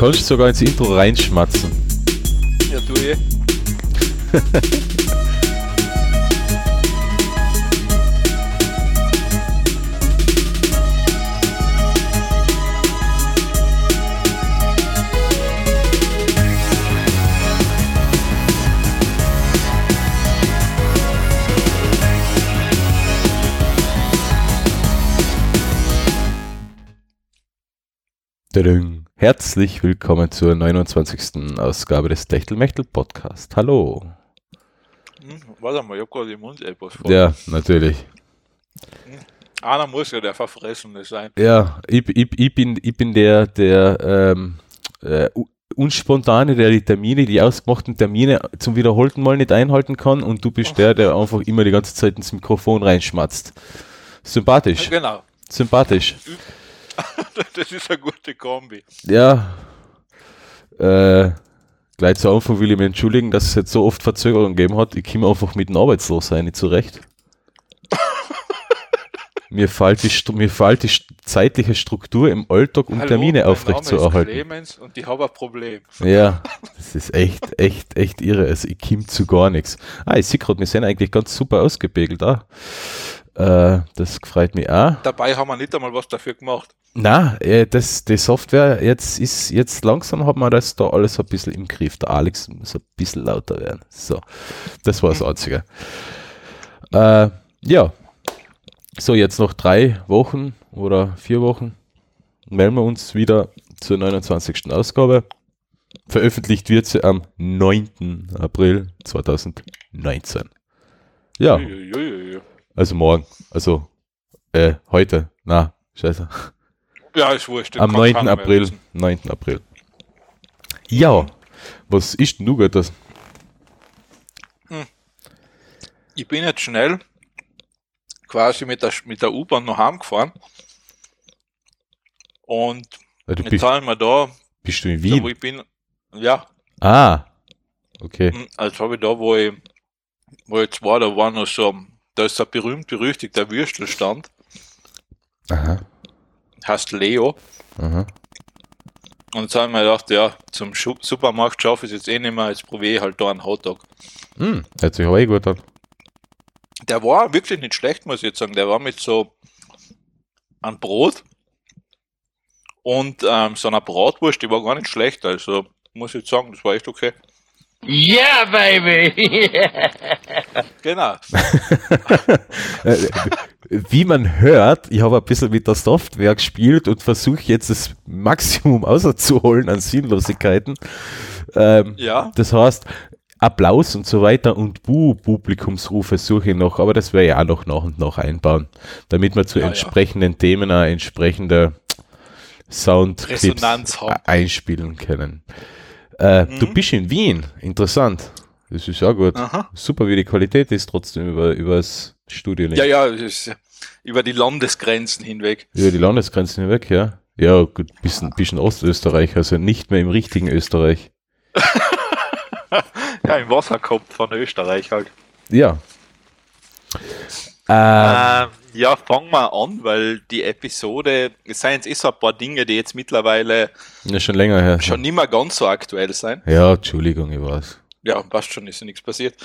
kannst sogar ins Intro reinschmatzen. Ja, tu ich. Tadang. Herzlich willkommen zur 29. Ausgabe des Techtelmechtel Podcast. Hallo. Hm, warte mal, ich hab gerade im Mund etwas voll. Ja, natürlich. Einer muss ja der Verfressene sein. Ja, ich, ich, ich, bin, ich bin der, der ähm, äh, unspontane, der die Termine, die ausgemachten Termine zum wiederholten Mal nicht einhalten kann und du bist der, der einfach immer die ganze Zeit ins Mikrofon reinschmatzt. Sympathisch, Genau. sympathisch. Das ist eine gute Kombi. Ja. Äh, gleich zu Anfang will ich mich entschuldigen, dass es jetzt so oft Verzögerungen gegeben hat. Ich komme einfach mit dem Arbeitslosein nicht zurecht. mir, fällt die, Stru- mir fällt die zeitliche Struktur im Alltag, um Hallo, Termine mein aufrecht zu Name ist erhalten. Clemens und ich habe ein Problem. Ja, das ist echt, echt, echt irre. Also ich komme zu gar nichts. Ah, ich sehe gerade, wir sind eigentlich ganz super ausgepegelt. Ah. Äh, das freut mich auch. Dabei haben wir nicht einmal was dafür gemacht. Na, äh, das, die Software, jetzt ist, jetzt langsam hat man das da alles ein bisschen im Griff. Der Alex muss ein bisschen lauter werden. So, das war das Einzige. Äh, ja, so jetzt noch drei Wochen oder vier Wochen melden wir uns wieder zur 29. Ausgabe. Veröffentlicht wird sie am 9. April 2019. Ja, Uiuiui. Also morgen. Also, äh, heute. Na, scheiße. Ja, ist wurscht. Am kann 9. keiner mehr April. wissen. 9. April. Ja, was ist denn du das? Ich bin jetzt schnell quasi mit der, mit der U-Bahn noch heimgefahren. Und Ja, du jetzt bist, haben wir da, bist du in da wo Wien? ich bin, ja, Ah, okay. Hm, Also habe ich da, wo ich, wo ich jetzt war, da war noch so, da ist ein berühmt berüchtigter Würstelstand, Aha, heißt Leo. aha. Und jetzt habe ich mir gedacht, ja, zum Supermarkt schaffe ich es jetzt eh nicht mehr, jetzt probiere ich halt da einen Hotdog. Hm, hört sich aber eh gut an. Der war wirklich nicht schlecht, muss ich jetzt sagen. Der war mit so einem Brot und ähm, so einer Bratwurst, die war gar nicht schlecht. Also muss ich jetzt sagen, das war echt okay. Yeah, baby! Genau. Äh, Wie man hört, ich habe ein bisschen mit der Software gespielt und versuche jetzt das Maximum auszuholen an Sinnlosigkeiten. Ähm, Ja, Das heißt, Applaus und so weiter und Buh, Publikumsrufe suche ich noch, aber das werde ich auch noch nach und nach einbauen, damit wir zu Ja, ja. entsprechenden Themen eine entsprechende Soundclips einspielen können. Äh, Du Mhm. bist in Wien, interessant. Das ist ja gut. Aha. Super, wie die Qualität ist trotzdem über, über das Studio ja, ja, ist über die Landesgrenzen hinweg. Über die Landesgrenzen hinweg, ja. Ja, gut, bisschen, bisschen Ostösterreich, also nicht mehr im richtigen Österreich. Ja, im Wasserkopf von Österreich halt. Ja. Ähm, ja, fangen wir an, weil die Episode, es sind jetzt eh so ein paar Dinge, die jetzt mittlerweile ja, schon länger her. schon nicht mehr ganz so aktuell sein. Ja, Entschuldigung, ich weiß. Ja, passt schon, ist ja nichts passiert.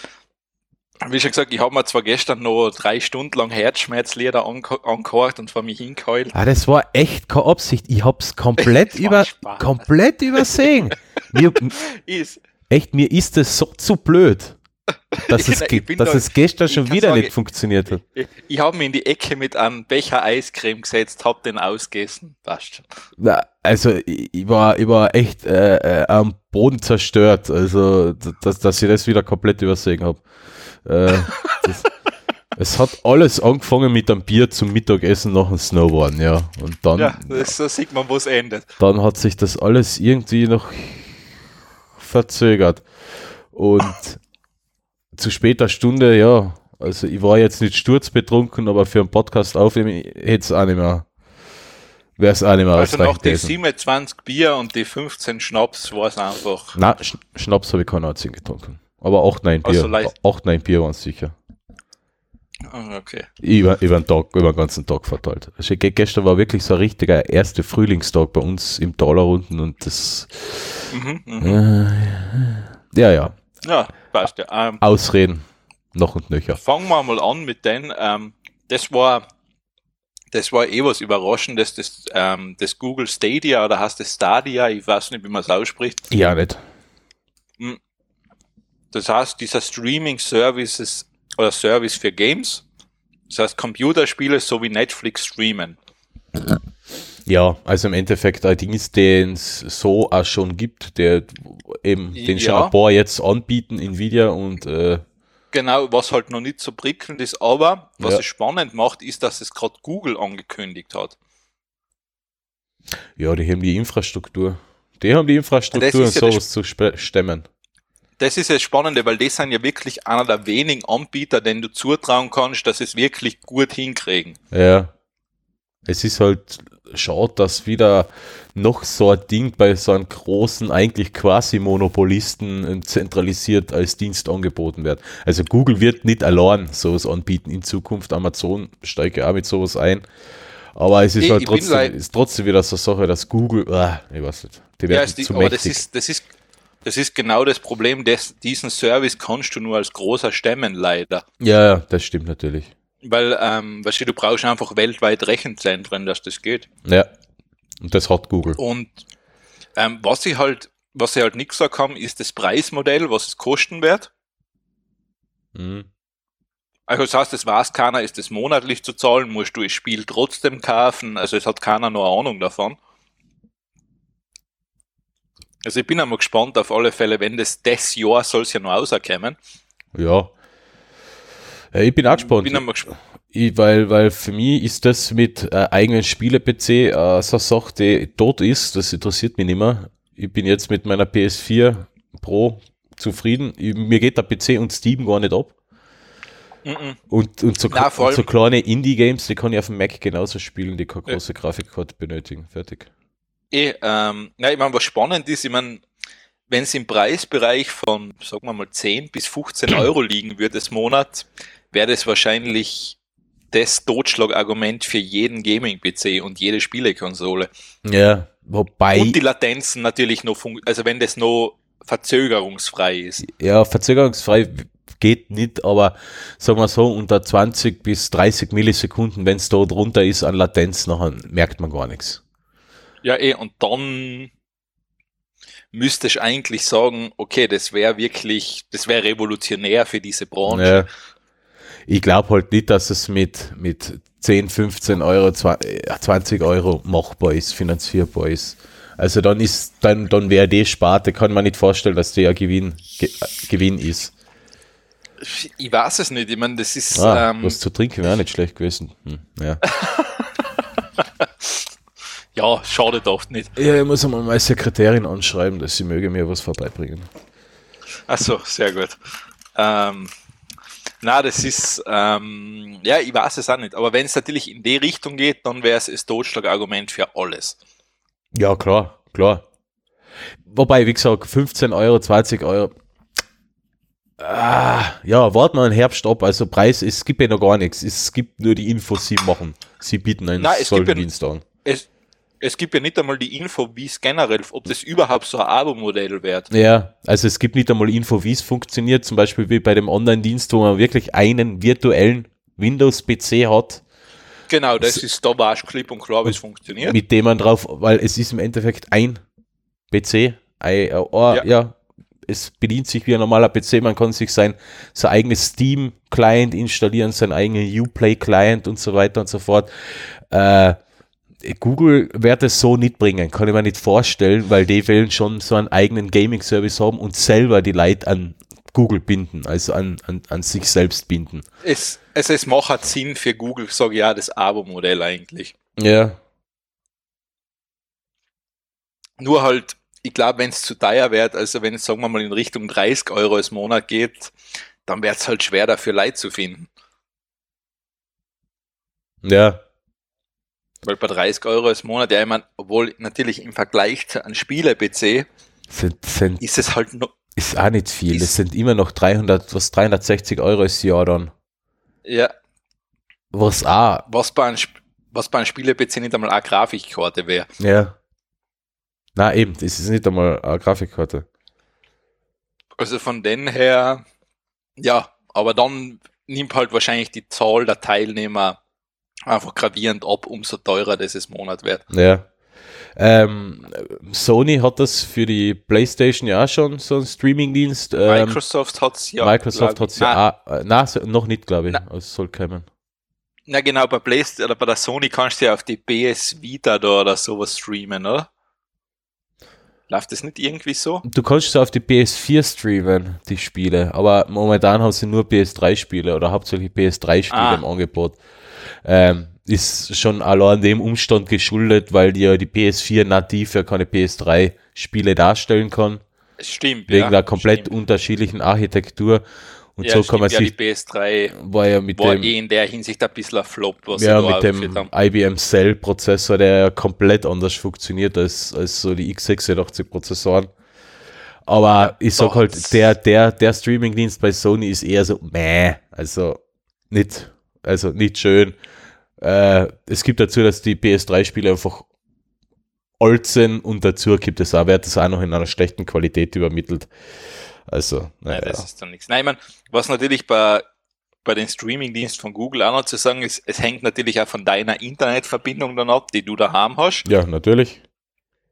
Wie schon gesagt, ich habe mir zwar gestern noch drei Stunden lang Herzschmerzlieder ange angehört und vor mich hingeheult. Ah, das war echt keine Absicht. Ich hab's komplett Das war über, komplett übersehen. mir, Ist, echt, mir ist das so zu blöd, dass, es, ge- dass da- es gestern schon wieder sagen, nicht funktioniert hat. ich, ich habe mich in die Ecke mit einem Becher Eiscreme gesetzt, hab den ausgegessen. Passt schon. Na, also ich, war, ich war echt äh, äh, am Boden zerstört, also dass, dass ich das wieder komplett übersehen habe. Äh, das- es hat alles angefangen mit einem Bier zum Mittagessen nach dem Snowboarden, ja. Und dann, Ja, das, so sieht man, wo es endet. dann hat sich das alles irgendwie noch verzögert. Und zu später Stunde, ja, also ich war jetzt nicht sturzbetrunken, aber für einen Podcast aufnehmen hätte es auch nicht mehr, wäre es auch nicht mehr Also ausreichend die gewesen. 27 Bier und die 15 Schnaps war es einfach. Na, Sch Schnaps habe ich keinen einzigen getrunken. Aber 8, 9 Bier. Also leicht. 8, 9 Bier waren es sicher. Ah, Okay. Über, über den Tag, über den ganzen Tag verteilt. Also ge- gestern war wirklich so ein richtiger erster Frühlingstag bei uns im Taler unten und das, Mhm, mhm. äh, ja, ja, Ja, passt ja. Ähm, Ausreden, noch und nöcher. fangen wir mal an mit den, ähm, das war, das war eh was Überraschendes, das, ähm, das Google Stadia oder heißt das Stadia, ich weiß nicht, wie man es ausspricht. Ja, nicht. Das heißt, dieser Streaming Services oder Service für Games, das heißt Computerspiele sowie Netflix streamen. Ja, also im Endeffekt ein Dienst, den es so auch schon gibt, der eben, den schon Ja. ein paar jetzt anbieten, Nvidia und äh, Genau, was halt noch nicht so prickelnd ist, aber was Ja. es spannend macht, ist, dass es gerade Google angekündigt hat. ja, die haben die Infrastruktur. Die haben die Infrastruktur, um ja sowas zu stemmen. Das ist das Spannende, weil das sind ja wirklich einer der wenigen Anbieter, denen du zutrauen kannst, dass es wirklich gut hinkriegen. Ja. Es ist halt schade, dass wieder noch so ein Ding bei so einem großen, eigentlich quasi Monopolisten äh, zentralisiert als Dienst angeboten wird. Also Google wird nicht allein sowas anbieten in Zukunft. Amazon steigt ja auch mit sowas ein. Aber es ist Ich- halt trotzdem, ist trotzdem wieder so eine Sache, dass Google, ah, ich weiß nicht, die Ja, werden ist die, zu aber das mächtig. ist, das ist, das ist genau das Problem, des, diesen Service kannst du nur als großer stemmen, leider. ja, ja, das stimmt natürlich. Weil, ähm, weißt du, du brauchst einfach weltweit Rechenzentren, dass das geht. Ja. Und das hat Google. Und ähm, was sie halt, was sie halt nicht gesagt haben, ist das Preismodell, was es kosten wird. Mhm. Also das heißt, es weiß keiner, ist es monatlich zu zahlen, musst du das Spiel trotzdem kaufen, also es hat keiner noch eine Ahnung davon. Also ich bin einmal gespannt auf alle Fälle, wenn das das Jahr soll es ja noch rauskommen. Ja. Ja. Ich bin auch gespannt. Bin gespannt. Ich, weil, weil für mich ist das mit äh, eigenen Spiele-PC äh, so eine Sache, die tot ist. Das interessiert mich nicht mehr. Ich bin jetzt mit meiner PS4 Pro zufrieden. Ich, mir geht der PC und Steam gar nicht ab. Mhm. Und, und, so, Na, und so kleine Indie-Games, die kann ich auf dem Mac genauso spielen, die keine Ja. große Grafikkarte benötigen. Fertig. Eh, ähm, na, ich meine, was spannend ist, ich meine, wenn es im Preisbereich von, sagen wir mal, 10 bis 15 Euro liegen würde das Monat, wäre das wahrscheinlich das Totschlagargument für jeden Gaming-PC und jede Spielekonsole. Ja, wobei. Und die Latenzen natürlich noch, also wenn das noch verzögerungsfrei ist. Ja, verzögerungsfrei geht nicht, aber sagen wir so, unter 20 bis 30 Millisekunden, wenn es da drunter ist an Latenz, nachher merkt man gar nichts. Ja, eh, und dann müsste ich eigentlich sagen, okay, das wäre wirklich, das wäre revolutionär für diese Branche. Ja. Ich glaube halt nicht, dass es mit, mit 10, 15 Euro, 20 Euro machbar ist, finanzierbar ist. Also dann ist, dann, dann wäre die Sparte, kann man nicht vorstellen, dass der Gewinn, Ge Gewinn ist. Ich weiß es nicht, ich meine, das ist, Ah, ähm, was zu trinken wäre nicht schlecht gewesen. Hm, ja. ja, schadet oft nicht. ja, ich muss einmal meine Sekretärin anschreiben, dass sie möge mir was vorbeibringen. Achso, sehr gut. Ähm, na, das ist, ähm, ja, ich weiß es auch nicht, aber wenn es natürlich in die Richtung geht, dann wäre es das Totschlagargument für alles. Ja, klar, klar. Wobei, wie gesagt, 15 Euro, 20 Euro. Ah, ja, warten wir einen Herbst ab. Also Preis, es gibt ja noch gar nichts. Es gibt nur die Infos, sie machen. Sie bieten einen Nein, solchen ja- Dienst an. Es, es gibt ja nicht einmal die Info, wie es generell, ob das überhaupt so ein Abo-Modell wird. Ja, also es gibt nicht einmal Info, wie es funktioniert. Zum Beispiel wie bei dem Online-Dienst, wo man wirklich einen virtuellen Windows-PC hat, Genau, das ist, da war klipp und klar, wie es funktioniert. mit dem man drauf, weil es ist im Endeffekt ein PC, ein, äh, oh, ja. Ja. es bedient sich wie ein normaler PC, man kann sich sein, sein eigenes Steam-Client installieren, sein eigenen Uplay-Client und so weiter und so fort. Äh, Google wird es so nicht bringen, kann ich mir nicht vorstellen, weil die wollen schon so einen eigenen Gaming-Service haben und selber die Leute an Google binden, also an, an, an sich selbst binden. Es, also es macht halt Sinn für Google, sage ich ja, das Abo-Modell eigentlich. Ja, Nur halt, ich glaube, wenn es zu teuer wird, also wenn es, sagen wir mal, in Richtung 30 Euro im Monat geht, dann wird es halt schwer dafür Leid zu finden. ja, Weil bei 30 Euro im Monat, ja, ich meine, obwohl natürlich im Vergleich zu einem Spiele-PC sind, sind, ist es halt noch, ist auch nicht viel. Das sind immer noch 300, was 360 Euro ist Jahr dann. ja, Was auch, Was bei einem, Sp- was bei einem Spieler-PC nicht einmal eine Grafikkarte wäre. ja. Na eben, das ist nicht einmal eine Grafikkarte. Also von den her, ja, aber dann nimmt halt wahrscheinlich die Zahl der Teilnehmer einfach gravierend ab, umso teurer das es Monat wird. Ja. Ähm, Sony hat das für die PlayStation ja auch schon, so einen Streamingdienst. Ähm, Microsoft hat's ja. Microsoft hat es ja auch, äh, nein, noch nicht, glaube ich. Also es soll kommen. Na genau, bei PlayStation oder bei der Sony kannst du ja auf die PS Vita da oder sowas streamen, oder? Läuft das nicht irgendwie so? Du kannst so auf die PS4 streamen, die Spiele, aber momentan haben sie nur PS3-Spiele oder hauptsächlich PS3-Spiele Ah. im Angebot. Ähm, ist schon allein dem Umstand geschuldet, weil die ja die PS4 nativ ja keine PS3-Spiele darstellen kann, stimmt. wegen ja, der komplett stimmt. unterschiedlichen Architektur. Und ja, so stimmt, kann man ja, sich, die PS3 war ja mit war dem, eh in der Hinsicht ein bisschen ein Flop, was ja, mit dem. IBM Cell Prozessor, der ja komplett anders funktioniert als, als so die x86 Prozessoren. Aber ich sag doch, halt, der, der, der Streaming-Dienst bei Sony ist eher so, meh, also nicht, also nicht schön. Äh, es gibt dazu, dass die PS3-Spiele einfach alt sind und dazu gibt es auch, wird das auch noch in einer schlechten Qualität übermittelt. Also, Nein, naja. das ist dann nichts. Nein, ich mein, was natürlich bei, bei den Streaming-Dienst von Google auch noch zu sagen ist, es hängt natürlich auch von deiner Internetverbindung dann ab, die du daheim hast. ja, natürlich.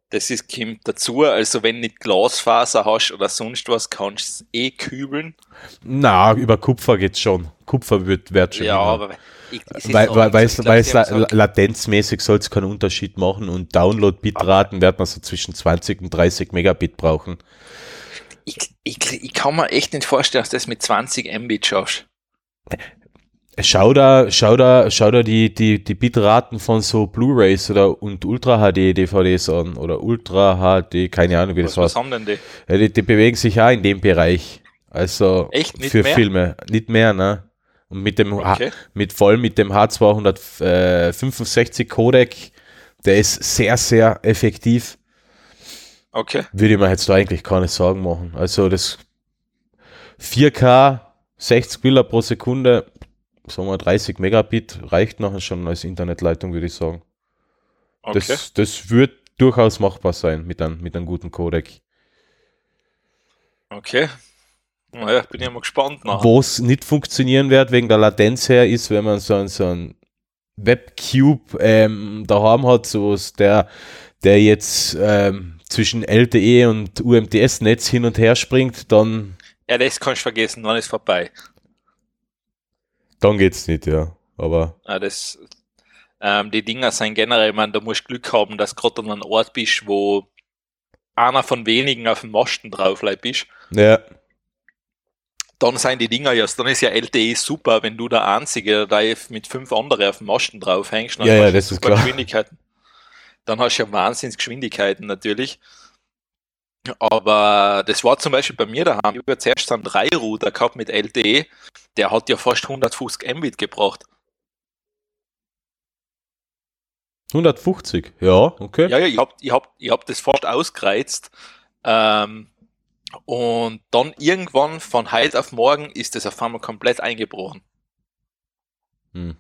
Das ist, kommt dazu, also wenn nicht Glasfaser hast oder sonst was, kannst du es eh kübeln. Na, über Kupfer geht's schon. Kupfer wird, schon. Ja, aber ich, es Weil, weil, weil, weil es latenzmäßig soll es keinen Unterschied machen und Download-Bitraten wird man so zwischen 20 und 30 Megabit brauchen. ich, ich, ich kann mir echt nicht vorstellen, dass du das mit 20 Mbit schaffst. Schau da, schau da, schau da die, die, die Bitraten von so Blu-Rays oder und Ultra HD DVDs an oder Ultra HD, keine Ahnung wie das Was, was heißt. haben denn die? Ja, die, die bewegen sich auch in dem Bereich. Also Echt? Nicht für mehr? Filme, nicht mehr, ne? Und mit dem H- Okay. mit voll mit dem H265 Codec, der ist sehr, sehr effektiv. Okay. würde ich mir jetzt da eigentlich keine Sorgen machen. Also das 4K, 60 Bilder pro Sekunde, sagen wir 30 Megabit, reicht nachher schon als Internetleitung, würde ich sagen. Okay. Das, das wird durchaus machbar sein mit einem, mit einem guten Codec. okay. Naja, bin ich mal gespannt nach. Wo es nicht funktionieren wird, wegen der Latenz her, ist, wenn man so, ein- so ein Webcube ähm, daheim hat, so der, der jetzt ähm, zwischen LTE und UMTS-Netz hin und her springt, dann, Ja, das kannst du vergessen, dann ist vorbei. dann geht's nicht, ja. Aber Ja, das, ähm, die Dinger sind generell, ich meine, da musst du Glück haben, dass gerade an einem Ort bist, wo einer von wenigen auf dem Masten drauf bist. ja, Dann sind die Dinger ja, dann ist ja LTE super, wenn du der Einzige da mit fünf anderen auf dem Masten drauf hängst. Ja, ja, das ist super klar. Geschwindigkeiten. Dann hast du ja Wahnsinnsgeschwindigkeiten natürlich. Aber das war zum Beispiel bei mir daheim. Ich habe zuerst einen 3-Router gehabt mit LTE. Der hat ja fast 150 Mbit gebracht. 150, ja, okay. Ja, ja, ich hab, ich hab, ich hab das fast ausgereizt. Ähm, und dann irgendwann von heute auf morgen ist das auf einmal komplett eingebrochen. Hm.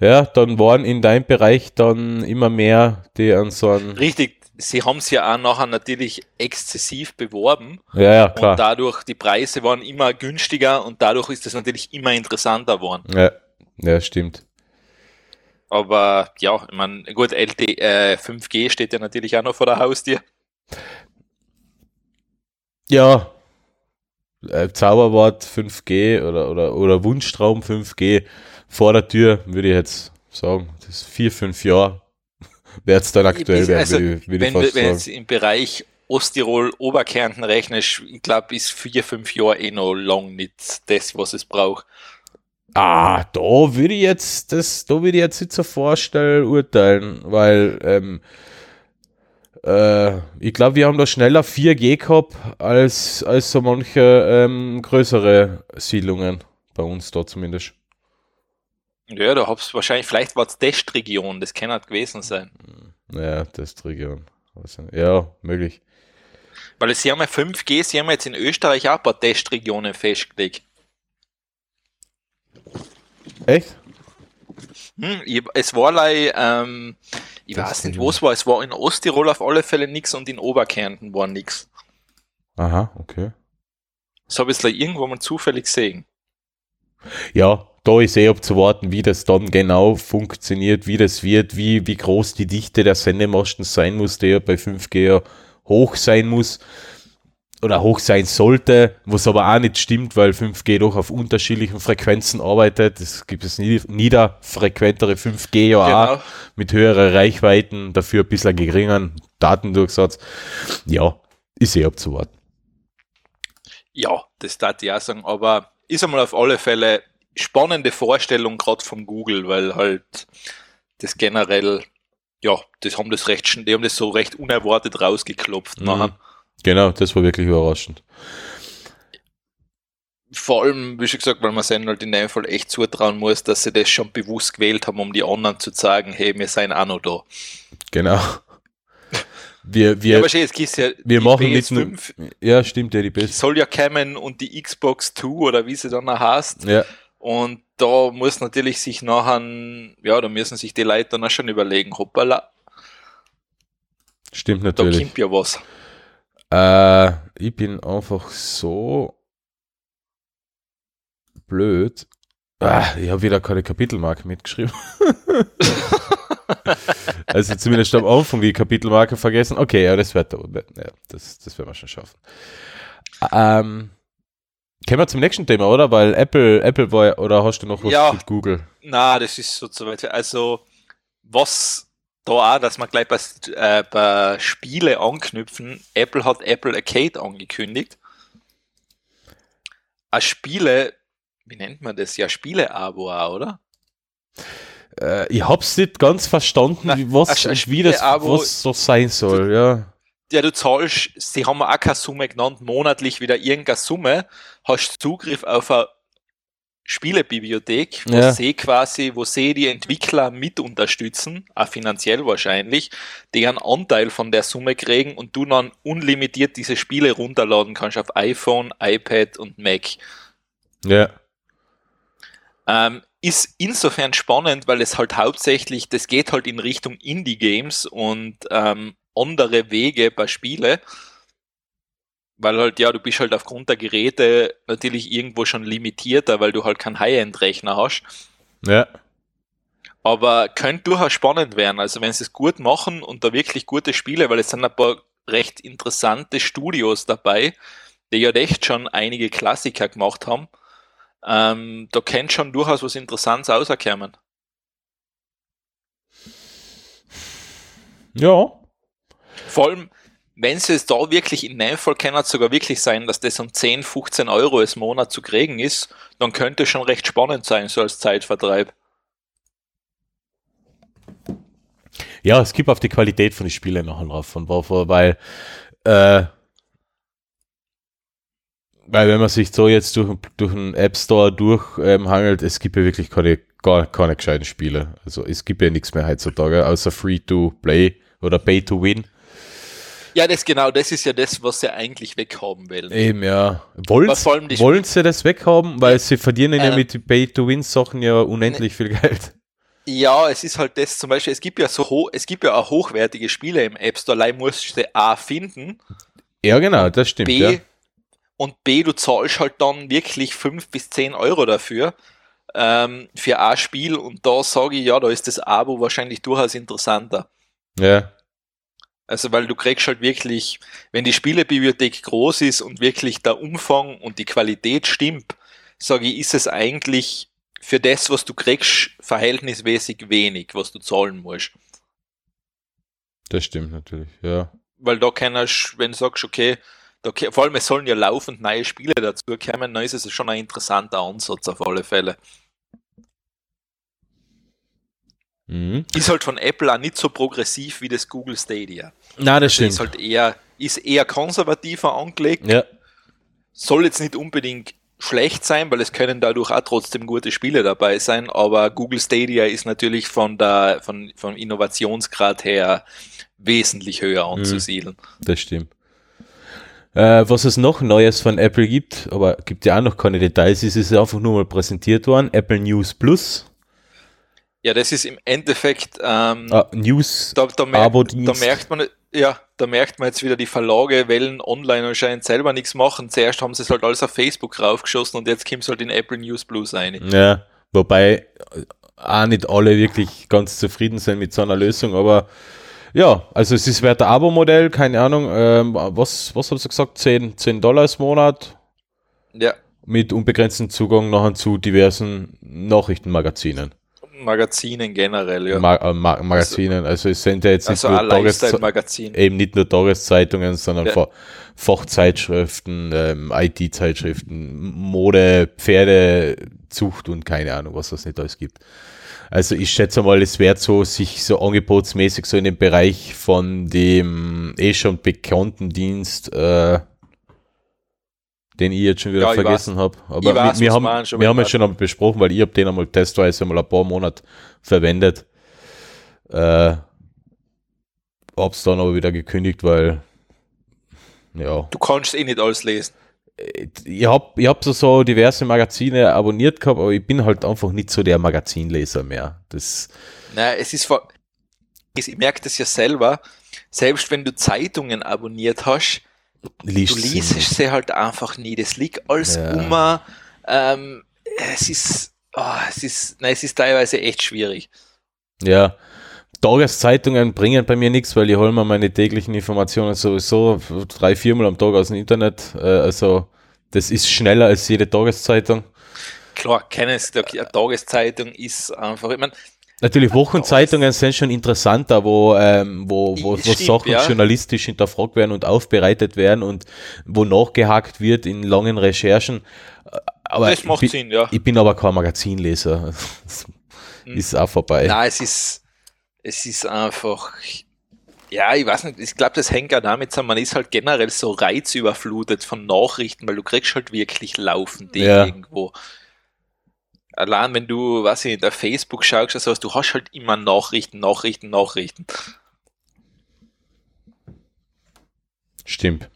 Ja, dann waren in deinem Bereich dann immer mehr, die an so einen, Richtig, sie haben es ja auch nachher natürlich exzessiv beworben ja, ja, und klar. dadurch die Preise waren immer günstiger und dadurch ist es natürlich immer interessanter geworden. Ja, ja, stimmt. Aber ja, ich meine, gut, LT, äh, 5G steht ja natürlich auch noch vor der Haustür. Ja, äh, Zauberwort 5G oder, oder, oder Wunschtraum 5G vor der Tür, würde ich jetzt sagen. Das ist vier, fünf Jahre wird es dann aktuell werden, Also, würde ich, würde wenn, fast wenn sagen. jetzt im Bereich Osttirol, Oberkärnten rechnest, ich glaube, ist vier, fünf Jahre eh noch lang nicht das, was es braucht. Ah, da würde ich jetzt, das, da würde ich jetzt nicht so vorstellen, urteilen, weil ähm, äh, ich glaube, wir haben da schneller 4G gehabt als, als so manche ähm, größere Siedlungen bei uns da zumindest. Ja, da hab's wahrscheinlich, vielleicht war es Testregion, das kann halt gewesen sein. Ja, das ist die Region. Also, ja, möglich. Weil sie haben ja 5G, sie haben jetzt in Österreich auch ein paar Testregionen festgelegt. Echt? Hm, ich, es war like, ähm, ich Das weiß nicht, wo es war. Es war in Osttirol auf alle Fälle nix und in Oberkärnten war nix. Aha, okay. Das habe ich like irgendwo mal zufällig gesehen. Ja, da ist eh abzuwarten, wie das dann genau funktioniert, wie das wird, wie, wie groß die Dichte der Sendemasten sein muss, der bei 5G ja hoch sein muss oder hoch sein sollte, was aber auch nicht stimmt, weil 5G doch auf unterschiedlichen Frequenzen arbeitet. Es gibt es nie- niederfrequentere 5G ja auch Genau. mit höheren Reichweiten, dafür ein bisschen geringeren Datendurchsatz. Ja, ist eh abzuwarten. Ja, das darf ich auch sagen, aber ist einmal auf alle Fälle spannende Vorstellung gerade von Google, weil halt das generell, ja, das haben das recht, die haben das so recht unerwartet rausgeklopft Mhm. nachher. Genau, das war wirklich überraschend. Vor allem, wie schon gesagt, weil man ihnen halt in dem Fall echt zutrauen muss, dass sie das schon bewusst gewählt haben, um die anderen zu sagen, hey, wir seien auch noch da. Genau. Wir, Ja, wir, aber schön, ja wir machen nicht nur, PS5 ja, stimmt, ja, die Best. soll ja kommen und die Xbox 2 oder wie sie dann auch heißt. Ja, Und da muss natürlich sich nachher, ja, da müssen sich die Leute dann auch schon überlegen, hoppala, stimmt da natürlich. kommt ja was. Äh, ich bin einfach so blöd. Ah, ich habe wieder keine Kapitelmarke mitgeschrieben. also zumindest am Anfang die Kapitelmarke vergessen. Okay, ja, das wird, ja, das, das werden wir schon schaffen. Ähm, kommen wir zum nächsten Thema, oder? Weil Apple, Apple war, oder hast du noch was Ja. mit Google? Na, das ist so zu weit. Also, was da auch, dass man gleich bei, äh, bei Spiele anknüpfen, Apple hat Apple Arcade angekündigt. Ein Spiele, wie nennt man das? Ja, Spiele-Abo oder? Äh, ich hab's nicht ganz verstanden, Na, wie, was, ein- wie das was so sein soll, ja. Ja, du zahlst, sie haben auch keine Summe genannt, monatlich wieder irgendeine Summe, hast Zugriff auf eine Spielebibliothek, wo Ja. sie quasi, wo sie die Entwickler mit unterstützen, auch finanziell wahrscheinlich, die einen Anteil von der Summe kriegen und du dann unlimitiert diese Spiele runterladen kannst auf iPhone, iPad und Mac. Ja. Ähm, ist insofern spannend, weil es halt hauptsächlich, das geht halt in Richtung Indie-Games und ähm, andere Wege bei Spiele. Weil halt, ja, du bist halt aufgrund der Geräte natürlich irgendwo schon limitierter, weil du halt keinen High-End-Rechner hast. Ja. Aber könnte durchaus spannend werden. Also wenn sie es gut machen und da wirklich gute Spiele, weil es sind ein paar recht interessante Studios dabei, die ja echt schon einige Klassiker gemacht haben. Ähm, da könnte schon durchaus was Interessantes rauskommen. Ja. Vor allem, wenn sie es da wirklich in dem Fall kann es sogar wirklich sein, dass das um 10, 15 Euro im Monat zu kriegen ist, dann könnte es schon recht spannend sein, so als Zeitvertreib. Ja, es gibt auf die Qualität von den Spielen nachher drauf, von Warfare, weil, äh, weil wenn man sich so jetzt durch, durch den App Store durchhangelt, es gibt ja wirklich keine, gar keine gescheiten Spiele. Also es gibt ja nichts mehr heutzutage, außer Free-to-Play oder Pay-to-Win. Ja, das genau, das ist ja das, was sie eigentlich weghaben wollen. Eben, ja. Die wollen sie das weghaben? Weil Ja. sie verdienen ja Ähm, mit Pay-to-Win-Sachen ja unendlich viel Geld. Ja, es ist halt das zum Beispiel, es gibt ja so es gibt ja auch hochwertige Spiele im App Store, allein musst du A finden, Ja, genau, das stimmt, B ja. und B, du zahlst halt dann wirklich 5 bis 10 Euro dafür ähm, für ein Spiel und da sage ich, ja, da ist das Abo wahrscheinlich durchaus interessanter. Ja, Also weil du kriegst halt wirklich, wenn die Spielebibliothek groß ist und wirklich der Umfang und die Qualität stimmt, sage ich, ist es eigentlich für das, was du kriegst, verhältnismäßig wenig, was du zahlen musst. das stimmt natürlich, ja. Weil da kannst, wenn du sagst, okay, da, vor allem es sollen ja laufend neue Spiele dazu kommen, dann ist es schon ein interessanter Ansatz auf alle Fälle. Mhm. Ist halt von Apple auch nicht so progressiv wie das Google Stadia. Na, das Das stimmt. ist halt eher, ist eher konservativer angelegt. ja, soll jetzt nicht unbedingt schlecht sein, weil es können dadurch auch trotzdem gute Spiele dabei sein, aber Google Stadia ist natürlich von der, von, vom Innovationsgrad her wesentlich höher anzusiedeln. das stimmt. Äh, was es noch Neues von Apple gibt, aber gibt ja auch noch keine Details, ist es einfach nur mal präsentiert worden. Apple News Plus. Ja, das ist im Endeffekt, ähm, Ah, News, da, da, merkt, Abo-Dienst. da merkt man, ja, da merkt man jetzt wieder, die Verlage wollen online anscheinend selber nichts machen. Zuerst haben sie es halt alles auf Facebook raufgeschossen und jetzt kommt es halt in Apple News Plus rein. Ja, wobei äh, auch nicht alle wirklich ganz zufrieden sind mit so einer Lösung, aber ja, also es ist wert ein Abo-Modell, keine Ahnung, ähm, was, was haben sie gesagt, 10, 10 Dollar im Monat Ja, mit unbegrenztem Zugang nachher zu diversen Nachrichtenmagazinen. Magazinen generell, ja. Ma äh, Ma Magazinen, also es sind ja jetzt nicht also nur ein Tages Lifestyle-Magazin. eben nicht nur Tageszeitungen, sondern Ja. Fa Fachzeitschriften, ähm, IT-Zeitschriften, Mode, Pferdezucht und keine Ahnung, was es nicht alles gibt. Also ich schätze mal, es wird so sich so angebotsmäßig so in dem Bereich von dem eh schon bekannten Dienst, äh, den ich jetzt schon wieder Ja, vergessen habe. Aber Ich weiß, wir, wir haben, wir haben es schon einmal besprochen, weil ich habe den einmal testweise mal ein paar Monate verwendet. Äh, hab's dann aber wieder gekündigt, weil ja, Du kannst eh nicht alles lesen. ich hab, ich hab so, so diverse Magazine abonniert gehabt, aber ich bin halt einfach nicht so der Magazinleser mehr. Das, Naja, es ist vor, ich merke das ja selber, selbst wenn du Zeitungen abonniert hast, liest du sie liest nicht. sie halt einfach nie. Das liegt alles Ja. immer. Ähm, es ist, oh, es ist, nein, es ist teilweise echt schwierig. Ja, Tageszeitungen bringen bei mir nichts, weil ich hole mir meine täglichen Informationen sowieso drei, viermal am Tag aus dem Internet. Äh, also das ist schneller als jede Tageszeitung. Klar, keines der eine Tageszeitung ist einfach, ich meine, Natürlich, Wochenzeitungen sind schon interessanter, wo, ähm, wo, wo, wo Stimmt, Sachen ja. journalistisch hinterfragt werden und aufbereitet werden und wo nachgehakt wird in langen Recherchen. Äh, Aber das macht ich, bin, Sinn, ja. ich bin aber kein Magazinleser. Das ist auch vorbei. Nein, es ist, es ist einfach, ja, ich weiß nicht, ich glaube, das hängt auch damit zusammen, man ist halt generell so reizüberflutet von Nachrichten, weil du kriegst halt wirklich laufend die Ja. irgendwo. Allein wenn du, was ich, in der Facebook schaust, also du hast halt immer Nachrichten, Nachrichten, Nachrichten. Stimmt.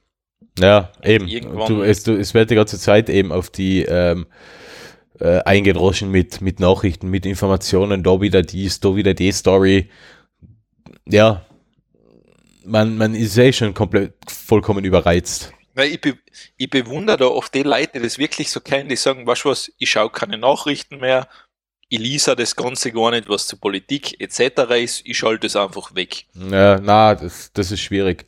Ja, eben. Du, es, du, es wird die ganze Zeit eben auf die ähm, äh, eingedroschen mit, mit Nachrichten, mit Informationen, da wieder dies, da wieder die Story. Ja, man, man ist eh schon komplett vollkommen überreizt. Weil ich, be ich bewundere da oft die Leute, die das wirklich so kennen, die sagen, weißt du was, ich schaue keine Nachrichten mehr, ich lese das Ganze gar nicht, was zur Politik etc. ist, ich schalte es einfach weg. Ja, na, das, das ist schwierig.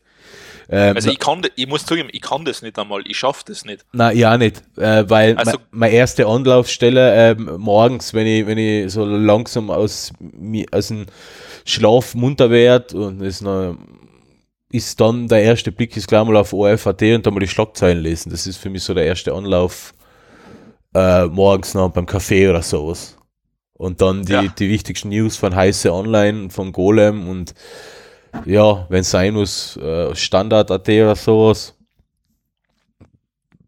Ähm, Also ich kann, ich muss zugeben, ich kann das nicht einmal, ich schaffe das nicht. Na, ja nicht, äh, weil Also- me- meine erste Anlaufstelle ähm, morgens, wenn ich, wenn ich so langsam aus, aus dem Schlaf munter werde und es noch, ist dann der erste Blick ist gleich mal auf ORF.at und dann mal die Schlagzeilen lesen. Das ist für mich so der erste Anlauf äh, morgens noch beim Kaffee oder sowas. Und dann die, Ja. die wichtigsten News von Heiße Online, von Golem und ja, wenn es sein muss, äh, Standard.at oder sowas.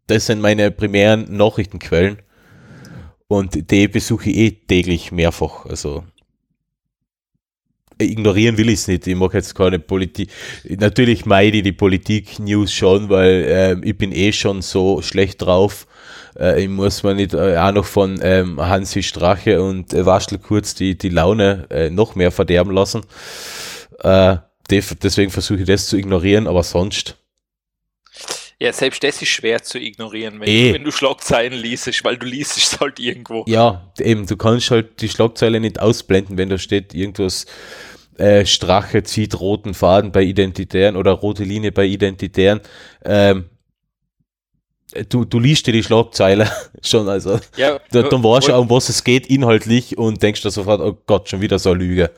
Das sind meine primären Nachrichtenquellen. Und die besuche ich eh täglich mehrfach. Also ignorieren will ich es nicht. Ich mag jetzt keine Politik. Natürlich meide ich die Politik-News schon, weil ähm, ich bin eh schon so schlecht drauf. Äh, ich muss mir nicht äh, auch noch von ähm, Hansi Strache und äh, Waschel kurz die, die Laune äh, noch mehr verderben lassen. Äh, deswegen versuche ich das zu ignorieren, aber sonst. Ja, selbst das ist schwer zu ignorieren, wenn, Eh. du, wenn du Schlagzeilen liest, weil du liest es halt irgendwo. Ja, eben, du kannst halt die Schlagzeile nicht ausblenden, wenn da steht irgendwas, äh, Strache zieht roten Faden bei Identitären oder rote Linie bei Identitären. Ähm, du, du liest dir die Schlagzeile schon, also Ja, da, dann weißt du, woll- um was es geht inhaltlich und denkst dir sofort, oh Gott, schon wieder so eine Lüge.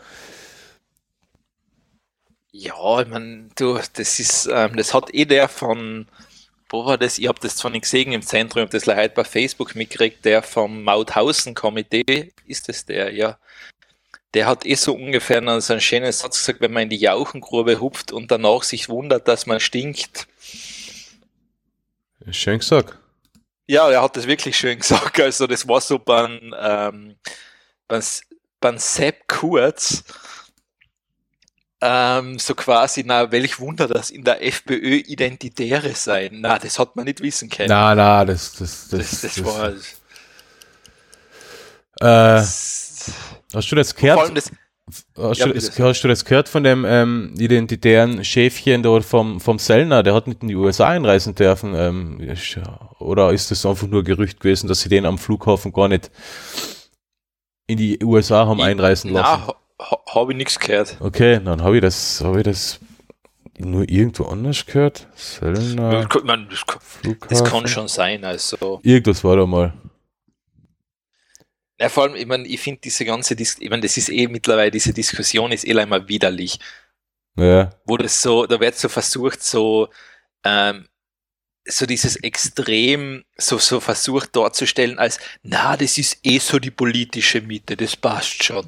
Ja, ich meine, du, das ist, ähm, das hat eh der von, wo war das? Ich habe das zwar nicht gesehen im Zentrum, ich habe das leider bei Facebook mitgekriegt, der vom Mauthausen-Komitee, ist das der, ja. Der hat eh so ungefähr einen, so einen schönen Satz gesagt, wenn man in die Jauchengrube hupft und danach sich wundert, dass man stinkt. Schön gesagt. Ja, er hat das wirklich schön gesagt. Also das war so beim, ähm, beim, beim Sepp Kurz, ähm, so quasi, na, welch Wunder, dass in der FPÖ Identitäre sein. Na, das hat man nicht wissen können. Na, na, das, das, das, das, war, äh, Hast du das gehört? Hast, du, hast du das gehört von dem ähm, identitären Schäfchen dort vom, vom Sellner? Der hat nicht in die USA einreisen dürfen. Ähm, oder ist das einfach nur Gerücht gewesen, dass sie den am Flughafen gar nicht in die USA haben einreisen lassen? Habe ich nichts gehört. Okay, dann habe ich das, habe ich das nur irgendwo anders gehört. Das, Sellner kann- man, das, das kann schon sein. Also, Irgendwas war da mal. ja, vor allem, ich meine, ich finde diese ganze, Dis ich meine, das ist eh mittlerweile, diese Diskussion ist eh einmal widerlich. Ja, wo das so, da wird so versucht, so, ähm, so dieses Extrem so, so versucht darzustellen als, na, das ist eh so die politische Mitte, das passt schon.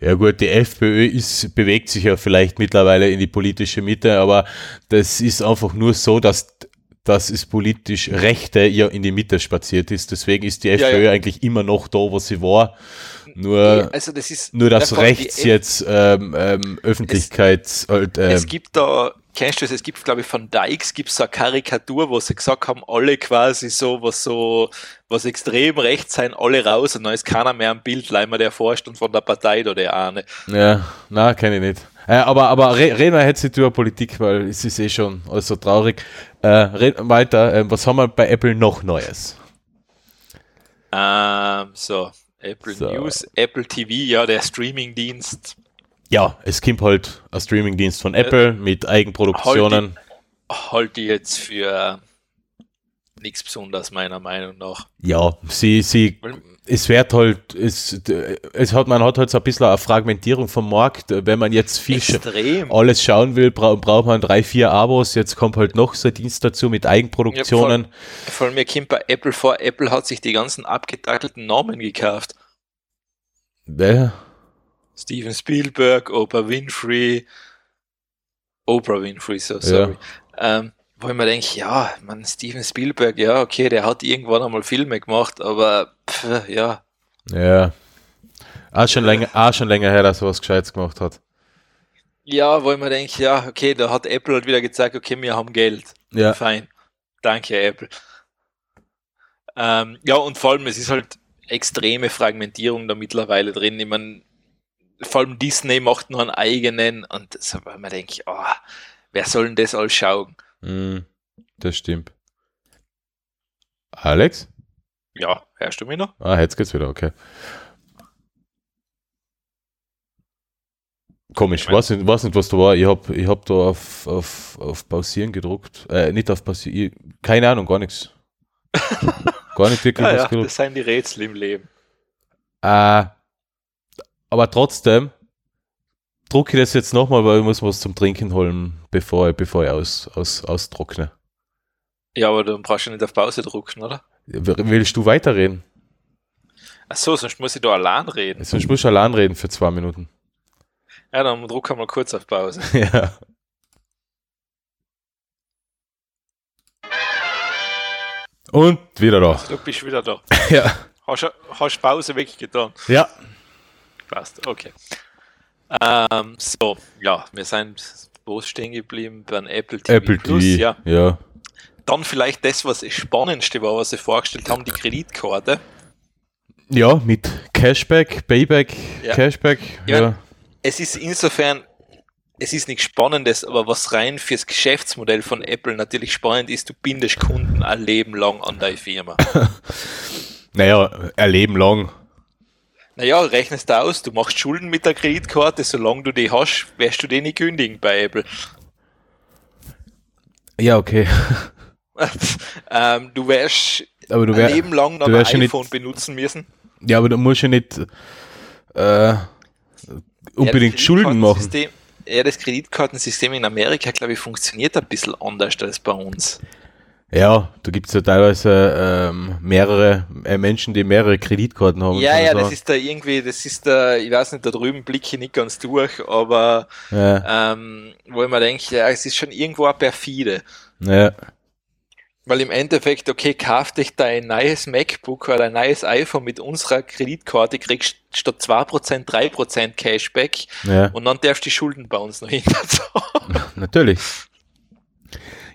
Ja gut, die FPÖ ist, bewegt sich ja vielleicht mittlerweile in die politische Mitte, aber das ist einfach nur so, dass, dass es politisch Rechte ja in die Mitte spaziert ist. Deswegen ist die Ja, FPÖ ja. eigentlich immer noch da, wo sie war. Nur, also das ist, nur die rechts jetzt ähm, ähm, Öffentlichkeit halt, ähm, Es gibt da, kennst du es, es gibt, glaube ich, von Dykes gibt es so eine Karikatur, wo sie gesagt haben, alle quasi so, was so, was extrem rechts sein, alle raus und dann ist keiner mehr am Bild, leider der Vorstand von der Partei oder der eine. ja, na, kenne ich nicht. Äh, aber aber re reden wir jetzt nicht über Politik, weil es ist eh schon alles so traurig. Äh, reden weiter, ähm, was haben wir bei Apple noch Neues? Ähm, so, Apple So. News, Apple TV, ja, der Streamingdienst. Ja, es kommt halt ein Streamingdienst von Apple mit Eigenproduktionen. halte ich jetzt für nichts Besonderes, meiner Meinung nach. Ja, sie, sie, es wird halt, es, es hat, man hat halt so ein bisschen eine Fragmentierung vom Markt. Wenn man jetzt viel Extrem. alles schauen will, bra braucht man drei, vier Abos. Jetzt kommt halt noch so ein Dienst dazu mit Eigenproduktionen. Vor allem mir kommt bei Apple vor, Apple hat sich die ganzen abgetackelten Namen gekauft. Wer? Steven Spielberg, Oprah Winfrey, Oprah Winfrey, so sorry. Ähm, wo ich mir denke, ja, man, Steven Spielberg, ja, okay, der hat irgendwann einmal Filme gemacht, aber pff, ja, Ja. Auch schon, länger, auch schon länger her, dass er was Gescheites gemacht hat. ja, wo ich mir denke, ja, okay, da hat Apple halt wieder gezeigt, okay, wir haben Geld. Ja. Fein. Danke, Apple. Ähm, ja, und vor allem, es ist halt extreme Fragmentierung da mittlerweile drin. Ich meine, vor allem Disney macht noch einen eigenen und so, weil man denkt, oh, wer soll denn das alles schauen? Mm, das stimmt. Alex? Ja, hörst du mich noch? Ah, jetzt geht's wieder, okay. Komisch, weiß nicht, weiß nicht, was da war. Ich hab, ich hab da auf, auf, auf Pausieren gedruckt. Äh, nicht auf Pausieren, ich- keine Ahnung, gar nichts. gar nicht wirklich Ja, was ja, gedruckt. das sind die Rätsel im Leben. Äh, aber trotzdem drucke ich das jetzt nochmal, weil ich muss was zum Trinken holen, bevor ich, bevor ich aus, aus, austrockne. Ja, aber dann brauchst du nicht auf Pause drucken, oder? Willst du weiterreden? Ach so, sonst muss ich da allein reden. Sonst musst du allein reden für zwei Minuten. Ja, dann druck mal kurz auf Pause. ja. Und wieder da. Du bist wieder da. Ja. Hast, du- hast Pause weggetan? Ja. Passt, okay. Ähm, so, ja, wir sind wo stehen geblieben? Beim Apple TV Apple Plus, TV. ja. ja. Dann vielleicht das, was das Spannendste war, was sie vorgestellt haben, die Kreditkarte. Ja, mit Cashback, Payback, Ja. Cashback. Ja. Ja. Es ist insofern, es ist nichts Spannendes, aber was rein fürs Geschäftsmodell von Apple natürlich spannend ist, du bindest Kunden ein Leben lang an deine Firma. Naja, ein Leben lang. Naja, rechnest du aus, du machst Schulden mit der Kreditkarte, solange du die hast, wirst du die nicht kündigen bei Apple. Ja, okay. ähm, du wirst Aber du ein wär, Leben lang noch du ein ja nicht- iPhone benutzen müssen. ja, aber du musst ja nicht äh, unbedingt das Schulden machen. Ja, das Kreditkartensystem in Amerika, glaube ich, funktioniert ein bisschen anders als bei uns. Ja, da gibt es ja teilweise ähm, mehrere äh, Menschen, die mehrere Kreditkarten haben. Ja, ja, das ist da irgendwie, das ist da, ich weiß nicht, da drüben blicke ich nicht ganz durch, aber Ja, ähm, wo ich mir denke, ja, es ist schon irgendwo auch perfide. ja, Weil im Endeffekt, okay, kauf dich dein neues MacBook oder ein neues iPhone mit unserer Kreditkarte, kriegst statt 2% 3% Cashback ja, und dann darfst du die Schulden bei uns noch hinterzahlen. natürlich.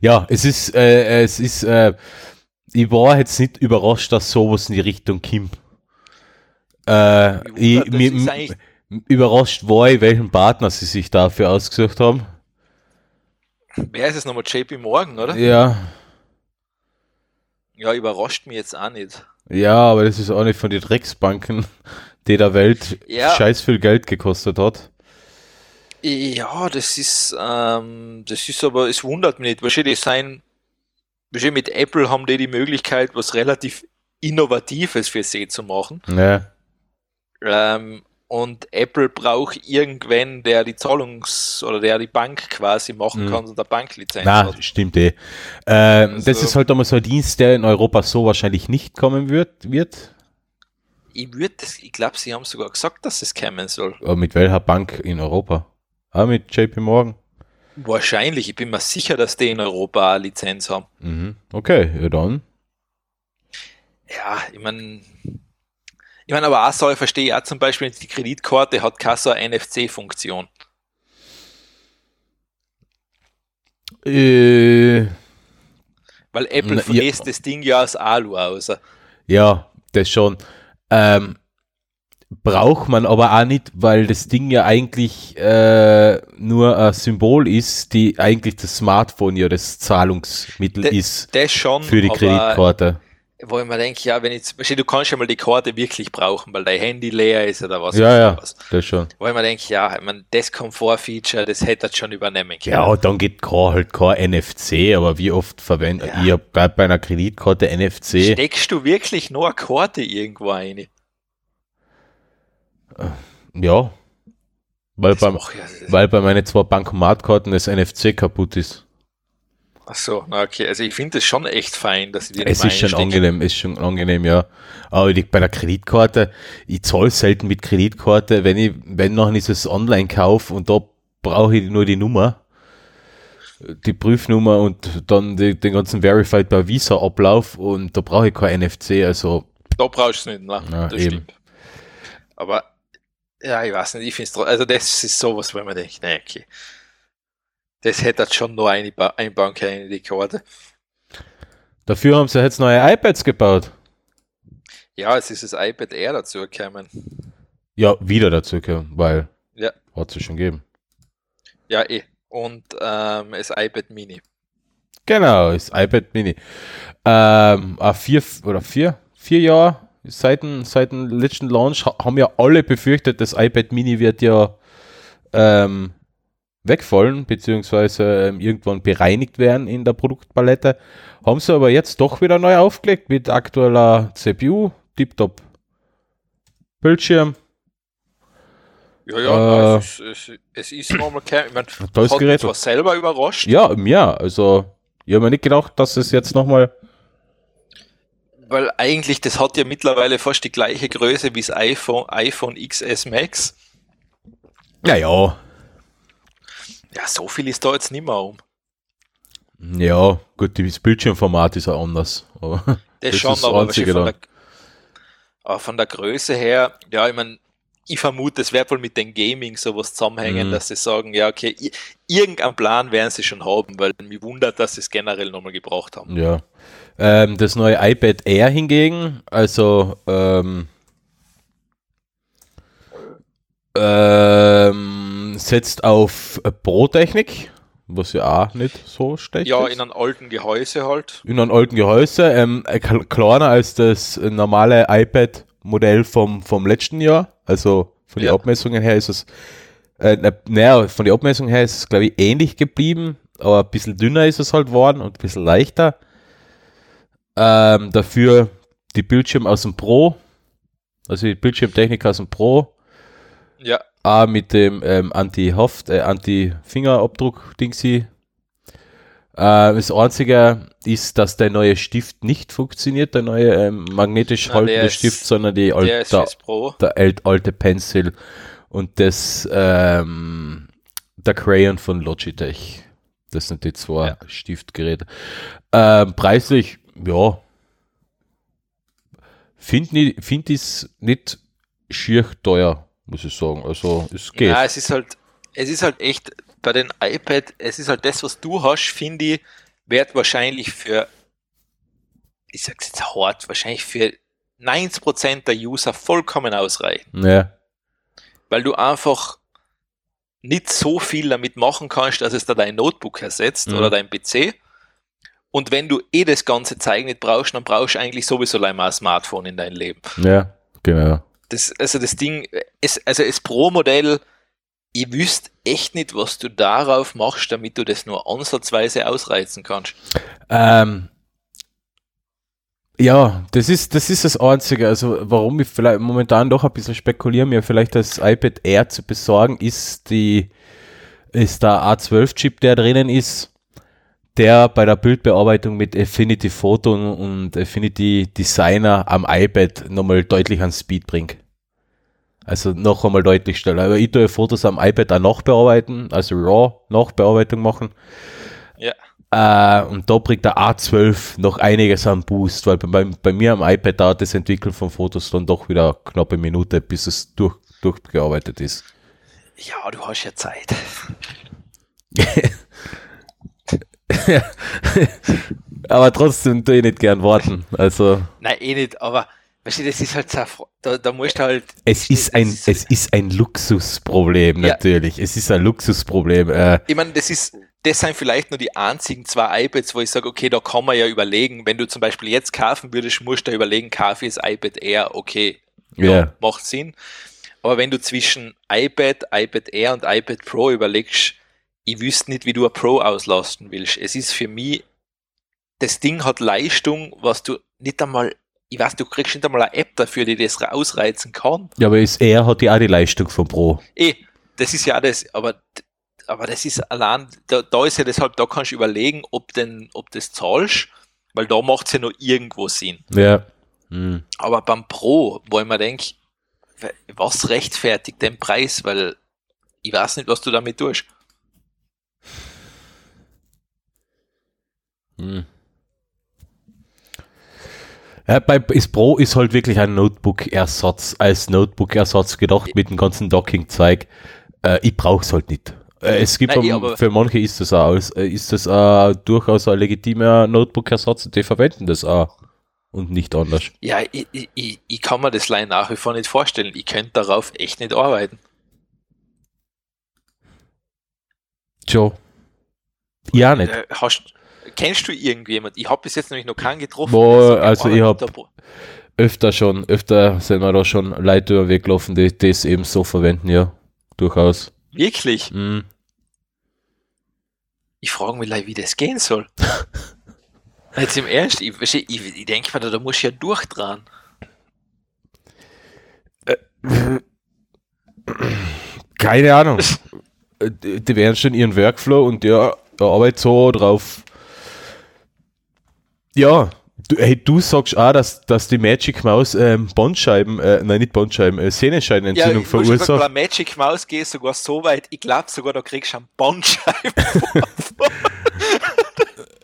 Ja, es ist, äh, es ist, äh, ich war jetzt nicht überrascht, dass sowas in die Richtung kommt. Äh, ich, mir, Überrascht war ich, welchen Partner sie sich dafür ausgesucht haben. Wer ist es nochmal? JP Morgan, oder? Ja, Ja, überrascht mich jetzt auch nicht. ja, aber das ist auch nicht von den Drecksbanken, die der Welt Ja. scheiß viel Geld gekostet hat. Ja, das ist, ähm, das ist aber, es wundert mich nicht. Wahrscheinlich sein, wahrscheinlich mit Apple haben die die Möglichkeit, was relativ Innovatives für sie zu machen. Ja, Ähm, und Apple braucht irgendwen, der die Zahlungs- oder der die Bank quasi machen Mhm. kann und der Banklizenz na, hat. stimmt eh. Das Also- ist halt einmal so ein Dienst, der in Europa so wahrscheinlich nicht kommen wird. wird. Ich würde das, ich glaube, sie haben sogar gesagt, dass es kommen soll. Aber mit welcher Bank in Europa? Ah, mit JP Morgan. Wahrscheinlich, ich bin mir sicher, dass die in Europa eine Lizenz haben. Mhm. Okay, ja dann. Ja, ich meine, ich meine, aber auch so, ich verstehe auch zum Beispiel, die Kreditkarte hat keine so eine NFC-Funktion. Äh, Weil Apple Na, fräst das Ding ja aus Alu aus. ja, das schon. Ähm, braucht man aber auch nicht, weil das Ding ja eigentlich äh, nur ein Symbol ist, die eigentlich das Smartphone ja das Zahlungsmittel De- ist Das schon, für die Kreditkarte. wo ich mir denke, ja, wenn jetzt, du kannst ja mal die Karte wirklich brauchen, weil dein Handy leer ist oder was. Ja, ja, was. das schon. Wo ich mir denke, ja, ich mein, das Komfort-Feature, das hätte er schon übernehmen können. Ja, dann geht kein, halt kein NFC, aber wie oft verwende Ja. grad bei einer Kreditkarte NFC? Steckst du wirklich nur eine Karte irgendwo rein? Ja. Weil, Das beim, weil bei meinen zwei Bankomatkarten das NFC kaputt ist. Ach so, na okay. Also ich finde es schon echt fein, dass sie die Es ist schon einstecken. angenehm, ist schon angenehm, ja. Aber ich, bei der Kreditkarte, ich zahle selten mit Kreditkarte, wenn ich, wenn noch ist es Online-Kauf und da brauche ich nur die Nummer, die Prüfnummer und dann die, den ganzen Verified by Visa-Ablauf und da brauche ich kein NFC, also Da brauchst du es nicht, ne? Ja, das eben. stimmt. Aber ja, ich weiß nicht, ich finde es also das ist sowas, wo man denkt, nee, okay. Das hätte halt schon nur eine ba einbauen können in die Karte. dafür haben sie jetzt neue iPads gebaut. Ja, es ist das iPad Air dazu gekommen. Ja, wieder dazu gekommen, weil Ja. hat es schon gegeben. Ja, eh. Und ähm, das iPad Mini. Genau, das iPad Mini. Ähm, ah, vier oder vier, vier Jahre seit dem, seit dem letzten Launch ha- haben ja alle befürchtet, das iPad Mini wird ja ähm, wegfallen, beziehungsweise ähm, irgendwann bereinigt werden in der Produktpalette. Haben sie aber jetzt doch wieder neu aufgelegt mit aktueller CPU, Tiptop Bildschirm, Ja, ja, Äh, es, ist, es, kein. Ich mein, tolles hat mich Gerät. zwar selber überrascht, Ja, ja, also ich habe mir nicht gedacht, dass es jetzt nochmal weil eigentlich das hat ja mittlerweile fast die gleiche Größe wie das iPhone, iPhone XS Max. Naja, Ja, so viel ist da jetzt nicht mehr um. Ja, gut, das Bildschirmformat ist auch anders. Aber Das, Das schon, ist aber, Einzige von der, aber von der Größe her, ja, ich meine, ich vermute, es wird wohl mit dem Gaming sowas zusammenhängen, Mhm. dass sie sagen, ja, okay, irgendeinen Plan werden sie schon haben, weil mich wundert, dass sie es generell nochmal gebraucht haben. ja. Ähm, das neue iPad Air hingegen, also ähm, ähm, setzt auf Pro-Technik, was ja auch nicht so schlecht Ja, ist. in einem alten Gehäuse halt. in einem alten Gehäuse, ähm, äh, kl- kleiner als das normale iPad-Modell vom, vom letzten Jahr. Also von den Ja. Abmessungen her ist es, äh, na- naja, von den Abmessungen her ist es, glaube ich, ähnlich geblieben, aber ein bisschen dünner ist es halt worden und ein bisschen leichter. Ähm, dafür die Bildschirm aus dem Pro, also die Bildschirmtechnik aus dem Pro, Ja, auch mit dem ähm, Anti-Haft, äh, Anti-Fingerabdruck-Dingsy. Äh, das Einzige ist, dass der neue Stift nicht funktioniert, der neue ähm, magnetisch haltende der ist- Stift, sondern die der alte, der alt, alte Pencil und das ähm, der Crayon von Logitech. Das sind die zwei Ja. Stiftgeräte. Ähm, preislich, ja, finde ich find es nicht schier teuer, muss ich sagen. Also es geht. Ja, es ist halt, es ist halt echt bei den iPad, es ist halt das, was du hast, finde ich, wird wahrscheinlich für, ich sag's jetzt hart, wahrscheinlich für 90% der User vollkommen ausreichen. Ja, weil du einfach nicht so viel damit machen kannst, dass es da dein Notebook ersetzt Mhm. oder dein PC. Und wenn du eh das ganze Zeug nicht brauchst, dann brauchst du eigentlich sowieso einmal ein Smartphone in dein Leben. Ja, genau. Das, also das Ding, es, also das Pro-Modell, ich wüsste echt nicht, was du darauf machst, damit du das nur ansatzweise ausreizen kannst. Ähm, ja, das ist, das ist das Einzige. Also, warum ich vielleicht momentan doch ein bisschen spekuliere, mir vielleicht das iPad Air zu besorgen, ist die, ist der A12-Chip, der drinnen ist, der bei der Bildbearbeitung mit Affinity Photo und Affinity Designer am iPad nochmal deutlich an Speed bringt. Also noch einmal deutlich schneller. Aber ich tue Fotos am iPad auch nachbearbeiten, also RAW Nachbearbeitung machen. Ja. Äh, und da bringt der A12 noch einiges an Boost, weil bei, bei mir am iPad dauert das Entwickeln von Fotos dann doch wieder knappe Minute, bis es durch, durchgearbeitet ist. Ja, du hast ja Zeit. Aber trotzdem tue ich nicht gern warten. Also Nein, eh nicht, aber weißt du, das ist halt so, da, da musst du halt. es ist ein, das es ist ein Luxusproblem Ja. natürlich. Es ist ein Luxusproblem. Äh, Ich meine, das ist, das sind vielleicht nur die einzigen zwei iPads, wo ich sage, okay, da kann man ja überlegen, wenn du zum Beispiel jetzt kaufen würdest, musst du überlegen, kaufe ich das iPad Air, okay, Ja. macht Sinn. Aber wenn du zwischen iPad, iPad Air und iPad Pro überlegst, ich wüsste nicht, wie du ein Pro auslasten willst. Es ist für mich, das Ding hat Leistung, was du nicht einmal, ich weiß, du kriegst nicht einmal eine App dafür, die das ausreizen kann. ja, aber es, er hat ja auch die Leistung vom Pro. Eh, das ist ja das, aber, aber das ist allein, da, da ist ja deshalb, da kannst du überlegen, ob denn, ob das zahlst, weil da macht es ja noch irgendwo Sinn. Ja. Hm. Aber beim Pro, wo ich mir denke, was rechtfertigt den Preis, weil ich weiß nicht, was du damit tust. Hm. Ja, bei ist Pro ist halt wirklich ein Notebook-Ersatz, als Notebook-Ersatz gedacht mit dem ganzen Docking-Zeug. Äh, ich brauche es halt nicht. Äh, es gibt Nein, aber- für manche ist das auch, äh, ist das auch durchaus ein legitimer Notebook-Ersatz und die verwenden das auch und nicht anders. Ja, ich, ich- ich, kann mir das leider nach wie vor nicht vorstellen. Ich könnte darauf echt nicht arbeiten. Tja. Ja, nicht. Äh, hast, kennst du irgendjemand? Ich habe bis jetzt nämlich noch keinen getroffen. Boah, also ich arbeitet hab- da Pro- Öfter schon, öfter sind wir da schon Leute über den Weg gelaufen, die es eben so verwenden, ja. Durchaus. Wirklich? Mhm. Ich frage mich, wie das gehen soll. Jetzt im Ernst, ich, ich, ich denke mir, da, da muss ich ja durchdran. Keine Ahnung. Äh, die, werden schon ihren Workflow und der, arbeitet so drauf. Ja, du, hey, du sagst auch, dass, dass die Magic Mouse ähm, Bandscheiben, äh, nein, nicht Bandscheiben, äh, Sehnenscheidenentzündung ich muss schon sagen, bei verursacht. der Magic Mouse geht sogar so weit, ich glaube sogar, da kriegst du einen Bandscheiben.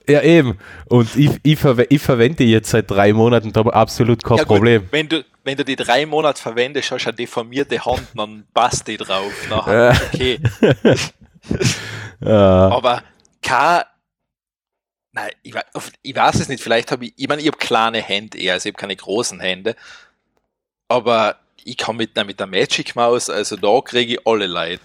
Ja, eben. Und ich, ich, verwe ich verwende jetzt seit drei Monaten, da habe ich absolut kein Ja, gut, Problem. Wenn du, wenn du die drei Monate verwendest, hast du eine deformierte Hand, dann passt die drauf. Nachher okay. Ja. Aber kein, nein, ich, ich weiß es nicht, vielleicht habe ich, ich meine, ich habe kleine Hände eher, also ich habe keine großen Hände, aber ich kann mit, der- mit der Magic Maus, also da kriege ich alle Leid.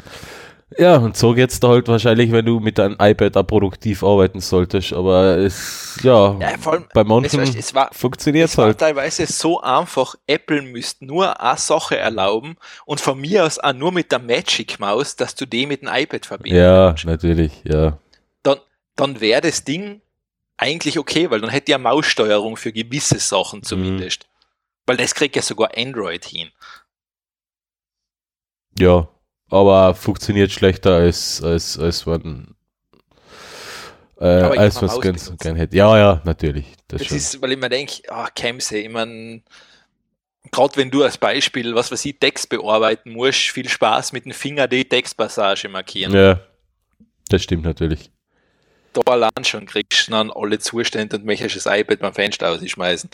Ja, und so geht's da halt wahrscheinlich, wenn du mit deinem iPad auch produktiv arbeiten solltest. Aber es, ja, Ja, vor allem, bei es, manchen weißt, es war, funktioniert es war halt. teilweise so einfach, Apple müsste nur eine Sache erlauben und von mir aus auch nur mit der Magic Maus, dass du die mit dem iPad verbindest. Ja, natürlich, ja. dann, dann wäre das Ding eigentlich okay, weil dann hätte ja Maussteuerung für gewisse Sachen zumindest. Weil das kriegt ja sogar Android hin. Ja, aber funktioniert schlechter als, als, als man, äh, als was ganz gern hätte. Ja, ja, natürlich. Das, Das ist, weil ich mir denke, ah, Kämse, ich meine, gerade wenn du als Beispiel, was weiß ich, Text bearbeiten musst, viel Spaß mit dem Finger die Textpassage markieren. ja, das stimmt natürlich. Da allein schon kriegst du dann alle Zustände und möchtest das iPad beim Fenster ausschmeißen.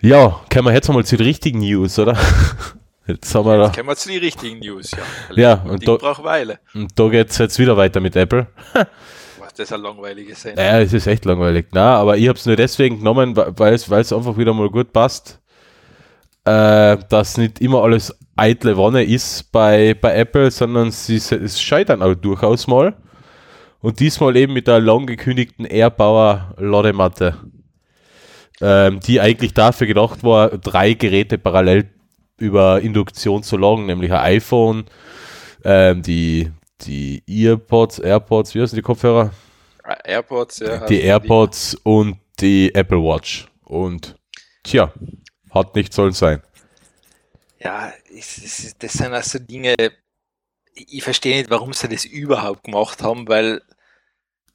Ja, kommen wir jetzt mal zu den richtigen News, oder? Jetzt haben wir Jetzt da, kommen wir zu den richtigen News, ja. Ja, und da- braucht Weile. und da geht's jetzt wieder weiter mit Apple. Was das eine langweilige Sendung. Ja, es ist echt langweilig. Na, aber ich habe es nur deswegen genommen, es weil es einfach wieder mal gut passt. Äh, dass nicht immer alles eitle Wonne ist bei, bei Apple, sondern sie, es scheitern auch durchaus mal. Und diesmal eben mit der lang gekündigten Airbauer Ladematte, ähm, die eigentlich dafür gedacht war, drei Geräte parallel über Induktion zu lagen, nämlich ein iPhone, ähm, die, die Earpods, AirPods, wie heißen die Kopfhörer? AirPods, ja. Die AirPods und die Apple Watch. Und tja, hat nicht sollen sein. Ja, das sind also Dinge, ich verstehe nicht, warum sie das überhaupt gemacht haben, weil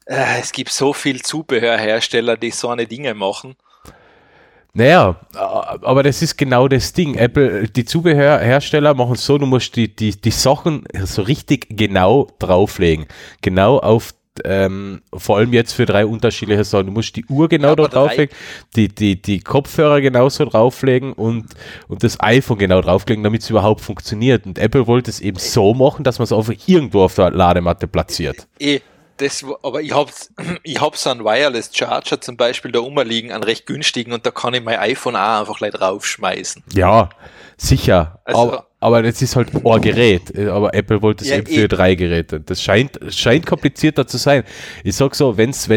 äh, es gibt so viel Zubehörhersteller, die so eine Dinge machen. Naja, aber das ist genau das Ding. Apple, die Zubehörhersteller machen es so, du musst die, die, die Sachen so richtig genau drauflegen. Genau auf ähm, vor allem jetzt für drei unterschiedliche Sachen. Du musst die Uhr genau Ja, drauflegen, die, die, die Kopfhörer genauso drauflegen und, und das iPhone genau drauflegen, damit es überhaupt funktioniert. Und Apple wollte es eben so machen, dass man es einfach irgendwo auf der Ladematte platziert. Eh, das, aber ich hab's, ich hab so einen Wireless Charger zum Beispiel da rumliegen, einen recht günstigen, und da kann ich mein iPhone auch einfach gleich draufschmeißen. Ja, sicher. Also- aber, aber das ist halt ein Gerät. Aber Apple wollte es Ja, eben für eh. drei Geräte. Das scheint, scheint komplizierter zu sein. Ich sag so, wenn es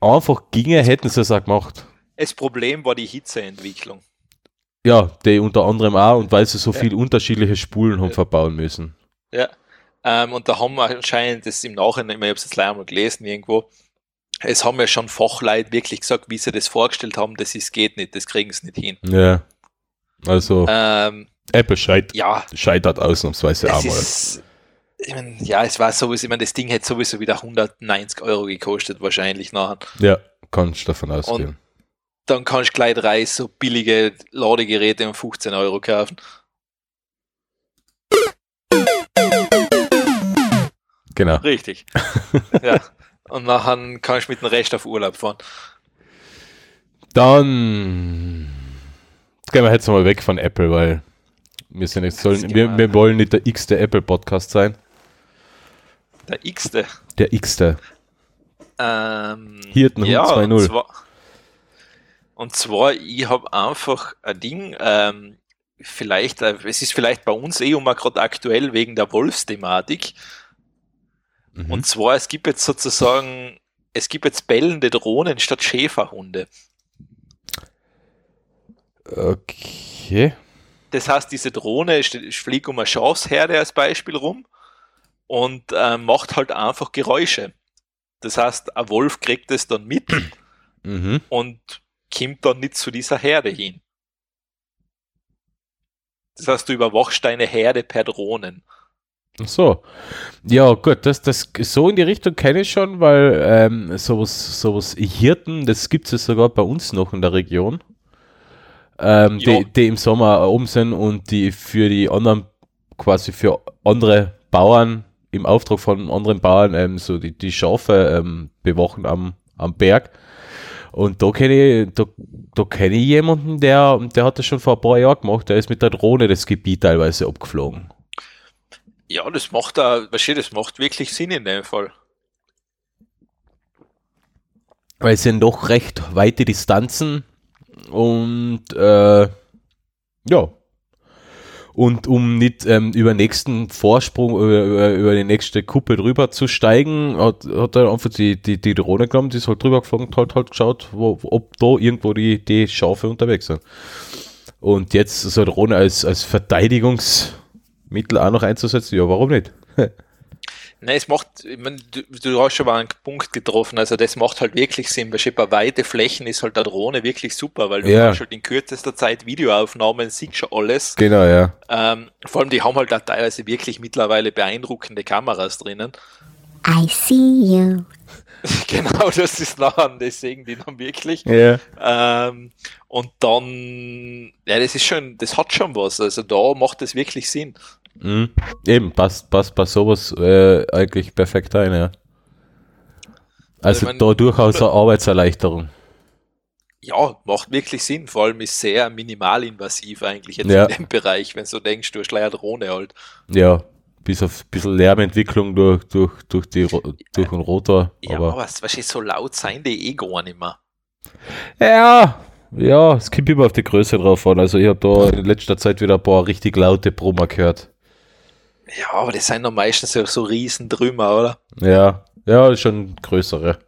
einfach ginge, hätten sie es auch gemacht. Das Problem war die Hitzeentwicklung. Ja, die unter anderem auch und weil sie so viel unterschiedliche Spulen haben verbauen müssen. Ja. Ähm, und da haben wir anscheinend das im Nachhinein, ich habe es jetzt leider mal gelesen irgendwo, es haben ja schon Fachleute wirklich gesagt, wie sie das vorgestellt haben, das ist, geht nicht, das kriegen sie nicht hin. Ja. Also Ähm, Apple scheit, ja, scheitert ausnahmsweise auch das mal. ist, ich mein, ja, es war sowieso, ich meine, das Ding hätte sowieso wieder 190 Euro gekostet, wahrscheinlich nachher. Ja, kannst davon ausgehen. Dann kannst du gleich drei so billige Ladegeräte um 15 Euro kaufen. genau. Richtig. ja. Und nachher kannst du mit dem Rest auf Urlaub fahren. Dann gehen wir jetzt mal weg von Apple, weil wir sind jetzt sollen, wir, wir- wollen nicht der x-te Apple Podcast sein. Der X-te. Der x-te. Ähm, Hirtenhund ja, 2.0. Und zwar, und zwar, ich habe einfach ein Ding, ähm, vielleicht, äh, es ist vielleicht bei uns eh immer gerade aktuell wegen der Wolfsthematik. Mhm. Und zwar, es gibt jetzt sozusagen, es gibt jetzt bellende Drohnen statt Schäferhunde. Okay. Das heißt, diese Drohne fliegt um eine Schafsherde als Beispiel rum und äh, macht halt einfach Geräusche. Das heißt, ein Wolf kriegt es dann mit Mhm. und kommt dann nicht zu dieser Herde hin. Das heißt, du überwachst deine Herde per Drohnen. Ach So. Ja, gut, das, das so in die Richtung kenne ich schon, weil ähm, sowas, sowas Hirten, das gibt es sogar bei uns noch in der Region. Ähm, die, die im Sommer oben sind und die für die anderen, quasi für andere Bauern, im Auftrag von anderen Bauern, ähm, so die, die Schafe ähm, bewachen am, am Berg. Und da kenne ich, da, da kenne ich jemanden, der, der hat das schon vor ein paar Jahren gemacht, der ist mit der Drohne das Gebiet teilweise abgeflogen. Ja, das macht da, das macht wirklich Sinn in dem Fall. weil es sind doch recht weite Distanzen und äh, ja. Und um nicht ähm, über den nächsten Vorsprung, über, über, über die nächste Kuppe drüber zu steigen, hat, hat er einfach die, die, die Drohne genommen, die ist halt drüber geflogen und hat halt geschaut, wo, ob da irgendwo die, die Schafe unterwegs sind. Und jetzt so eine Drohne als, als Verteidigungsmittel auch noch einzusetzen, ja, warum nicht? Nein, es macht, ich mein, du, du hast schon mal einen Punkt getroffen, also das macht halt wirklich Sinn, weil schon bei weite Flächen ist halt der Drohne wirklich super, weil du Ja. kannst halt in kürzester Zeit Videoaufnahmen, siehst schon alles. Genau, ja. Ähm, vor allem, die haben halt da teilweise wirklich mittlerweile beeindruckende Kameras drinnen. I see you. genau, das ist nachher, das sehen die dann wirklich. Ja. Ähm, und dann, ja, das ist schon, das hat schon was, also da macht es wirklich Sinn. Mhm. Eben, passt, passt bei sowas äh, eigentlich perfekt ein, ja. Also mein- da durchaus eine Arbeitserleichterung. Ja, macht wirklich Sinn, vor allem ist sehr minimalinvasiv eigentlich jetzt Ja. in dem Bereich, wenn du denkst, du hast eine Drohne halt. Ja, bis auf ein bisschen Lärmentwicklung durch, durch, durch, die, durch den Rotor. Ja, aber aber was, was so laut sein die eh gar nicht mehr. ja, Ja, es kommt immer auf die Größe drauf an. Also ich habe da in letzter Zeit wieder ein paar richtig laute Brummer gehört. Ja, aber das sind doch meistens so, so Riesentrümmer, oder? Ja, ja, schon größere.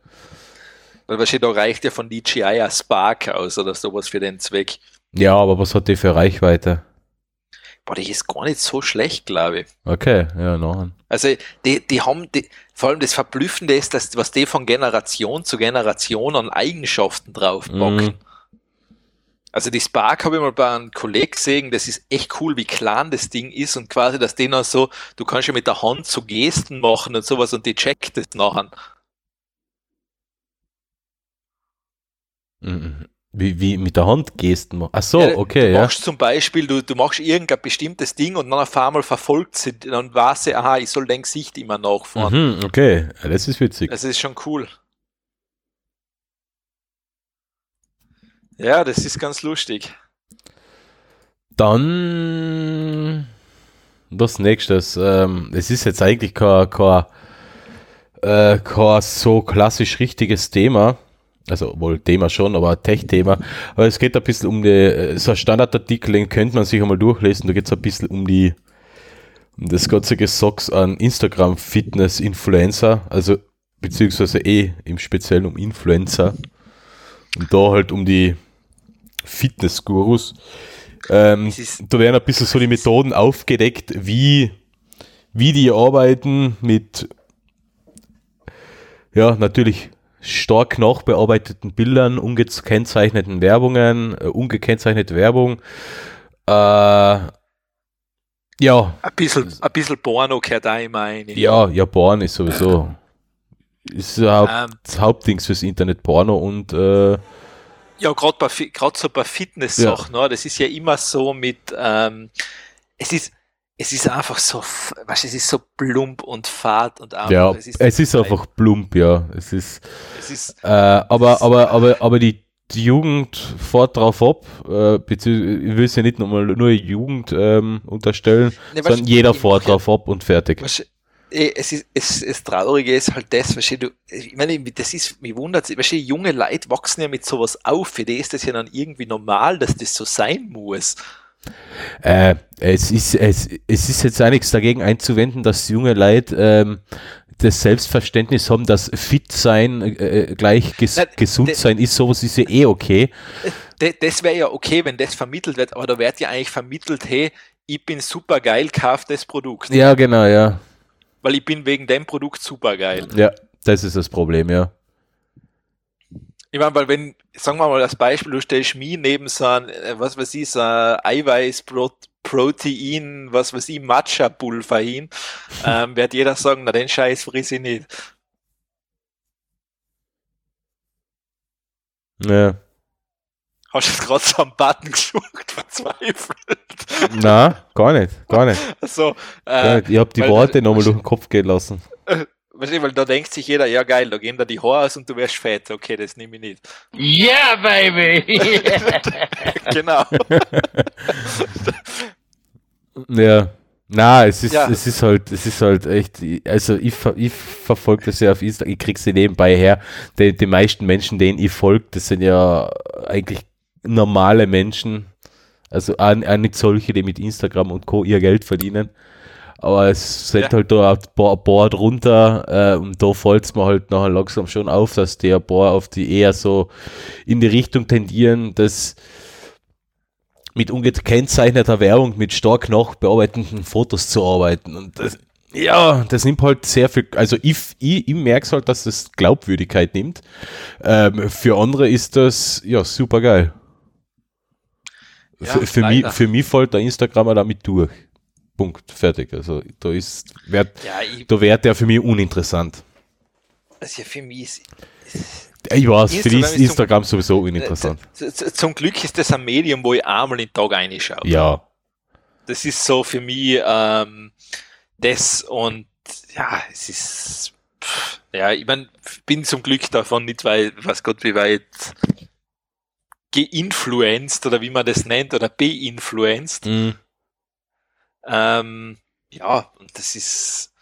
Weil wahrscheinlich da reicht ja von DJI ein Spark aus oder sowas für den Zweck. Ja, aber was hat die für Reichweite? Boah, die ist gar nicht so schlecht, glaube ich. Okay, ja, nachher. Also die, die haben, die, vor allem das Verblüffende ist, dass was die von Generation zu Generation an Eigenschaften draufpacken. Mhm. Also die Spark habe ich mal bei einem Kollegen gesehen, das ist echt cool, wie klein das Ding ist und quasi, dass den auch so, du kannst ja mit der Hand so Gesten machen und sowas und die checkt das nachher. Mhm. Wie, wie mit der Hand Gesten machen. Ach so, Ja, okay, du ja. machst zum Beispiel, du, du machst irgendein bestimmtes Ding und dann auf einmal verfolgt sie, dann weiß sie, aha, ich soll dein Gesicht immer nachfahren. Mhm, okay, ja, das ist witzig. Das ist schon cool. Ja, das ist ganz lustig. Dann das nächstes. Ähm, es ist jetzt eigentlich kein, kein, äh, kein so klassisch richtiges Thema. Also wohl Thema schon, aber Tech-Thema. Aber es geht ein bisschen um die, äh, so Standardartikel, den könnte man sich einmal durchlesen. Da geht es ein bisschen um die um das ganze Gesocks an Instagram-Fitness-Influencer, also beziehungsweise eh im Speziellen um Influencer. Und da halt um die Fitness-Gurus. Ähm, da werden ein bisschen so die Methoden aufgedeckt, wie, wie die arbeiten mit, ja, natürlich stark nachbearbeiteten Bildern, ungekennzeichneten Werbungen, äh, ungekennzeichnete Werbung. Äh, ja, Ein bisschen, ein bisschen Porno gehört da immer rein. ja, Japan ist sowieso ist ja Haupt, Ähm, das Hauptdings fürs Internet Porno und äh, ja, gerade bei, so bei Fitness-Sachen, ne, das ist ja immer so mit, ähm, es ist, es ist einfach so, weißt, du, es ist so plump und fad und einfach, ja, es ist, so einfach plump, ja. Es ist Es ist, Äh, aber, aber, aber, aber die, die Jugend fährt drauf ab, äh, beziehungsweise, ich will es ja nicht nochmal nur Jugend ähm, unterstellen, Ne, sondern jeder fährt ja- drauf ab und fertig. Eh, es ist, es, es Traurige ist halt das, weißt, du, ich meine, das ist, mich wundert du, junge Leute wachsen ja mit sowas auf, für die ist das ja dann irgendwie normal, dass das so sein muss. Äh, es, ist, es, es ist jetzt auch nichts dagegen einzuwenden, dass junge Leute ähm, das Selbstverständnis haben, dass fit sein äh, gleich ges Nein, gesund sein ist, sowas ist ja eh okay. Das wäre ja okay, wenn das vermittelt wird, aber da wird ja eigentlich vermittelt, hey, ich bin super geil, kauf das Produkt. Ja, genau, ja. Weil ich bin wegen dem Produkt super geil. Ja, das ist das Problem, ja. Ich meine, weil wenn, sagen wir mal als Beispiel, du stellst mich neben so ein, äh, was weiß ich, so ein Eiweiß, Protein, was weiß ich, Matcha-Pulver hin, ähm, wird jeder sagen, na den Scheiß friss ich nicht. ja. Hast du gerade so einen Button gesucht, verzweifelt? Na, gar nicht, gar nicht. Also, Gar äh, nicht. Ich habe die Worte nochmal durch den Kopf gehen lassen. weißt du, weil da denkt sich jeder, ja geil, da gehen da die Haare aus und du wirst fett. Okay, das nehme ich nicht. Yeah, baby! genau. Ja. Na, es ist, Ja. es ist halt, es ist halt echt, also ich, ich verfolge das ja auf Instagram, ich krieg sie nebenbei her. Die, die meisten Menschen, denen ich folge, das sind ja eigentlich normale Menschen. Also auch, auch nicht solche, die mit Instagram und Co. ihr Geld verdienen. Aber es sind Ja. halt da ein paar, paar drunter äh, und da fällt es mir halt nachher langsam schon auf, dass die ein paar auf die eher so in die Richtung tendieren, dass mit ungekennzeichneter Werbung, mit stark nachbearbeitenden Fotos zu arbeiten. Und das, ja, das nimmt halt sehr viel, also ich, ich, ich merke halt, dass das Glaubwürdigkeit nimmt. Ähm, für andere ist das ja super geil. Ja, für, für, mich, für mich fällt der Instagrammer damit durch. Punkt, fertig. Also da ist, wird, Ja, ich, da wird der für mich uninteressant. also für mich ist, Ich weiß, für die Instagram ist ist zum- Instagram sowieso uninteressant. Z- Zum Glück ist das ein Medium, wo ich einmal den Tag reinschaue. Ja, Das ist so für mich ähm, das und ja, es ist pff, ja, ich mein, bin zum Glück davon nicht, weil, was Gott, wie weit geinfluenced oder wie man das nennt oder beinfluenced. mm, Ähm, ja, und das ist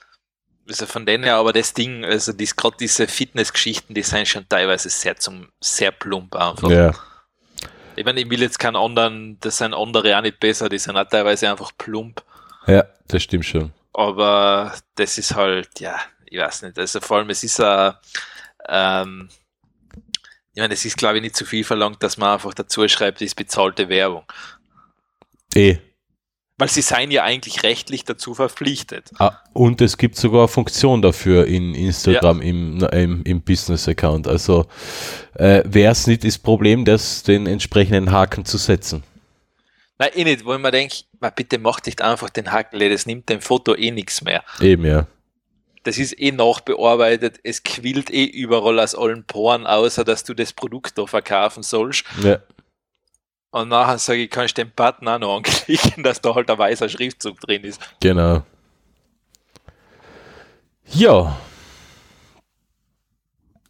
also von denen her, aber das Ding, also dies, gerade diese Fitnessgeschichten, die sind schon teilweise sehr zum sehr plump einfach. ja. Ich meine, ich will jetzt keinen anderen, das sind andere auch nicht besser, die sind auch teilweise einfach plump. Ja, das stimmt schon. Aber das ist halt, ja, ich weiß nicht. Also vor allem, es ist ein, ähm, ich meine, es ist, glaube ich, nicht zu viel verlangt, dass man einfach dazu schreibt, es ist bezahlte Werbung. Eh. Weil sie seien ja eigentlich rechtlich dazu verpflichtet. Ah, und es gibt sogar eine Funktion dafür in Instagram im, im, im Business-Account. Also äh, wäre es nicht das Problem, das den entsprechenden Haken zu setzen. Nein, eh nicht, wo ich mir denke, bitte macht nicht einfach den Haken, das nimmt dem Foto eh nichts mehr. Eben, ja. Das ist eh nachbearbeitet, es quillt eh überall aus allen Poren, außer dass du das Produkt da verkaufen sollst. ja. Und nachher sage ich, kannst du den Button auch noch anklicken, dass da halt ein weißer Schriftzug drin ist. Genau. Ja,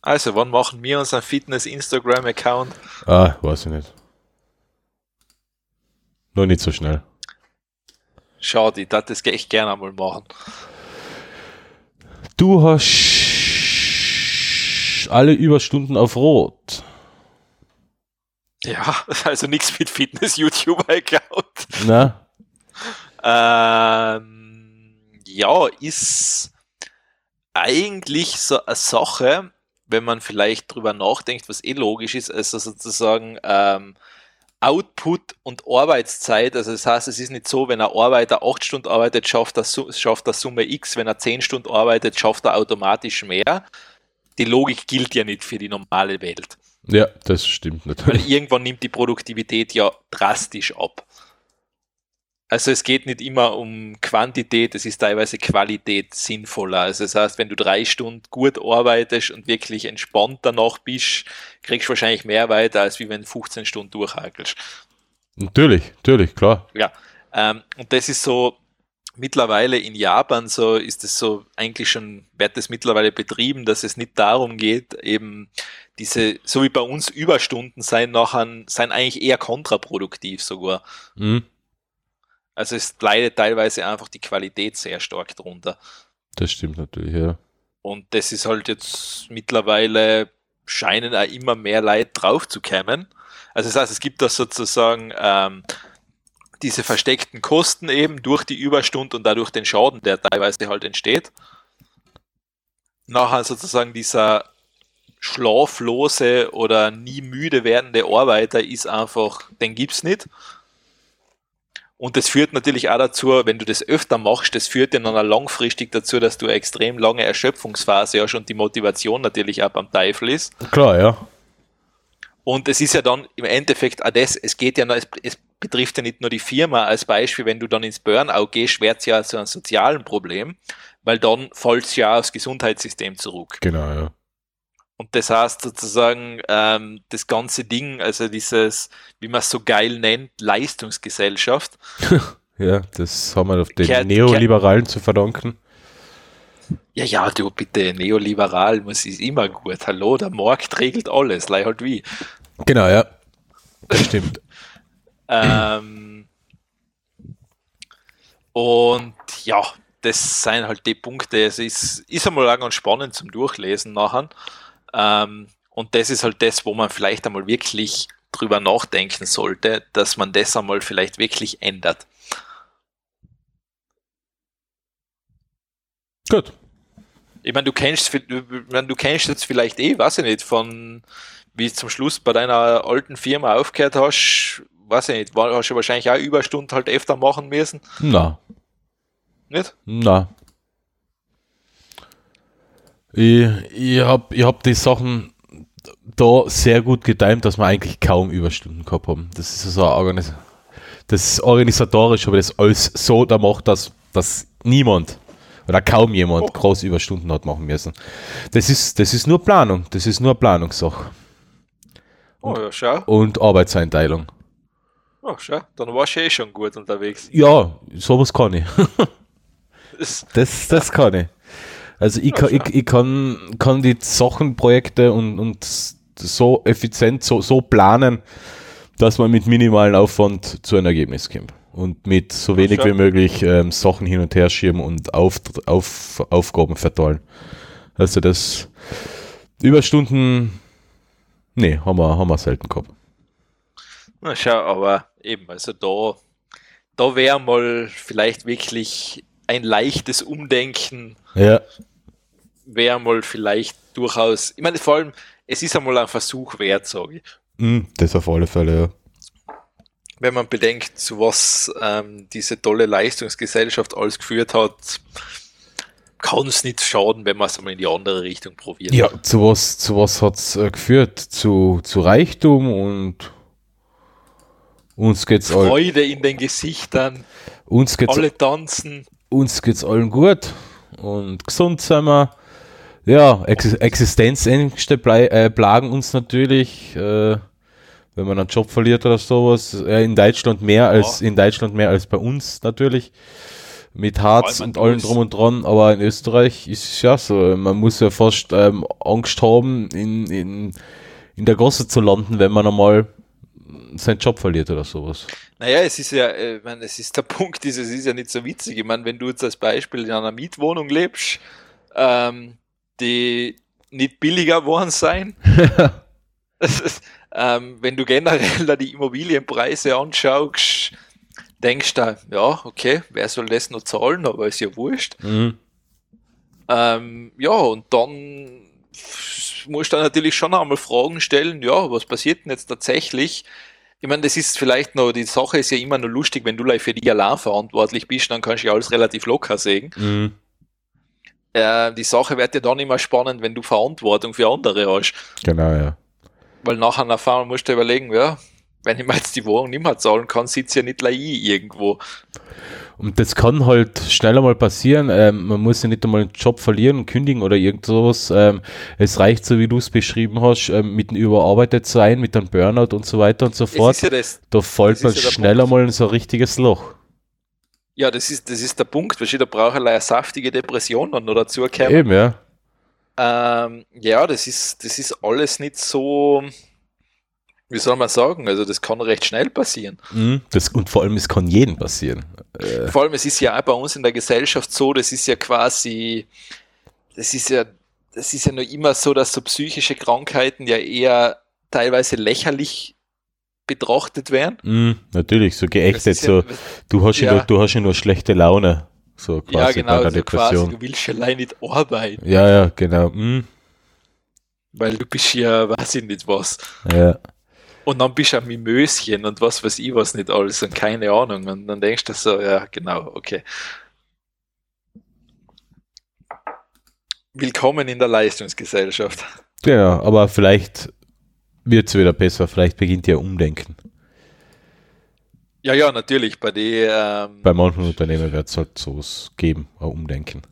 Also, wann machen wir unseren Fitness-Instagram-Account? ah, weiß ich nicht. Nur nicht so schnell. Schade, ich darf das echt gerne einmal machen. Du hast alle Überstunden auf Rot. Ja, also nichts mit Fitness-YouTuber-Account. Na? Ähm, ja, ist eigentlich so eine Sache, wenn man vielleicht drüber nachdenkt, was eh logisch ist, also sozusagen ähm, Output und Arbeitszeit. Also das heißt, es ist nicht so, wenn ein Arbeiter acht Stunden arbeitet, schafft er, schafft er Summe X, wenn er zehn Stunden arbeitet, schafft er automatisch mehr. Die Logik gilt ja nicht für die normale Welt. Ja, das stimmt Weil natürlich. irgendwann nimmt die Produktivität ja drastisch ab. Also es geht nicht immer um Quantität, es ist teilweise Qualität sinnvoller. Also das heißt, wenn du drei Stunden gut arbeitest und wirklich entspannt danach bist, kriegst du wahrscheinlich mehr weiter, als wie wenn du 15 Stunden durchhakelst. Natürlich, natürlich, klar. Ja, ähm, und das ist so mittlerweile in Japan so, ist es so eigentlich schon, wird das mittlerweile betrieben, dass es nicht darum geht, eben diese, so wie bei uns Überstunden sein nachher, sein eigentlich eher kontraproduktiv sogar. Mhm, Also es leidet teilweise einfach die Qualität sehr stark drunter. das stimmt natürlich, ja. Und das ist halt jetzt mittlerweile scheinen auch immer mehr Leute drauf zu kämen. Also das heißt, es gibt da sozusagen ähm, diese versteckten Kosten eben durch die Überstunde und dadurch den Schaden, der teilweise halt entsteht. Nachher sozusagen dieser schlaflose oder nie müde werdende Arbeiter ist einfach, den gibt's nicht. Und das führt natürlich auch dazu, wenn du das öfter machst, das führt dann auch langfristig dazu, dass du eine extrem lange Erschöpfungsphase hast und die Motivation natürlich auch beim Teufel ist. Klar, ja. Und es ist ja dann im Endeffekt auch das, es geht ja, noch- es, es betrifft ja nicht nur die Firma als Beispiel, wenn du dann ins Burnout gehst, wird es ja zu einem sozialen Problem, weil dann fällt es ja aufs Gesundheitssystem zurück. Genau, ja. Und das heißt sozusagen, ähm, das ganze Ding, also dieses, wie man es so geil nennt, Leistungsgesellschaft, Ja, das haben wir auf den Kehrt- Neoliberalen zu verdanken. Ja, ja, du bitte, neoliberal muss ist immer gut. Hallo, der Markt regelt alles, lei halt wie. Genau, ja. Das stimmt. Ähm, und ja, das sind halt die Punkte. Es ist, ist einmal auch ganz spannend zum Durchlesen nachher. Ähm, und das ist halt das, wo man vielleicht einmal wirklich drüber nachdenken sollte, dass man das einmal vielleicht wirklich ändert. Gut. Ich meine, du kennst, du, kennst jetzt vielleicht eh, weiß ich nicht, von wie du zum Schluss bei deiner alten Firma aufgehört hast, weiß ich nicht, hast du wahrscheinlich auch Überstunden halt öfter machen müssen, Na, nicht? na. Ich, ich habe ich hab die Sachen da sehr gut getimt, dass wir eigentlich kaum Überstunden gehabt haben. Das ist so Organis das ist organisatorisch, aber das alles so da macht, dass, dass niemand oder kaum jemand Oh. groß Überstunden hat machen müssen. Das ist, das ist nur Planung, das ist nur Planungssache Oh ja, schau. und Arbeitseinteilung. Oh, schau. Dann warst du eh schon gut unterwegs. Ja, sowas kann ich. Das, Das, das kann ich. Also ich, kann, ich, ich kann, kann die Sachen, Projekte und, und so effizient, so, so planen, dass man mit minimalen Aufwand zu einem Ergebnis kommt. Und mit so wenig wie möglich ähm, Sachen hin und her schieben und auf, auf, Aufgaben verteilen. Also das Überstunden, nee, haben wir, haben wir selten gehabt. Na schau, aber eben, also da, da wäre mal vielleicht wirklich ein leichtes Umdenken, Ja, wäre mal vielleicht durchaus, ich meine, vor allem, es ist einmal ein Versuch wert, sage ich. mm, das auf alle Fälle, ja. Wenn man bedenkt, zu was ähm, diese tolle Leistungsgesellschaft alles geführt hat, kann es nicht schaden, wenn man es einmal in die andere Richtung probiert. Ja, zu was, zu was hat es äh, geführt? Zu, zu Reichtum und uns geht's all, Freude in den Gesichtern, uns geht's, alle tanzen. uns geht's allen gut und gesund sind wir. Ja, Ex Existenzängste äh, plagen uns natürlich, äh, wenn man einen Job verliert oder sowas. Äh, in Deutschland mehr als in Deutschland mehr als bei uns natürlich. Mit Harz und allem drum und dran, aber in Österreich ist es ja so, man muss ja fast ähm, Angst haben, in, in, in der Gosse zu landen, wenn man einmal seinen Job verliert oder sowas. Naja, es ist ja, äh, ich meine, es ist der Punkt, ist, es ist ja nicht so witzig. Ich meine, wenn du jetzt als Beispiel in einer Mietwohnung lebst, ähm, die nicht billiger geworden sein, ähm, wenn du generell da die Immobilienpreise anschaust, denkst du, ja, okay, wer soll das noch zahlen, aber ist ja wurscht. Mhm. Ähm, ja, und dann musst du natürlich schon einmal Fragen stellen, ja, was passiert denn jetzt tatsächlich? Ich meine, das ist vielleicht noch, die Sache ist ja immer nur lustig, wenn du für die allein verantwortlich bist, dann kannst du ja alles relativ locker sehen. Mhm. Äh, die Sache wird ja dann immer spannend, wenn du Verantwortung für andere hast. Genau, ja. Weil nachher auf einmal musst du überlegen, ja, wenn ich mir jetzt die Wohnung nicht mehr zahlen kann, sitzt ja nicht gleich ich irgendwo. Und das kann halt schneller mal passieren. Ähm, man muss ja nicht einmal einen Job verlieren, kündigen oder irgend sowas. Ähm, es reicht, so wie du es beschrieben hast, ähm, mit dem überarbeitet sein, mit einem Burnout und so weiter und so fort. ja das, da fällt man ja schneller Punkt. mal in so ein richtiges Loch. Ja, das ist, das ist der Punkt, weil da braucht eine saftige Depression dann noch dazu kommen. Eben, ja. Ähm, ja, das ist, das ist alles nicht so, wie soll man sagen, also das kann recht schnell passieren. Mhm. Das, und vor allem, es kann jedem passieren. Äh, Vor allem, es ist ja auch bei uns in der Gesellschaft so, das ist ja quasi, das ist ja, das ist ja nur immer so, dass so psychische Krankheiten ja eher teilweise lächerlich betrachtet werden. mhm, natürlich, so geächtet. ja, so, du, hast ja. nur, du hast ja nur schlechte Laune. So quasi ja, bei genau, der also quasi, Depression. du willst ja allein nicht arbeiten, Ja, ja, genau. Mhm. weil du bist ja, weiß ich nicht was. Ja. Und dann bist du am Mimöschen und was weiß ich was nicht alles und keine Ahnung. Und dann denkst du so, ja, genau, okay. Willkommen in der Leistungsgesellschaft. Genau, aber vielleicht wird es wieder besser, vielleicht beginnt ja Umdenken. Ja, ja, natürlich, bei den, ähm, Bei manchen Unternehmen wird es halt sowas geben, ein Umdenken.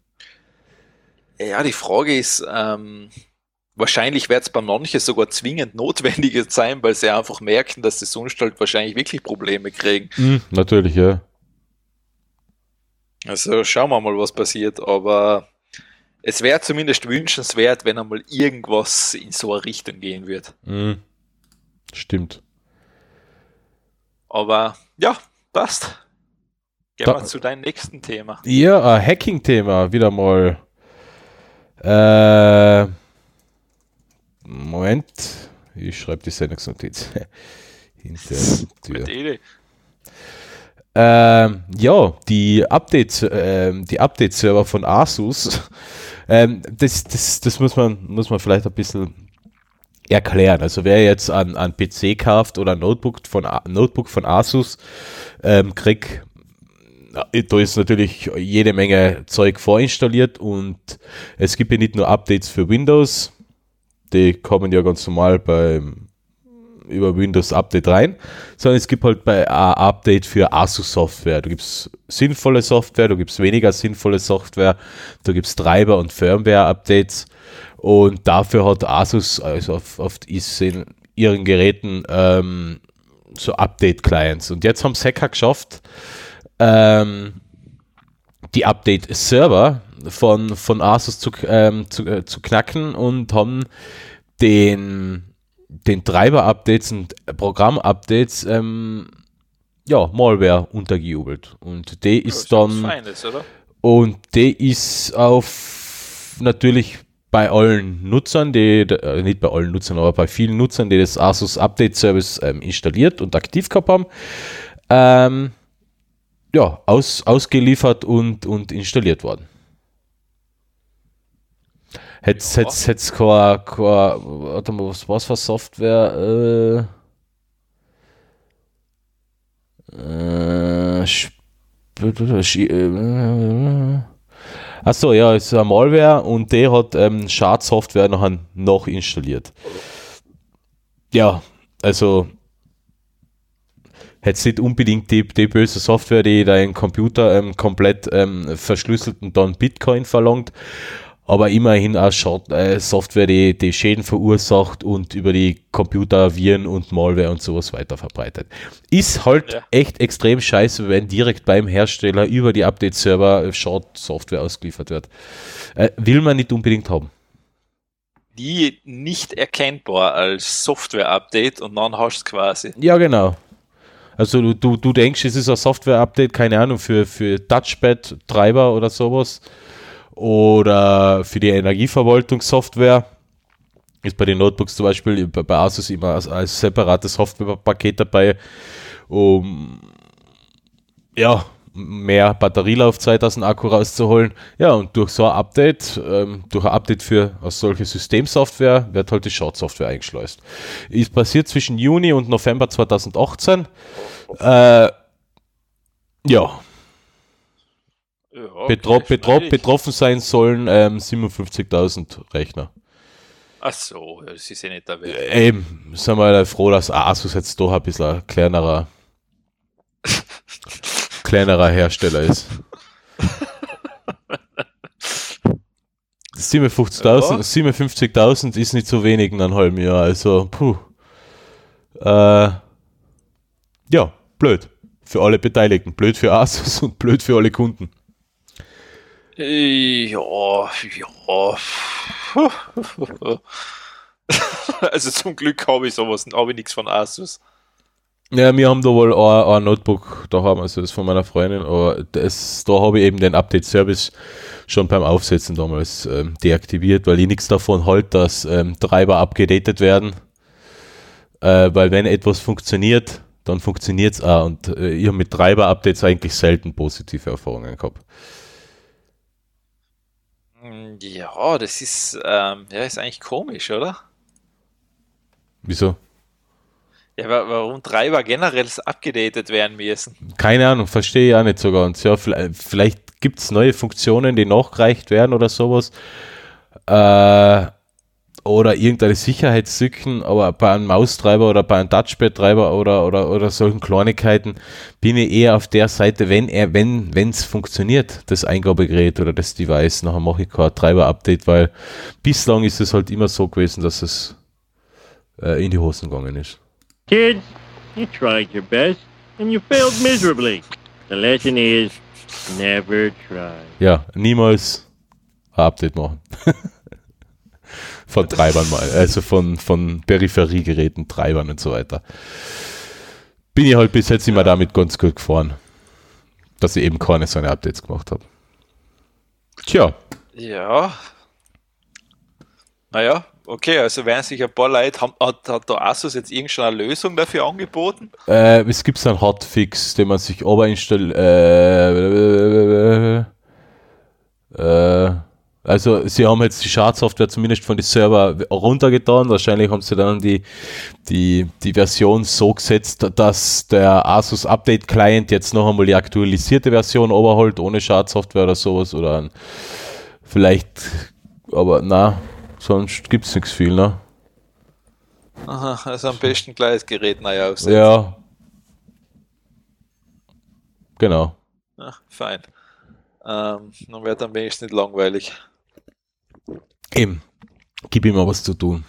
ja, die Frage ist, ähm, wahrscheinlich wird es bei manchen sogar zwingend notwendig sein, weil sie einfach merken, dass sie sonst halt wahrscheinlich wirklich Probleme kriegen. Mhm, natürlich, ja. Also schauen wir mal, was passiert, aber es wäre zumindest wünschenswert, wenn einmal irgendwas in so eine Richtung gehen wird. Mhm. Stimmt. Aber ja, passt. Gehen Da- wir zu deinem nächsten Thema. Ja, ein Hacking-Thema, wieder mal. Äh, Moment, ich schreibe die Sendungsnotiz. Hinter der Tür. Ähm, ja, die Updates, ähm, die Update-Server von Asus, ähm, das, das, das muss man, muss man vielleicht ein bisschen erklären. Also wer jetzt an, an PC kauft oder ein Notebook von, Notebook von Asus, ähm, kriegt, da ist natürlich jede Menge Zeug vorinstalliert und es gibt ja nicht nur Updates für Windows, die kommen ja ganz normal beim über Windows Update rein, sondern es gibt halt bei ein Update für ASUS Software. Du gibst sinnvolle Software, du gibst weniger sinnvolle Software, du gibst Treiber und Firmware Updates und dafür hat Asus also auf, auf in ihren Geräten ähm, so Update Clients und jetzt haben es Hacker geschafft, ähm, die Update Server von, von Asus zu, ähm, zu, äh, zu knacken und haben den den Treiber-Updates und Programm-Updates ähm, ja, Malware untergejubelt. Und die ist was dann Feines, und die ist auf natürlich bei allen Nutzern, die, äh, nicht bei allen Nutzern, aber bei vielen Nutzern, die das Asus Update Service ähm, installiert und aktiv gehabt haben, ähm, ja, aus, ausgeliefert und, und installiert worden. Hätt's, Ja. hätt's, hätt's keine, keine, warte mal, was war's für Software? Äh, äh, äh, Achso, ja, es ist eine Malware und der hat ähm, Schadsoftware noch, noch installiert. Ja, also hätte nicht unbedingt die, die böse Software, die deinen Computer ähm, komplett ähm, verschlüsselt und dann Bitcoin verlangt, aber immerhin auch äh, Software, die, die Schäden verursacht und über die Computer Viren und Malware und sowas weiter verbreitet. Ist halt Ja. echt extrem scheiße, wenn direkt beim Hersteller über die Update-Server Schadsoftware ausgeliefert wird. Äh, will man nicht unbedingt haben. Die nicht erkennbar als Software-Update und dann hast du quasi. Ja, genau. Also du, du, du denkst, es ist ein Software-Update, keine Ahnung, für, für Touchpad-Treiber oder sowas. Oder für die Energieverwaltungssoftware. Ist bei den Notebooks zum Beispiel bei Asus immer als, als separates Softwarepaket dabei, um ja, mehr Batterielaufzeit aus dem Akku rauszuholen. Ja, und durch so ein Update, ähm, durch ein Update für als solche Systemsoftware, wird halt die Schadsoftware eingeschleust. Ist passiert zwischen Juni und November 2018. Äh, ja, Betro okay, betro freilich. betroffen sein sollen ähm, 57.000 Rechner. Ach so, das ist ja nicht der Welt. Äh, Eben, sind wir froh, dass Asus jetzt doch ein bisschen ein kleinerer, kleinerer Hersteller ist. 57.000 Ja. 57.000 ist nicht so wenig in einem halben Jahr, also puh. Äh, ja, blöd. Für alle Beteiligten. Blöd für Asus und blöd für alle Kunden. Äh, Ja, ja. Also zum Glück habe ich sowas, habe ich nichts von Asus. Ja, wir haben da wohl ein, ein Notebook da haben, also das von meiner Freundin, aber das, da habe ich eben den Update-Service schon beim Aufsetzen damals ähm, deaktiviert, weil ich nichts davon halt, dass ähm, Treiber abgedatet werden. Äh, weil wenn etwas funktioniert, dann funktioniert es auch. Und äh, ich habe mit Treiber-Updates eigentlich selten positive Erfahrungen gehabt. Ja, das ist, ähm, ja, ist eigentlich komisch, oder? Wieso? Ja, wa- warum Treiber generell abgedatet werden müssen. Keine Ahnung, verstehe ich auch nicht so ganz. Ja, vielleicht, vielleicht gibt es neue Funktionen, die nachgereicht werden oder sowas. Äh, oder irgendeine Sicherheitslücken, aber bei einem Maustreiber oder bei einem Touchpad-Treiber oder, oder, oder solchen Kleinigkeiten bin ich eher auf der Seite, wenn er, wenn es funktioniert, das Eingabegerät oder das Device, nachher mache ich kein Treiber-Update, weil bislang ist es halt immer so gewesen, dass es äh, in die Hosen gegangen ist. Kids, you tried your best and you failed miserably. The lesson is never try. Ja, niemals ein Update machen. von Treibern mal, also von, von Peripheriegeräten, Treibern und so weiter. Bin ich halt bis jetzt immer damit ganz gut gefahren, dass ich eben keine so eine Updates gemacht habe. Tja, Ja. Naja, okay, also werden sich ein paar Leute, haben, hat, hat der Asus jetzt irgendeine Lösung dafür angeboten? äh, es gibt einen Hotfix, den man sich aber installiert. Äh, äh, also sie haben jetzt die Schadsoftware zumindest von den Server runtergetan. Wahrscheinlich haben sie dann die, die, die Version so gesetzt, dass der Asus Update Client jetzt noch einmal die aktualisierte Version überholt, ohne Schadsoftware oder sowas. Oder ein, vielleicht, aber na, sonst gibt es nichts viel, ne? Aha, also am besten gleich das Gerät neu aufsetzen. Ja. Genau. Ja, fein. Ähm, dann wird am wenigsten nicht langweilig. Eben. Gib ihm mal was zu tun.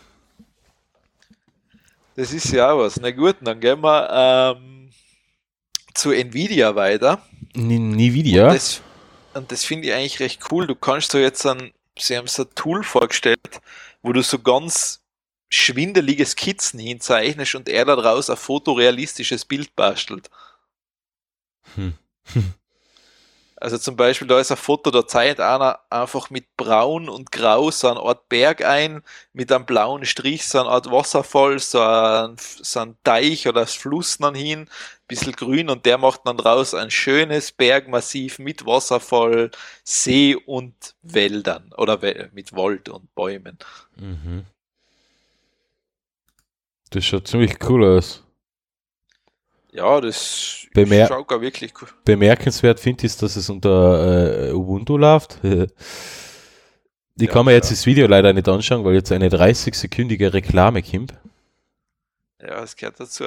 Das ist ja auch was. Na gut, dann gehen wir ähm, zu Nvidia weiter. Nie, nie wieder. Das, und das finde ich eigentlich recht cool. Du kannst so jetzt ein, sie haben so ein Tool vorgestellt, wo du so ganz schwindelige Skizzen hinzeichnest und er daraus ein fotorealistisches Bild bastelt. Hm. Also zum Beispiel, da ist ein Foto, da zeigt einer einfach mit Braun und Grau so eine Art Berg ein, mit einem blauen Strich so eine Art Wasserfall, so ein, so ein Teich oder Fluss dann hin, bisschen grün und der macht dann draus ein schönes Bergmassiv mit Wasserfall, See und Wäldern oder mit Wald und Bäumen. Mhm. Das schaut ziemlich cool aus. Ja, das Bemer- schaut gar wirklich cool. Bemerkenswert finde ich, dass es unter äh, Ubuntu läuft. Ich Ja, kann mir jetzt ja. das Video leider nicht anschauen, weil jetzt eine 30-sekündige Reklame kommt. Ja, das gehört dazu.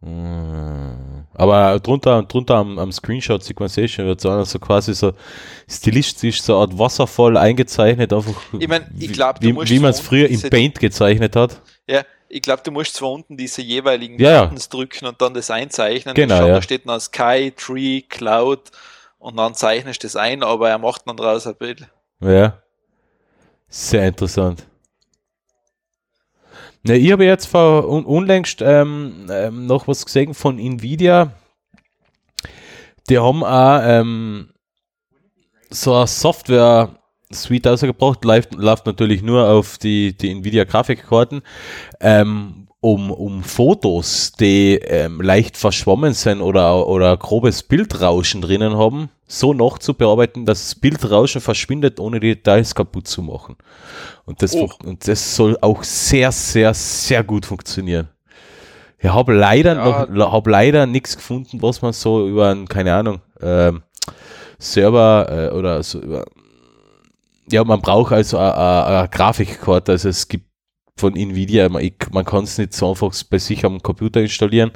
Mm. Aber drunter, drunter am, am Screenshot sieht man sehr schön, wird so, also quasi so stilistisch so eine Art Wasserfall eingezeichnet, einfach Ich mein, ich wie- glaub, wie, wie man es früher im Paint gezeichnet hat. Ja, ich glaube, du musst zwar unten diese jeweiligen Ja. Buttons drücken und dann das einzeichnen. Genau, Schon, ja. Da steht dann Sky, Tree, Cloud und dann zeichnest du das ein, aber er macht dann draus ein Bild. Ja. Sehr interessant. Ne, ich habe jetzt vor un unlängst ähm, ähm, noch was gesehen von Nvidia. Die haben auch ähm, so eine Software-Suite ausgebracht, läuft, läuft natürlich nur auf die, die Nvidia-Grafikkarten, ähm, um, um Fotos, die ähm, leicht verschwommen sind oder, oder grobes Bildrauschen drinnen haben, so nachzubearbeiten, dass das Bildrauschen verschwindet, ohne die Details kaputt zu machen. Und das, Oh. und das soll auch sehr, sehr, sehr gut funktionieren. Ich habe leider, Ja. noch, hab leider nichts gefunden, was man so über einen, keine Ahnung, ähm, Server äh, oder so über. Ja, man braucht also eine- Grafikkarte. Also es gibt von Nvidia, man, ich, man kann es nicht so einfach bei sich am Computer installieren.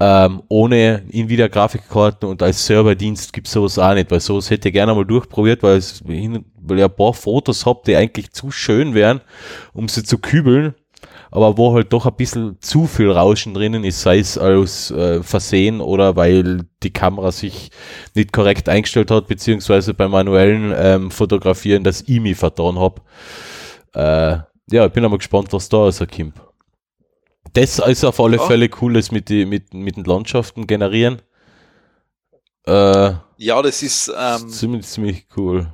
Ähm, ohne Nvidia Grafikkarten und als Serverdienst gibt es sowas auch nicht, weil sowas hätte ich gerne mal durchprobiert, weil, es, weil ich ein paar Fotos habe, die eigentlich zu schön wären, um sie zu kübeln, aber wo halt doch ein bisschen zu viel Rauschen drinnen ist, sei es aus äh, Versehen oder weil die Kamera sich nicht korrekt eingestellt hat, beziehungsweise beim manuellen ähm, Fotografieren das mich vertan habe. Äh, ja, ich bin aber gespannt, was da rauskommt. Das ist auf alle Ja. Fälle cool, das mit, die, mit, mit den Landschaften generieren. Äh, Ja, das ist, ähm, ziemlich, ziemlich cool.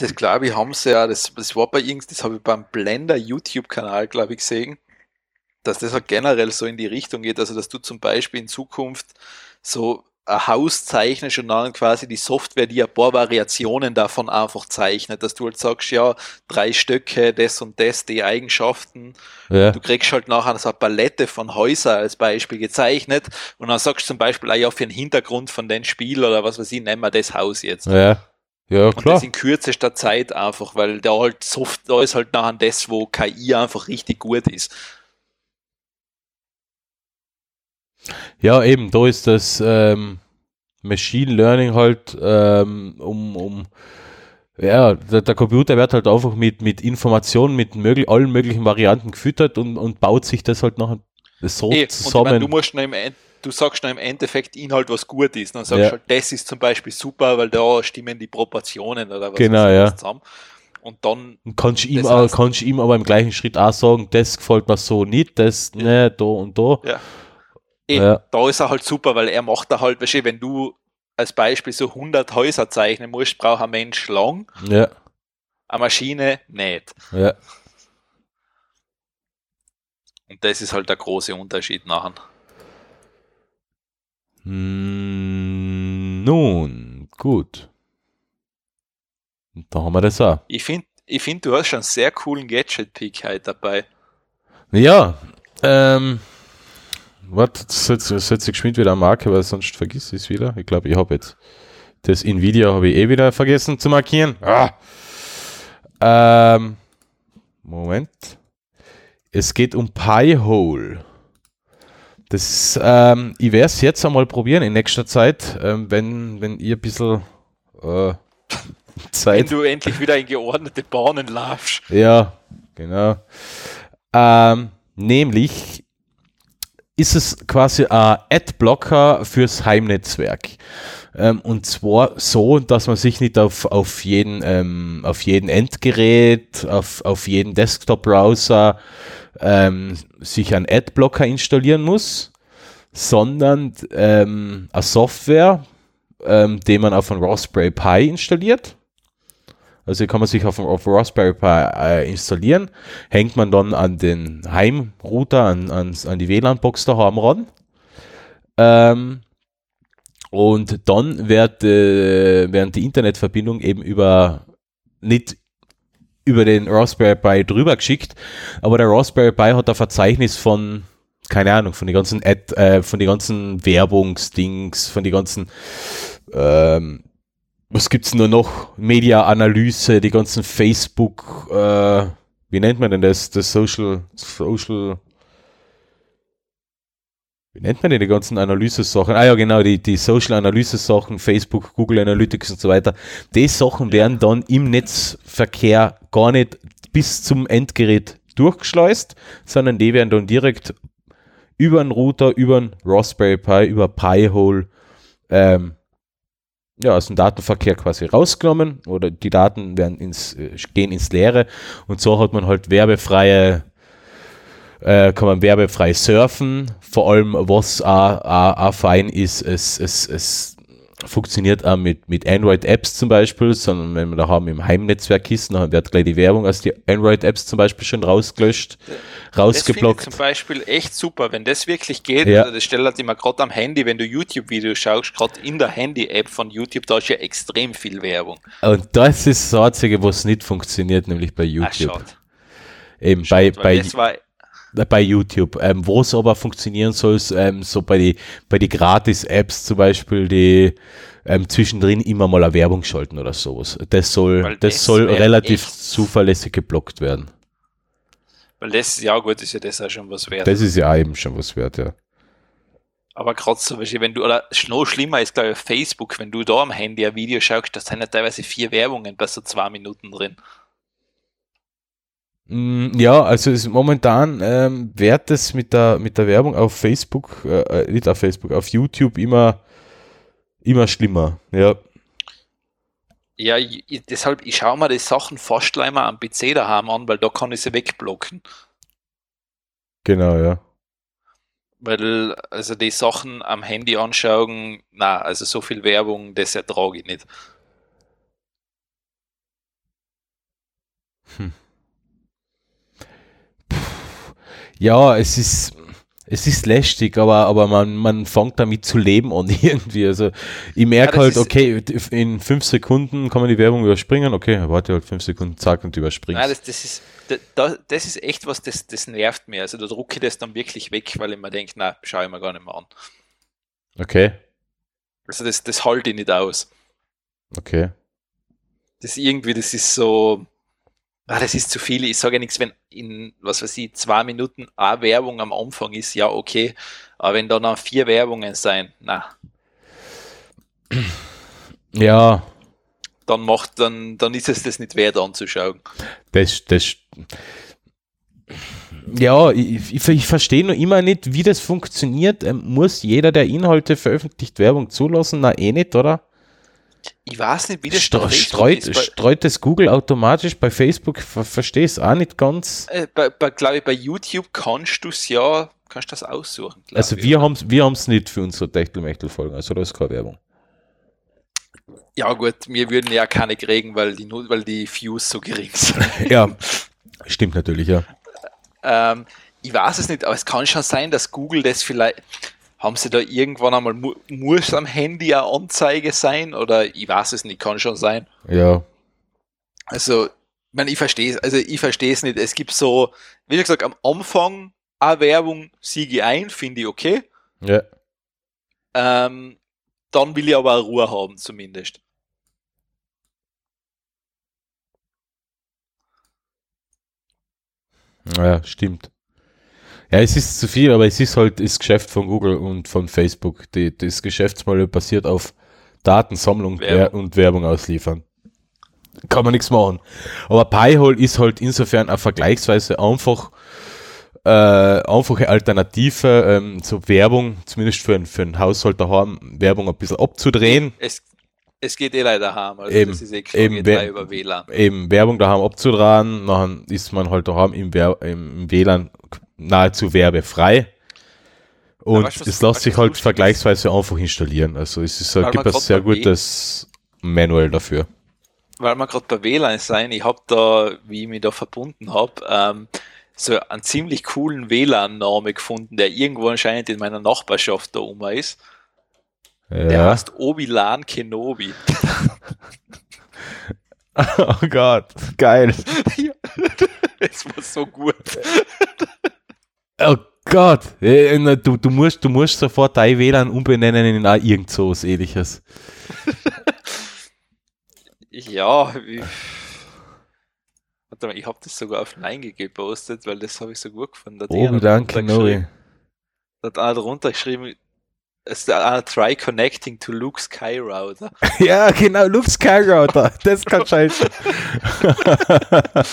Das glaube ich, haben sie ja, das, das war bei irgend, das habe ich beim Blender YouTube-Kanal, glaube ich, gesehen, dass das halt generell so in die Richtung geht, also dass du zum Beispiel in Zukunft so ein Haus zeichnest und dann quasi die Software, die ein paar Variationen davon einfach zeichnet, dass du halt sagst, ja, drei Stöcke, das und das, die Eigenschaften, Ja, Du kriegst halt nachher so eine Palette von Häusern als Beispiel gezeichnet. Und dann sagst du zum Beispiel, ah ja, für den Hintergrund von dem Spiel oder was weiß ich, nennen wir das Haus jetzt. ja, ja, Und klar. das in kürzester Zeit einfach, weil da halt Soft, da ist halt nachher das, wo KI einfach richtig gut ist. Ja, eben, da ist das ähm, Machine Learning halt, ähm, um, um ja, der, der Computer wird halt einfach mit, mit Informationen, mit möglich, allen möglichen Varianten gefüttert und, und baut sich das halt nachher so Eh, und ich mein, zusammen. du musst noch im du sagst noch im Endeffekt Inhalt, was gut ist. Dann sagst Ja. du halt, das ist zum Beispiel super, weil da stimmen die Proportionen oder was Genau, ja. zusammen. Und dann, Und kannst ihm, Das aber, kannst ihm aber im gleichen Schritt auch sagen, das gefällt mir so nicht, das, ne, da und da. ja. Eh, Ja. da ist er halt super, weil er macht da halt, weißt du, wenn du als Beispiel so 100 Häuser zeichnen musst, braucht ein Mensch lang, Ja, eine Maschine nicht. ja. Und das ist halt der große Unterschied nachher. Hm, nun, gut. Da haben wir das auch. Ich finde, ich find, du hast schon einen sehr coolen Gadget-Pick heute dabei. Ja, ähm, warte, setze setz ich geschwind wieder eine Marke, weil sonst vergiss ich es wieder. Ich glaube, ich habe jetzt das Nvidia habe ich eh wieder vergessen zu markieren. Ah. Ähm, Moment. Es geht um Pi-Hole. Das, ähm, ich werde es jetzt einmal probieren in nächster Zeit, ähm, wenn, wenn ihr ein bisschen äh, Wenn Zeit du endlich wieder in geordnete Bahnen laufst. ja, genau. Ähm, nämlich ist es quasi ein Adblocker fürs Heimnetzwerk. Ähm, und zwar so, dass man sich nicht auf, auf, jeden, ähm, auf jeden Endgerät, auf, auf jeden Desktop-Browser ähm, sich einen Adblocker installieren muss, sondern ähm, eine Software, ähm, die man auf einem Raspberry Pi installiert. Also kann man sich auf, auf Raspberry Pi äh, installieren, hängt man dann an den Heimrouter, an, an, an die WLAN-Box daheim ran. Ähm, und dann wird, äh, werden die Internetverbindung eben über nicht über den Raspberry Pi drüber geschickt, aber der Raspberry Pi hat ein Verzeichnis von keine Ahnung, von den ganzen Ad, äh, von den ganzen Werbungsdings, von den ganzen ähm, was gibt's nur noch? Media-Analyse, die ganzen Facebook, äh, wie nennt man denn das? Das Social, Social, wie nennt man denn die ganzen Analyse-Sachen? Ah ja, genau, die, die Social-Analyse-Sachen, Facebook, Google Analytics und so weiter. Die Sachen werden dann im Netzverkehr gar nicht bis zum Endgerät durchgeschleust, sondern die werden dann direkt über einen Router, über einen Raspberry Pi, über Pi-Hole ähm, ja, aus dem Datenverkehr quasi rausgenommen oder die Daten werden ins, äh, gehen ins Leere und so hat man halt werbefreie, äh, kann man werbefrei surfen. Vor allem, was auch, auch, auch fein ist, es, es, es funktioniert auch mit, mit Android-Apps zum Beispiel, sondern wenn wir da haben im Heimnetzwerk ist, dann wird gleich die Werbung aus die Android-Apps zum Beispiel schon rausgelöscht, rausgeblockt. Das ich zum Beispiel echt super, wenn das wirklich geht. Ja. Also das stellt immer gerade am Handy, wenn du YouTube-Videos schaust, gerade in der Handy-App von YouTube, da ist ja extrem viel Werbung. Und das ist das Einzige, was nicht funktioniert, nämlich bei Ah, YouTube. schade. Eben bei, Weil bei, das war, bei YouTube. Ähm, wo es aber funktionieren soll, ist, ähm, so bei die, bei die Gratis-Apps zum Beispiel, die ähm, zwischendrin immer mal eine Werbung schalten oder sowas. Das soll, Weil das, das soll relativ zuverlässig geblockt werden. weil das, ja gut, ist ja das auch schon was wert. Das ist ja auch eben schon was wert, ja. Aber gerade weißt du, wenn du, oder noch schlimmer ist, glaube ich, auf Facebook, wenn du da am Handy ein Video schaust, da sind ja teilweise vier Werbungen bei so zwei Minuten drin. Mm, Ja, also ist momentan ähm, wird es mit der, mit der Werbung auf Facebook, äh, äh, nicht auf Facebook, auf YouTube immer, immer schlimmer. Ja, Ja, ich, deshalb, ich schaue mir die Sachen fast gleich mal am PC daheim an, weil da kann ich sie wegblocken. genau, ja. Weil, also die Sachen am Handy anschauen, na, also so viel Werbung, das ertrage ich nicht. Ja, es ist, es ist lästig, aber, aber man, man fängt damit zu leben und irgendwie. Also ich merke Ja, halt, das okay, in fünf Sekunden kann man die Werbung überspringen. Okay, warte halt fünf Sekunden, zack, und überspringst. Nein, das, das, ist, da- da, das ist echt was, das, das nervt mir. Also da drucke ich das dann wirklich weg, weil ich mir denke, na, schaue ich mir gar nicht mehr an. Okay, Also das, das halte ich nicht aus. okay. Das irgendwie, das ist so, ah, das ist zu viel. Ich sage ja nichts, wenn in, was weiß ich, zwei Minuten eine Werbung am Anfang ist, ja, okay. Aber wenn da noch vier Werbungen sein, na, Ja, dann macht, dann, dann ist es das nicht wert anzuschauen. das, das, ja, ich, ich, ich verstehe nur immer nicht, wie das funktioniert. Ähm, muss jeder, der Inhalte veröffentlicht, Werbung zulassen? Na, eh nicht, oder? Ich weiß nicht, wie das Stre streut, ist. Streut das Google automatisch bei Facebook? Ver Verstehe es auch nicht ganz. äh, bei, bei, glaube ich, bei YouTube kannst du es ja, kannst das aussuchen. Also ich, wir haben es wir haben's nicht für unsere Techtelmechtel-Folgen, also da ist keine Werbung. Ja gut, wir würden ja keine kriegen, weil die, weil die Views so gering sind. Ja, stimmt natürlich, ja. Ähm, ich weiß es nicht, aber es kann schon sein, dass Google das vielleicht. Haben sie da irgendwann einmal, mu muss am Handy eine Anzeige sein? Oder ich weiß es nicht, kann schon sein. Ja, Also, ich, meine, ich verstehe es, also ich verstehe es nicht. Es gibt so, wie gesagt, am Anfang eine Werbung siege ich ein, finde ich okay. ja. Ähm, dann will ich aber auch Ruhe haben, zumindest. Ja, stimmt. Ja, es ist zu viel, aber es ist halt das Geschäft von Google und von Facebook. Die, das Geschäftsmodell basiert auf Datensammlung Werbung. Und Werbung ausliefern. Kann man nichts machen. Aber Pi-hole ist halt insofern eine vergleichsweise einfach, äh, einfache Alternative ähm, zur Werbung, zumindest für, ein- für einen Haushalt daheim, Werbung ein bisschen abzudrehen. Es, es geht eh leider heim, also Eben, das ist eh eben, wer- über WLAN. eben Werbung daheim abzutragen, dann ist man halt daheim im, Wer im WLAN nahezu werbefrei. Und es lässt sich halt lustig ist? vergleichsweise einfach installieren. Also es ist, Weil gibt ein sehr gutes Manual dafür. weil wir gerade bei WLAN sein, ich habe da, wie ich mich da verbunden habe, ähm, so einen ziemlich coolen WLAN-Name gefunden, der irgendwo anscheinend in meiner Nachbarschaft da um ist. Der Ja. heißt Obi-Lan Kenobi. Oh Gott, geil. Es war so gut. Oh Gott. Äh, na, Du, du, musst, du musst sofort dein WLAN umbenennen in irgend so was ähnliches. Ja, wie, warte mal, ich habe das sogar auf Nein gepostet, weil das habe ich so gut gefunden. Da hat einer Obi-Wan drunter Kenobi. geschrieben- Da hat einer drunter geschrieben, es ist einer try connecting to Luke Skyrouter. Ja, genau, Luke Skywalker. Das kann scheiße.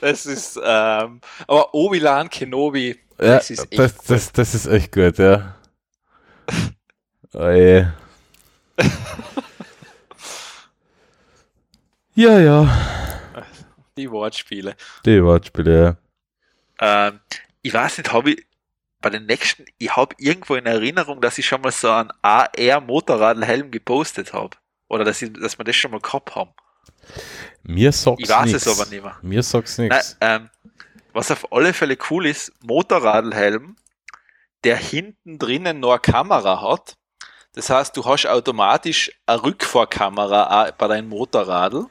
Das ist, ähm, aber Obi-Wan Kenobi, Ja, das ist echt das, das, das ist echt gut, ja. Oh je. Ja, ja. die Wortspiele. Die Wortspiele, ja. Ähm, ich weiß nicht, habe ich bei den nächsten, ich habe irgendwo in Erinnerung, dass ich schon mal so einen AR-Motorradhelm gepostet habe. Oder dass, ich, dass wir das schon mal gehabt haben. Mir sagt's Ich weiß nix. es aber nicht mehr. Mir sagt's nichts. ähm, was auf alle Fälle cool ist, Motorradhelm, der hinten drinnen noch eine Kamera hat. Das heißt, du hast automatisch eine Rückfahrkamera bei deinem Motorradl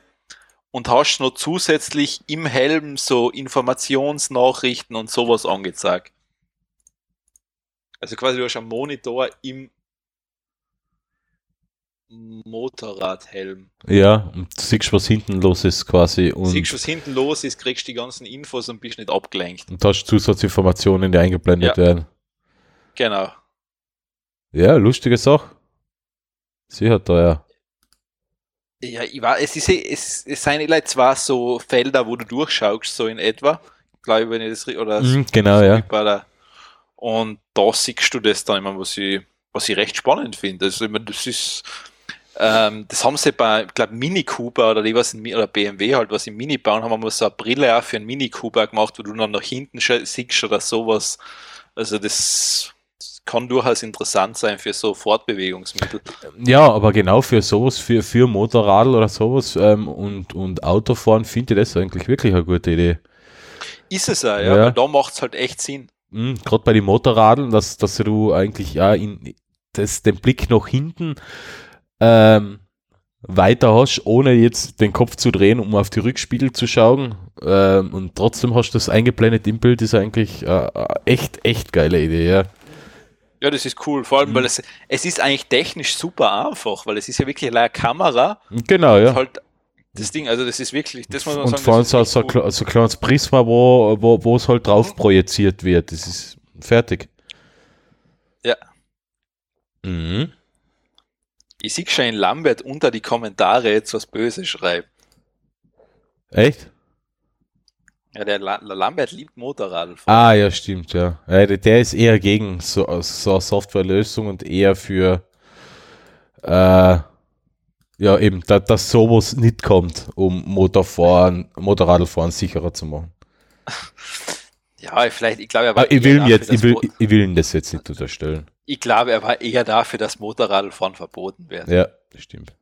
und hast noch zusätzlich im Helm so Informationsnachrichten und sowas angezeigt. Also quasi du hast einen Monitor im Motorradhelm. Ja, und du siehst, was hinten los ist quasi und, Siehst, was hinten los ist, kriegst die ganzen Infos und bist nicht abgelenkt. und hast Zusatzinformationen, die eingeblendet Ja. werden. Genau. Ja, lustige Sache. Sie hat da ja. Ja, ich war, es ist, es, es sind like zwar so Felder, wo du durchschaust, so in etwa, glaube ich, wenn ich das, oder Mhm, genau, so ja. der, und da siehst du das dann immer, was ich, was ich recht spannend finde. Also, ich meine, das ist, ähm, das haben sie bei, ich glaube, Mini Cooper oder die was in, oder BMW halt, was im Mini bauen, haben wir so eine Brille auch für einen Mini Cooper gemacht, wo du dann nach hinten siehst oder sowas. Also, das kann durchaus interessant sein für so Fortbewegungsmittel. Ja, aber genau für sowas, für, für Motorradl oder sowas ähm, und, und Autofahren finde ich das eigentlich wirklich eine gute Idee. Ist es auch, ja, Ja. weil da macht es halt echt Sinn. Mhm, Gerade bei den Motorradeln, dass, dass du eigentlich ja in, das, den Blick nach hinten ähm, weiter hast, ohne jetzt den Kopf zu drehen, um auf die Rückspiegel zu schauen. Ähm, und trotzdem hast du das eingeblendet im Bild, ist eigentlich äh, äh, echt, echt geile Idee, ja. Ja, das ist cool, vor allem, weil es, es ist eigentlich technisch super einfach, weil es ist ja wirklich eine Kamera, Genau, ja. halt das Ding, also das ist wirklich, das muss man Und sagen, vor allem so, so, cool. so ein kleines Prisma, wo, wo, wo es halt drauf projiziert wird. Das ist fertig. Ja. Mhm. Ich sehe schon in Lambert unter die Kommentare jetzt was Böses schreiben. Echt? Ja, der La Lambert liebt Motorradl. Ah, ja, stimmt, ja. ja der, der ist eher gegen so, so eine Softwarelösung und eher für, äh, ja, eben, da, dass sowas nicht kommt, um Motorfahren, Motorradfahren sicherer zu machen. Ja, vielleicht, ich glaube, er war Aber ich will, jetzt, ich, will, ich will ihm das jetzt nicht unterstellen. Ich glaube, er war eher dafür, dass Motorradfahren verboten wird. Ja, das stimmt.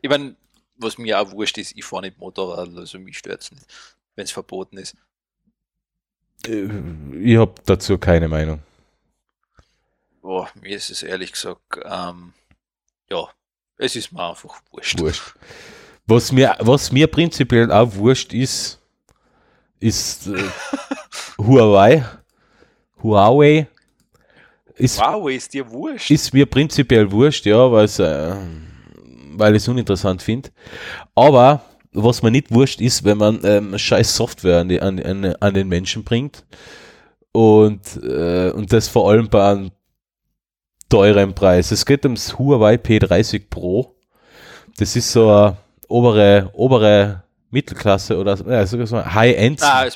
Ich meine, was mir auch wurscht ist, ich fahre nicht Motorrad, also mich stört's nicht, wenn es verboten ist. Äh, Ich habe dazu keine Meinung. Boah, mir ist es ehrlich gesagt, ähm, ja, es ist mir einfach wurscht. Wurscht. Was mir, was mir prinzipiell auch wurscht ist, ist äh, Huawei. Huawei ist, Huawei ist dir wurscht. ist mir prinzipiell wurscht, ja, weil es, äh, weil ich es uninteressant finde. Aber was mir nicht wurscht ist, wenn man ähm, scheiß Software an, die, an, an, an den Menschen bringt und, äh, und das vor allem bei einem teuren Preis. Es geht ums Huawei P30 Pro. Das ist so eine obere, obere Mittelklasse oder ja, sogar so High-End. ah,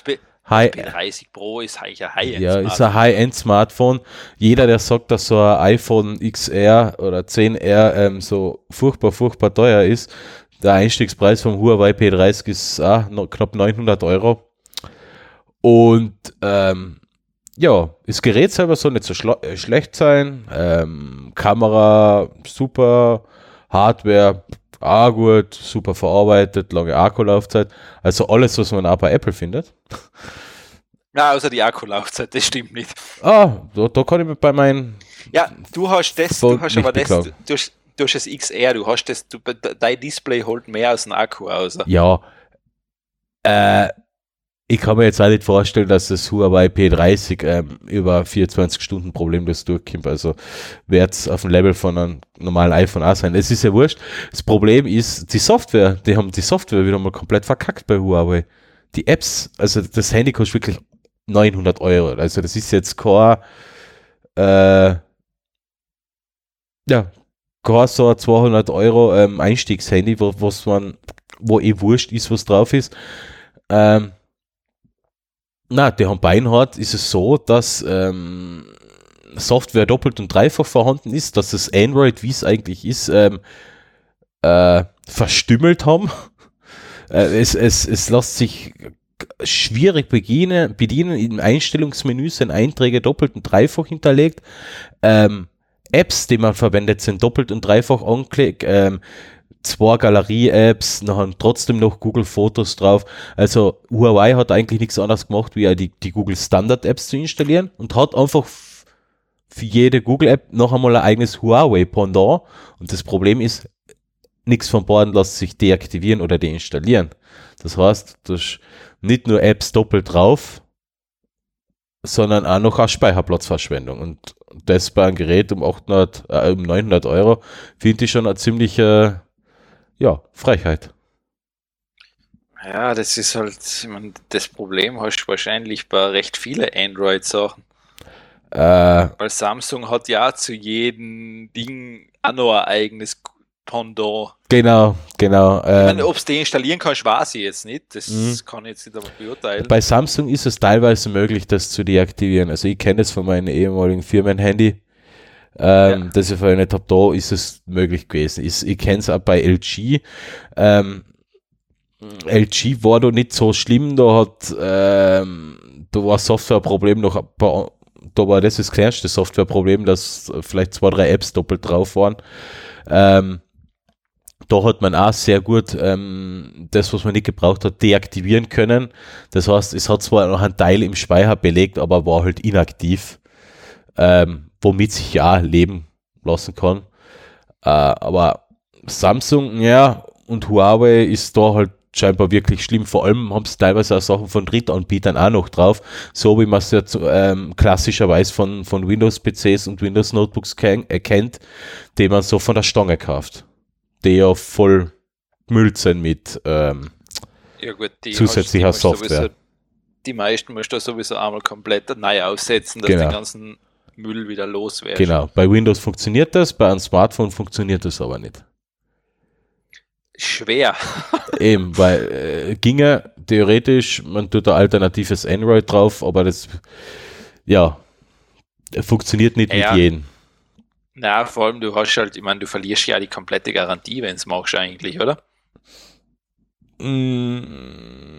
High, P30 Pro ist eigentlich ein High-End. ja, ist ein High-End-Smartphone. Jeder, der sagt, dass so ein iPhone XR oder 10R ähm, so furchtbar, furchtbar teuer ist, der Einstiegspreis vom Huawei P30 ist ah, knapp 900 Euro. Und ähm, ja, das Gerät selber soll nicht so äh, schlecht sein. Ähm, Kamera super, Hardware auch gut, super verarbeitet, lange Akkulaufzeit. Also alles, was man auch bei Apple findet. Ja, außer die Akkulaufzeit, das stimmt nicht. Ah, da, da kann ich mir bei meinen. Ja, du hast das, du hast aber das, du hast, du hast das XR, du hast das, du, dein Display holt mehr aus dem Akku aus. Ja, äh, ich kann mir jetzt auch nicht vorstellen, dass das Huawei P30 ähm, über 24 Stunden problemlos durchkommt. Also wird es auf dem Level von einem normalen iPhone auch sein. Es ist ja wurscht. Das Problem ist die Software. Die haben die Software wieder mal komplett verkackt bei Huawei. Die Apps, also das Handy kostet wirklich 900 Euro. Also das ist jetzt kein, äh, ja, kein so ein 200 Euro ähm, Einstiegshandy, wo, was man, wo eh wurscht ist, was drauf ist. Ähm, na, der Beinhardt ist es so, dass ähm, Software doppelt und dreifach vorhanden ist, dass das Android, wie es eigentlich ist, ähm, äh, verstümmelt haben. Äh, es, es, es lässt sich schwierig bedienen, bedienen. Im Einstellungsmenü sind Einträge doppelt und dreifach hinterlegt. Ähm, Apps, die man verwendet, sind doppelt und dreifach angeklickt. Ähm, zwei Galerie-Apps, haben trotzdem noch Google Fotos drauf. Also Huawei hat eigentlich nichts anderes gemacht, wie die, die Google Standard-Apps zu installieren und hat einfach für jede Google-App noch einmal ein eigenes Huawei-Pendant. Und das Problem ist, nichts von beiden lässt sich deaktivieren oder deinstallieren. Das heißt, du hast nicht nur Apps doppelt drauf, sondern auch noch eine Speicherplatzverschwendung. Und das bei einem Gerät um 800, äh, um 900 Euro finde ich schon eine ziemliche, ja, Frechheit. Ja, das ist halt, ich mein, das Problem hast du wahrscheinlich bei recht viele Android-Sachen. Äh, Weil Samsung hat ja zu jedem Ding auch noch ein eigenes Pendant. genau, genau. Ähm, ob es deinstallieren kannst, weiß ich jetzt nicht. Das Mhm. kann ich jetzt nicht einmal beurteilen. bei Samsung ist es teilweise möglich, das zu deaktivieren. Also ich kenne es von meinem ehemaligen Firmenhandy. Ähm, Ja. das ich verwendet habe, da ist es möglich gewesen. Ich, ich kenne es auch bei LG. Ähm, LG war da nicht so schlimm, da hat ähm, da war Softwareproblem noch ein paar, da war das das kleinste Softwareproblem, dass vielleicht zwei, drei Apps doppelt drauf waren. Ähm, da hat man auch sehr gut ähm, das, was man nicht gebraucht hat, deaktivieren können. Das heißt, es hat zwar noch einen Teil im Speicher belegt, aber war halt inaktiv, ähm, womit sich ja leben lassen kann. Äh, aber Samsung, ja, und Huawei ist da halt scheinbar wirklich schlimm. Vor allem haben sie teilweise auch Sachen von Drittanbietern auch noch drauf, so wie man es ja zu, ähm, klassischerweise von, von Windows-PCs und Windows-Notebooks ken- erkennt, die man so von der Stange kauft. Die ja voll gemüllt sind mit, ähm, ja gut, die zusätzlicher die Software. Sowieso, die meisten musst du sowieso einmal komplett neu aufsetzen, dass Genau. den ganzen Müll wieder loswerden. genau. Bei Windows funktioniert das, bei einem Smartphone funktioniert das aber nicht. Schwer. Eben, weil äh, ginge theoretisch, man tut ein alternatives Android drauf, aber das ja funktioniert nicht Ja. mit jedem. Na, vor allem, du hast halt, ich meine, du verlierst ja die komplette Garantie, wenn es machst eigentlich, oder? Mm,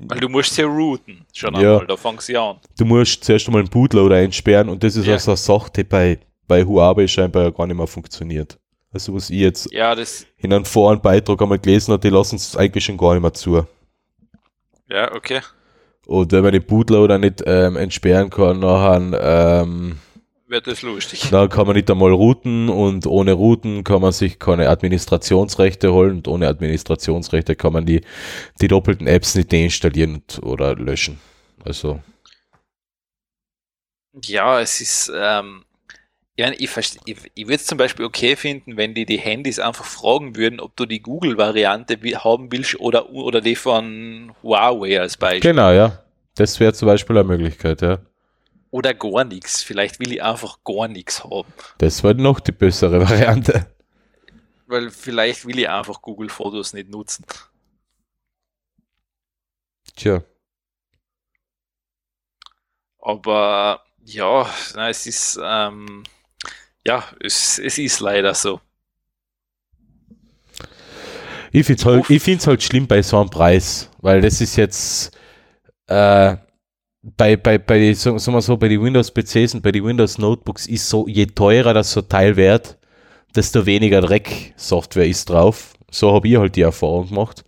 Weil du musst ja routen, schon Ja. einmal, da fängst du an. Du musst zuerst einmal einen Bootloader einsperren und das ist Ja. also eine Sache, die bei, bei Huawei scheinbar ja gar nicht mehr funktioniert. Also was ich jetzt Ja, das, in einem Forenbeitrag einmal gelesen habe, die lassen es eigentlich schon gar nicht mehr zu. ja, okay. Und wenn man den Bootloader nicht ähm, entsperren kann, nachher, ähm, Wird das lustig. dann kann man nicht einmal routen und ohne Routen kann man sich keine Administrationsrechte holen und ohne Administrationsrechte kann man die, die doppelten Apps nicht deinstallieren oder löschen. Also, Ja, es ist, ähm, ja, ich, verste- ich, ich würde es zum Beispiel okay finden, wenn die die Handys einfach fragen würden, ob du die Google-Variante haben willst oder, oder die von Huawei als Beispiel. genau, ja. Das wäre zum Beispiel eine Möglichkeit, ja. Oder gar nichts. Vielleicht will ich einfach gar nichts haben. Das war noch die bessere Variante. Weil vielleicht will ich einfach Google-Fotos nicht nutzen. Tja. Aber ja, na, es ist, ähm, ja, es, es ist leider so. Ich finde es halt, ich find's halt schlimm bei so einem Preis, weil das ist jetzt, äh, bei, bei, bei, sagen wir so, bei den Windows-PCs und bei den Windows-Notebooks ist so, je teurer das so Teil wird, desto weniger Dreck-Software ist drauf. So habe ich halt die Erfahrung gemacht.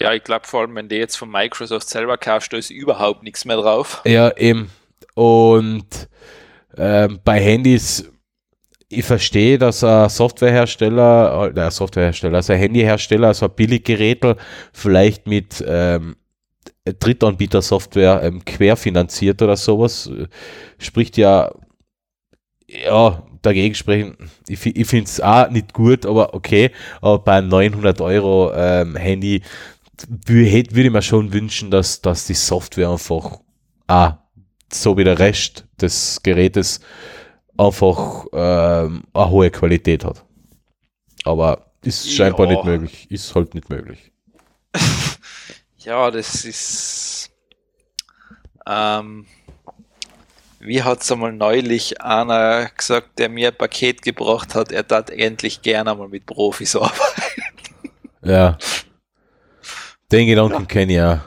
Ja, ich glaube vor allem, wenn du jetzt von Microsoft selber kaufst, da ist überhaupt nichts mehr drauf. Ja, eben. Und ähm, bei Handys, ich verstehe, dass ein Softwarehersteller, äh, Softwarehersteller, also ein Handyhersteller, also ein Billiggerätel vielleicht mit ähm, Drittanbieter-Software ähm, querfinanziert oder sowas, äh, spricht ja, ja, dagegen sprechen. Ich, ich finde es auch nicht gut, aber okay. Aber bei einem 900 Euro ähm, Handy würde ich mir schon wünschen, dass, dass die Software einfach auch so wie der Rest des Gerätes einfach ähm, eine hohe Qualität hat. Aber ist scheinbar Ja. nicht möglich. Ist halt nicht möglich. Ja, das ist. Ähm, wie hat es einmal neulich einer gesagt, der mir ein Paket gebracht hat, er tat endlich gerne mal mit Profis arbeiten. Ja. Den Gedanken kenne ich ja.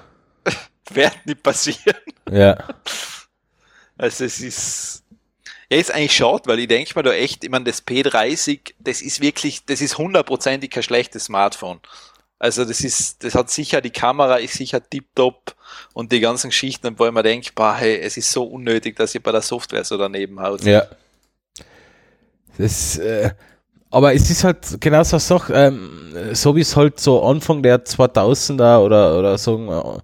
Wird nicht passieren. Ja. Also es ist. Ja, ist eigentlich schade, weil ich denke mir da echt, ich meine, das P30, das ist wirklich, das ist hundertprozentig kein schlechtes Smartphone. Also das ist, das hat sicher, die Kamera ist sicher tiptop und die ganzen Geschichten, wo ich mir denke, boah, hey, es ist so unnötig, dass ihr bei der Software so daneben haut. Ja. Das, äh, aber es ist halt genau so eine Sache, ähm, so wie es halt so Anfang der 2000er oder, oder wir,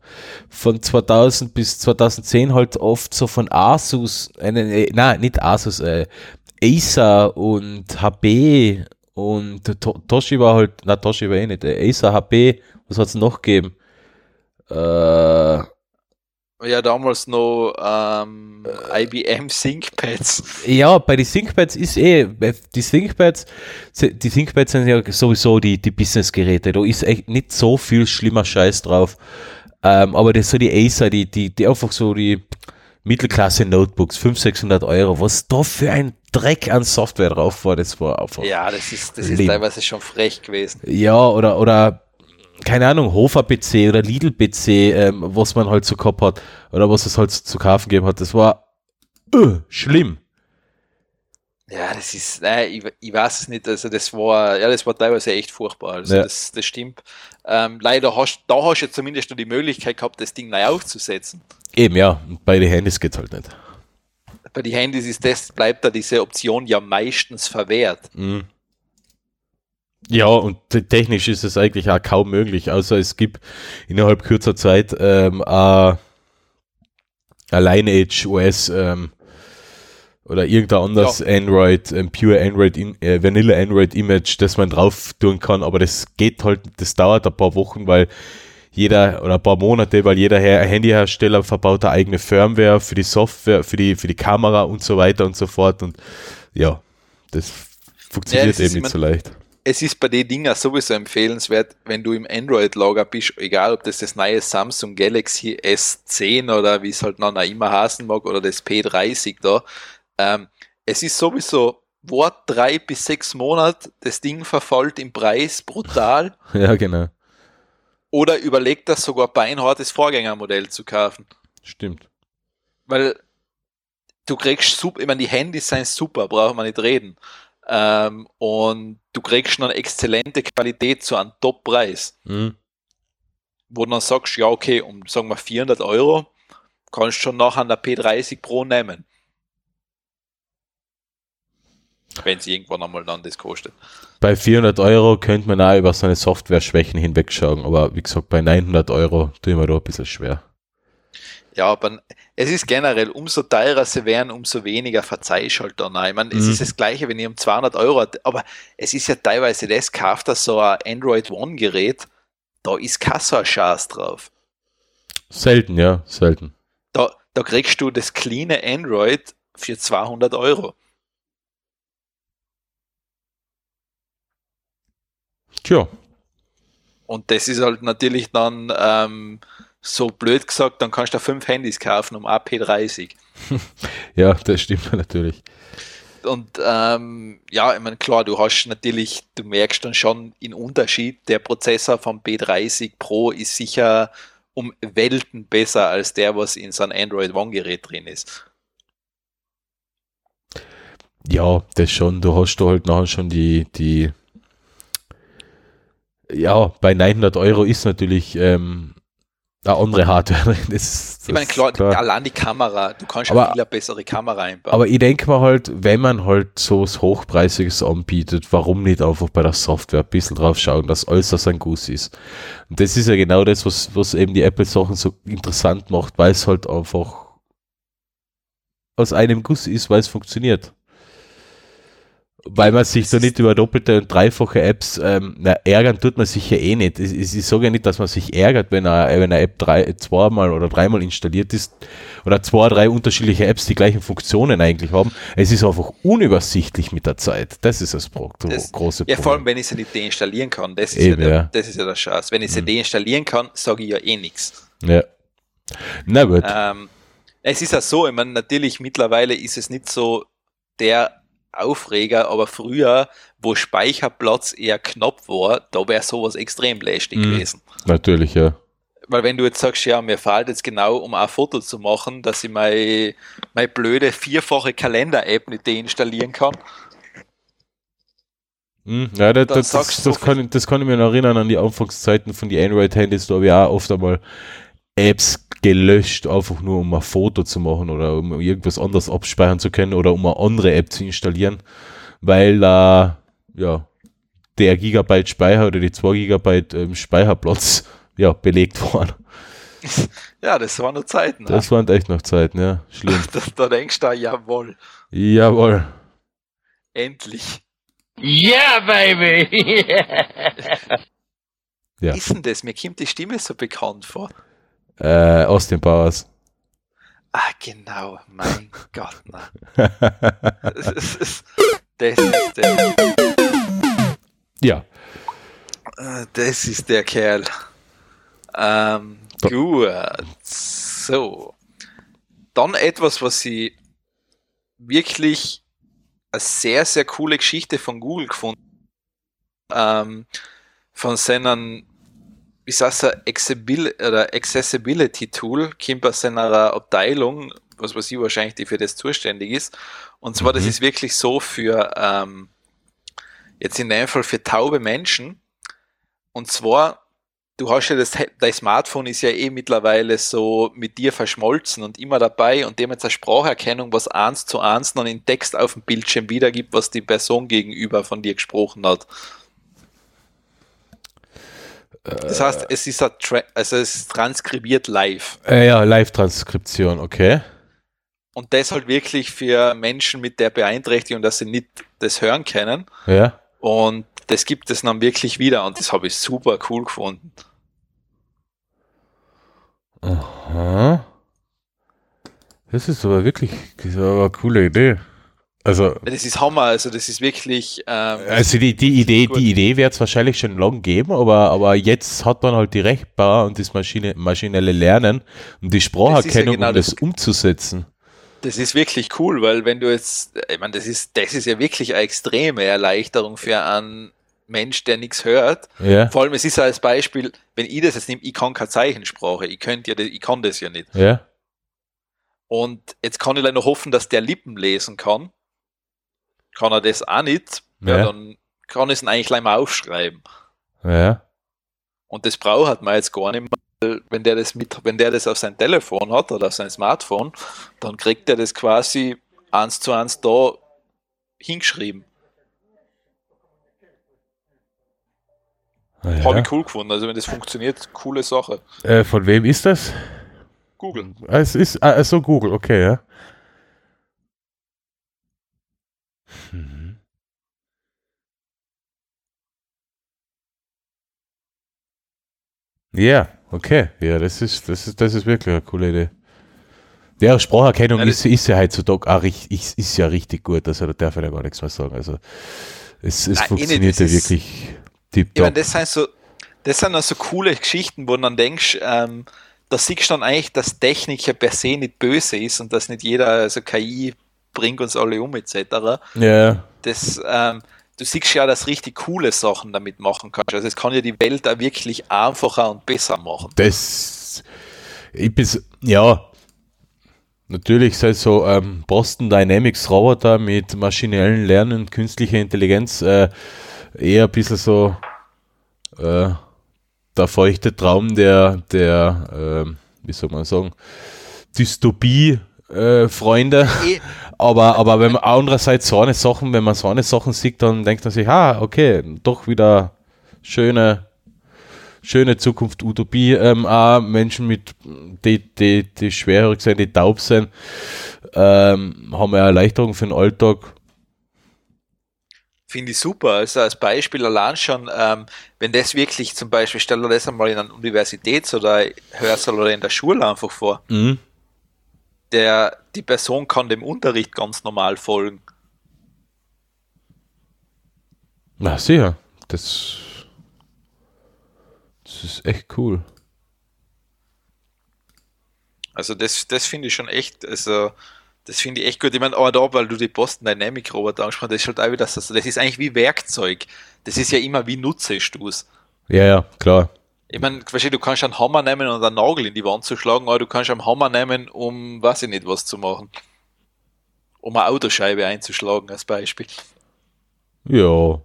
von 2000 bis 2010 halt oft so von Asus, äh, nein, nicht Asus, äh, Acer und HP und To- Toshiba halt, na Toshiba eh nicht, äh, Acer, HP, was hat es noch gegeben? Äh, Ja, damals noch ähm, IBM ThinkPads. Ja, bei den ThinkPads ist eh, die ThinkPads, die ThinkPads sind ja sowieso die, die Businessgeräte. Da ist echt nicht so viel schlimmer Scheiß drauf. Ähm, aber das so die Acer, die, die, die einfach so die Mittelklasse-Notebooks, 500, 600 Euro, was da für ein Dreck an Software drauf war, das war einfach. Ja, das ist, das ist teilweise schon frech gewesen. Ja, oder, oder, keine Ahnung, Hofer-PC oder Lidl-PC, ähm, was man halt so gehabt hat, oder was es halt zu kaufen gegeben hat, das war äh, schlimm. Ja, das ist, nein, ich, ich weiß es nicht, also das war, ja, das war teilweise echt furchtbar, also Ja. das, das stimmt. Ähm, leider hast, da hast du zumindest noch die Möglichkeit gehabt, das Ding neu aufzusetzen. Eben, ja, und bei den Handys geht's halt nicht. Bei den Handys ist das, bleibt da diese Option ja meistens verwehrt. Mhm. Ja, und te- technisch ist es eigentlich auch kaum möglich, außer es gibt innerhalb kürzer Zeit ähm, a, a Lineage OS ähm, oder irgendein anderes Android, ähm, Pure Android, in, äh, Vanilla Android Image, das man drauf tun kann, aber das geht halt, das dauert ein paar Wochen, weil jeder oder ein paar Monate, weil jeder Her Handyhersteller verbaut eine eigene Firmware für die Software, für die, für die Kamera und so weiter und so fort und ja, das funktioniert ist eben nicht so leicht. Es ist bei den Dingen sowieso empfehlenswert, wenn du im Android-Lager bist, egal ob das das neue Samsung Galaxy S10 oder wie es halt noch immer heißen mag oder das P30 da, ähm, es ist sowieso Wort drei bis sechs Monate, das Ding verfällt im Preis brutal Ja, genau. Oder überlegt das sogar beinhart das Vorgängermodell zu kaufen. Stimmt. Weil du kriegst super, ich meine, die Handys sind super, brauchen wir nicht reden. Ähm, und du kriegst schon eine exzellente Qualität zu einem Top-Preis, Mhm. wo du dann sagst, ja, okay, um sagen wir 400 Euro kannst du schon nachher eine P30 Pro nehmen. Wenn es irgendwann einmal dann das kostet. Bei 400 Euro könnte man auch über seine Software-Schwächen hinwegschauen, aber wie gesagt, bei 900 Euro tue ich mir da ein bisschen schwer. Ja, aber es ist generell, umso teurer sie werden, umso weniger verzeihst halt dann. Ich meine, es Mhm. ist das Gleiche, wenn ihr um 200 Euro, aber es ist ja teilweise das, kauft das so ein Android One Gerät, da ist kein so ein Schatz drauf. Selten, ja, selten. Da, da kriegst du das cleane Android für 200 Euro. Tja, Und das ist halt natürlich dann ähm, so blöd gesagt, dann kannst du fünf Handys kaufen um AP30. ja, das stimmt natürlich. Und ähm, ja, ich meine, klar, du hast natürlich, du merkst dann schon den Unterschied. Der Prozessor vom B30 Pro ist sicher um Welten besser als der, was in so einem Android One-Gerät drin ist. Ja, das schon. Du hast da halt nachher schon die, die, ja, bei 900 Euro ist natürlich ähm, eine andere Hardware. Das, das Ich meine, klar, ist allein die Kamera, du kannst Aber- ja viel eine bessere Kamera einbauen. Aber ich denke mal halt, wenn man halt so was Hochpreisiges anbietet, warum nicht einfach bei der Software ein bisschen drauf schauen, dass alles aus ein Guss ist. Und das ist ja genau das, was, was eben die Apple-Sachen so interessant macht, weil es halt einfach aus einem Guss ist, weil es funktioniert. Weil man sich da nicht über doppelte und dreifache Apps, ähm, na, ärgern tut man sich ja eh nicht. Ich, ich, sage ja nicht, dass man sich ärgert, wenn eine, wenn eine App drei, zweimal oder dreimal installiert ist oder zwei, drei unterschiedliche Apps die gleichen Funktionen eigentlich haben. Es ist einfach unübersichtlich mit der Zeit. Das ist das Pro Das- große ja, vor allem, Problem. wenn ich sie nicht deinstallieren kann. Das ist, Eben, ja, der, ja. das ist ja der Schatz. Wenn ich sie Mhm. deinstallieren kann, sage ich ja eh nichts. Ja. Na gut. Ähm, es ist ja so, ich meine, natürlich mittlerweile ist es nicht so der Aufreger, aber früher, wo Speicherplatz eher knapp war, da wäre sowas extrem lästig Mhm. gewesen. Natürlich, ja. Weil wenn du jetzt sagst, ja, mir fehlt jetzt genau, um ein Foto zu machen, dass ich meine, meine blöde vierfache Kalender-App nicht deinstallieren kann, Hm, Ja, das, das, das, das, kann, ich- das kann ich mir noch erinnern an die Anfangszeiten von die Android-Handys, da habe ich auch oft einmal Apps gelöscht, einfach nur um ein Foto zu machen oder um irgendwas anderes abspeichern zu können oder um eine andere App zu installieren, weil da ja, der Gigabyte Speicher oder die 2 Gigabyte ähm, Speicherplatz ja, belegt waren. ja, das waren nur Zeiten. ne? Das waren echt noch Zeiten, ja. Schlimm. da, da denkst du, jawohl, Jawohl. endlich. Yeah, baby! Ja. Ist denn das? Mir kommt die Stimme so bekannt vor. Äh, Austin Powers. Ah, genau, mein Gott, na. Das ist, der, ja. äh, das ist der Kerl. Ähm, gut, so. Dann etwas, was ich wirklich eine sehr, sehr coole Geschichte von Google gefunden ähm, von seinen wie heißt er, Accessibil oder Accessibility Tool, kommt aus seiner Abteilung, was weiß ich wahrscheinlich, die für das zuständig ist. Und zwar, das Mhm. ist wirklich so für, ähm, jetzt in dem Fall für taube Menschen. Und zwar, du hast ja das, dein Smartphone ist ja eh mittlerweile so mit dir verschmolzen und immer dabei und dem jetzt eine Spracherkennung, was eins zu eins dann in Text auf dem Bildschirm wiedergibt, was die Person gegenüber von dir gesprochen hat. Das heißt, es ist, also es ist transkribiert live. Äh, ja, Live-Transkription, okay. Und das halt wirklich für Menschen mit der Beeinträchtigung, dass sie nicht das hören können. Ja. Und das gibt es dann wirklich wieder und das habe ich super cool gefunden. Aha. Das ist aber wirklich das ist aber eine coole Idee. Also, Das ist Hammer, also das ist wirklich. Ähm, also die, die Idee, gut. die Idee wird es wahrscheinlich schon lang geben, aber, aber jetzt hat man halt die Rechtbar und das Maschine, maschinelle Lernen und die Spracherkennung, genau um das, das- umzusetzen. Das ist wirklich cool, weil wenn du jetzt, ich meine, das ist, das ist ja wirklich eine extreme Erleichterung für einen Mensch, der nichts hört. Ja, Vor allem, es ist ja als Beispiel, wenn ich das jetzt nehme, ich kann keine Zeichensprache, ich könnte ja, ich kann das ja nicht. ja, Und jetzt kann ich leider hoffen, dass der Lippen lesen kann. Kann er das auch nicht, ja, Ja. dann kann ich es eigentlich gleich mal aufschreiben. ja. Und das braucht man jetzt gar nicht mehr. Wenn der das mit, wenn der das auf sein Telefon hat oder auf sein Smartphone, dann kriegt er das quasi eins zu eins da hingeschrieben. ja. Habe ich cool gefunden. Also wenn das funktioniert, coole Sache. Äh, von wem ist das? Google. Ah, Es ist, ah, so Google, okay, ja. Mhm. Ja, okay. Ja, das ist, das ist, das ist wirklich eine coole Idee. Ja, Spracherkennung ist, ist ja heutzutage auch richtig, ist, ist ja richtig gut, also da darf ich ja gar nichts mehr sagen. Also es, es Nein, eh funktioniert ja ist- wirklich Ich meine, tipptopp. das sind so, das sind also coole Geschichten, wo du dann denkst, ähm, da siehst du dann eigentlich, dass Technik ja per se nicht böse ist und dass nicht jeder, also KI bringt uns alle um, etc. Ja, Das, ähm, du siehst ja, dass richtig coole Sachen damit machen kannst. Also es kann ja die Welt auch wirklich einfacher und besser machen. das, Ich bis, ja, natürlich sei so ähm, Boston Dynamics Roboter mit maschinellen Lernen und künstlicher Intelligenz äh, eher ein bisschen so äh, der feuchte Traum der, der äh, wie soll man sagen, Dystopie-Freunde. Aber, aber wenn man andererseits so eine Sachen, wenn man so eine Sachen sieht, dann denkt man sich, ah, okay, doch wieder schöne, schöne Zukunft, Utopie. Ähm, auch Menschen mit, die, die, die schwerhörig sind, die taub sind, ähm, haben eine Erleichterung für den Alltag. Finde ich super. Also als Beispiel allein schon, ähm, wenn das wirklich zum Beispiel, stell dir das einmal in einer Universitäts- oder Hörsaal oder in der Schule einfach vor. Mhm. Der, die Person kann dem Unterricht ganz normal folgen. Na, sicher. Das, das ist echt cool. Also das, das finde ich schon echt, also das finde ich echt gut. Ich meine, aber da, weil du die Boston Dynamic Roboter angesprochen hast, das ist halt auch wieder so, das ist eigentlich wie Werkzeug. Das ist ja immer, wie nutze? Ja, ja, klar. Ich meine, du kannst einen Hammer nehmen und einen Nagel in die Wand zu schlagen, aber du kannst einen Hammer nehmen, um, weiß ich nicht, was zu machen. Um eine Autoscheibe einzuschlagen, als Beispiel. Ja.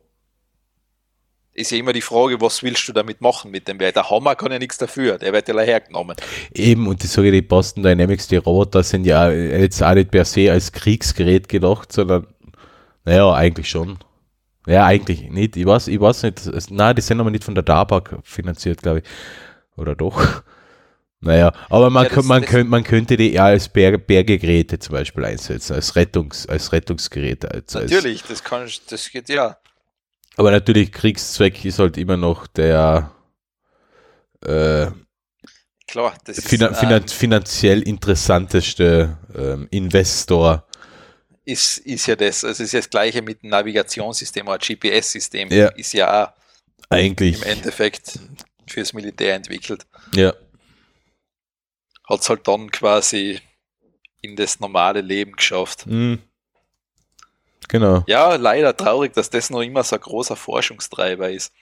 Ist ja immer die Frage, was willst du damit machen mit dem Wert? Der Hammer kann ja nichts dafür, der wird ja hergenommen. Eben, und ich sage, die Boston Dynamics, die Roboter sind ja jetzt auch nicht per se als Kriegsgerät gedacht, sondern, naja, eigentlich schon. Ja, eigentlich nicht. Ich weiß, ich weiß nicht. Nein, die sind aber nicht von der DARPA finanziert, glaube ich. Oder doch? Naja, aber man, Ja, das- man, das- könnte, man könnte die eher als Berg, Bergegeräte zum Beispiel einsetzen, als, Rettungs, als Rettungsgeräte. Als, als, Natürlich, das kann, das geht ja. aber natürlich, Kriegszweck ist halt immer noch der äh, Klar, das ist, finan ähm, finan finanziell interessanteste ähm, Investor. Ist, ist ja das. Also es ist ja das gleiche mit Navigationssystem oder GPS-System. Ja. Ist ja auch Eigentlich. im Endeffekt fürs Militär entwickelt. Ja. Hat es halt dann quasi in das normale Leben geschafft. Mhm. Genau. Ja, leider traurig, dass das noch immer so ein großer Forschungstreiber ist.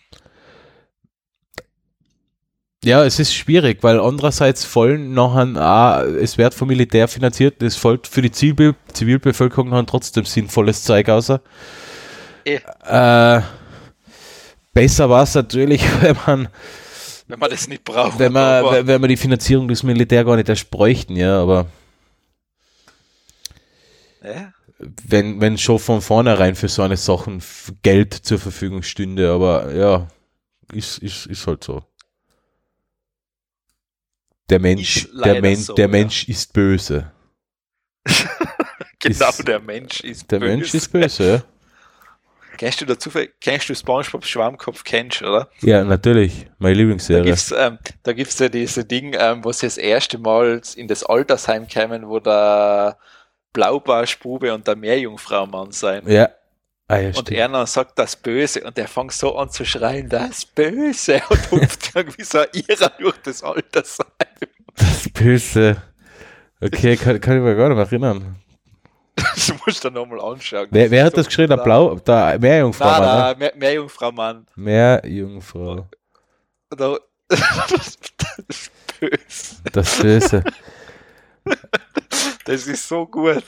Ja, es ist schwierig, weil andererseits vollen nachher auch, es wird vom Militär finanziert, es folgt für die Zivilbe Zivilbevölkerung noch trotzdem sinnvolles Zeug außer. Eh. Äh, besser war es natürlich, wenn man, Wenn man das nicht braucht. wenn man, wenn man die Finanzierung des Militär gar nicht erst bräuchten, ja, aber ja, wenn, wenn schon von vornherein für so eine Sachen Geld zur Verfügung stünde, aber ja, ist, ist, ist halt so. Der Mensch, der, Men so, der ja. Mensch ist böse. genau, Ist- der Mensch ist Der böse. Mensch ist böse, Kennst du dazu, kennst du SpongeBob Schwammkopf, kennst oder? ja. Natürlich. Meine Da Lieblingsserie. gibt's, ähm, da gibt's ja diese Ding, ähm, wo sie das erste Mal in das Altersheim kämen, wo der Blaubarschbube und der Meerjungfraumann sein. Ja. Ah, ja, Und einer sagt das Böse und der fängt so an zu schreien, das Böse und hupft irgendwie so ein Irrer durch das Altersheim. Das Böse. Okay, kann, kann ich mir gar nicht mehr erinnern. Das musst du dir nochmal anschauen. Wer, wer hat das geschrieben? Der. Blau, der Meerjungfrau, Nein, Mann, ne? nein, Meer, Meerjungfraumann. Meerjungfrau. Da, das Böse. Das Böse. Das ist so gut.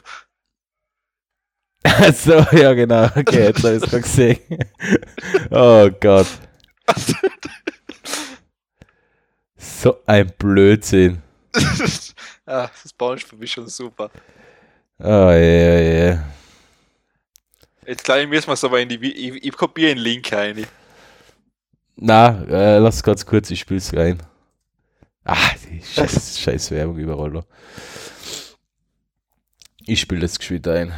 so, ja, genau. Okay, jetzt habe ich es gesehen. Oh Gott. So ein Blödsinn. ah, das Baumsprung ist schon super. Oh, ja, ja. Jetzt gleich müssen wir es aber in die. Ich, ich kopiere den Link ein. Na, äh, lass ganz kurz, ich spiel's rein. Ah, die scheiß, scheiß Werbung überall noch. Ich spiele das geschwind ein.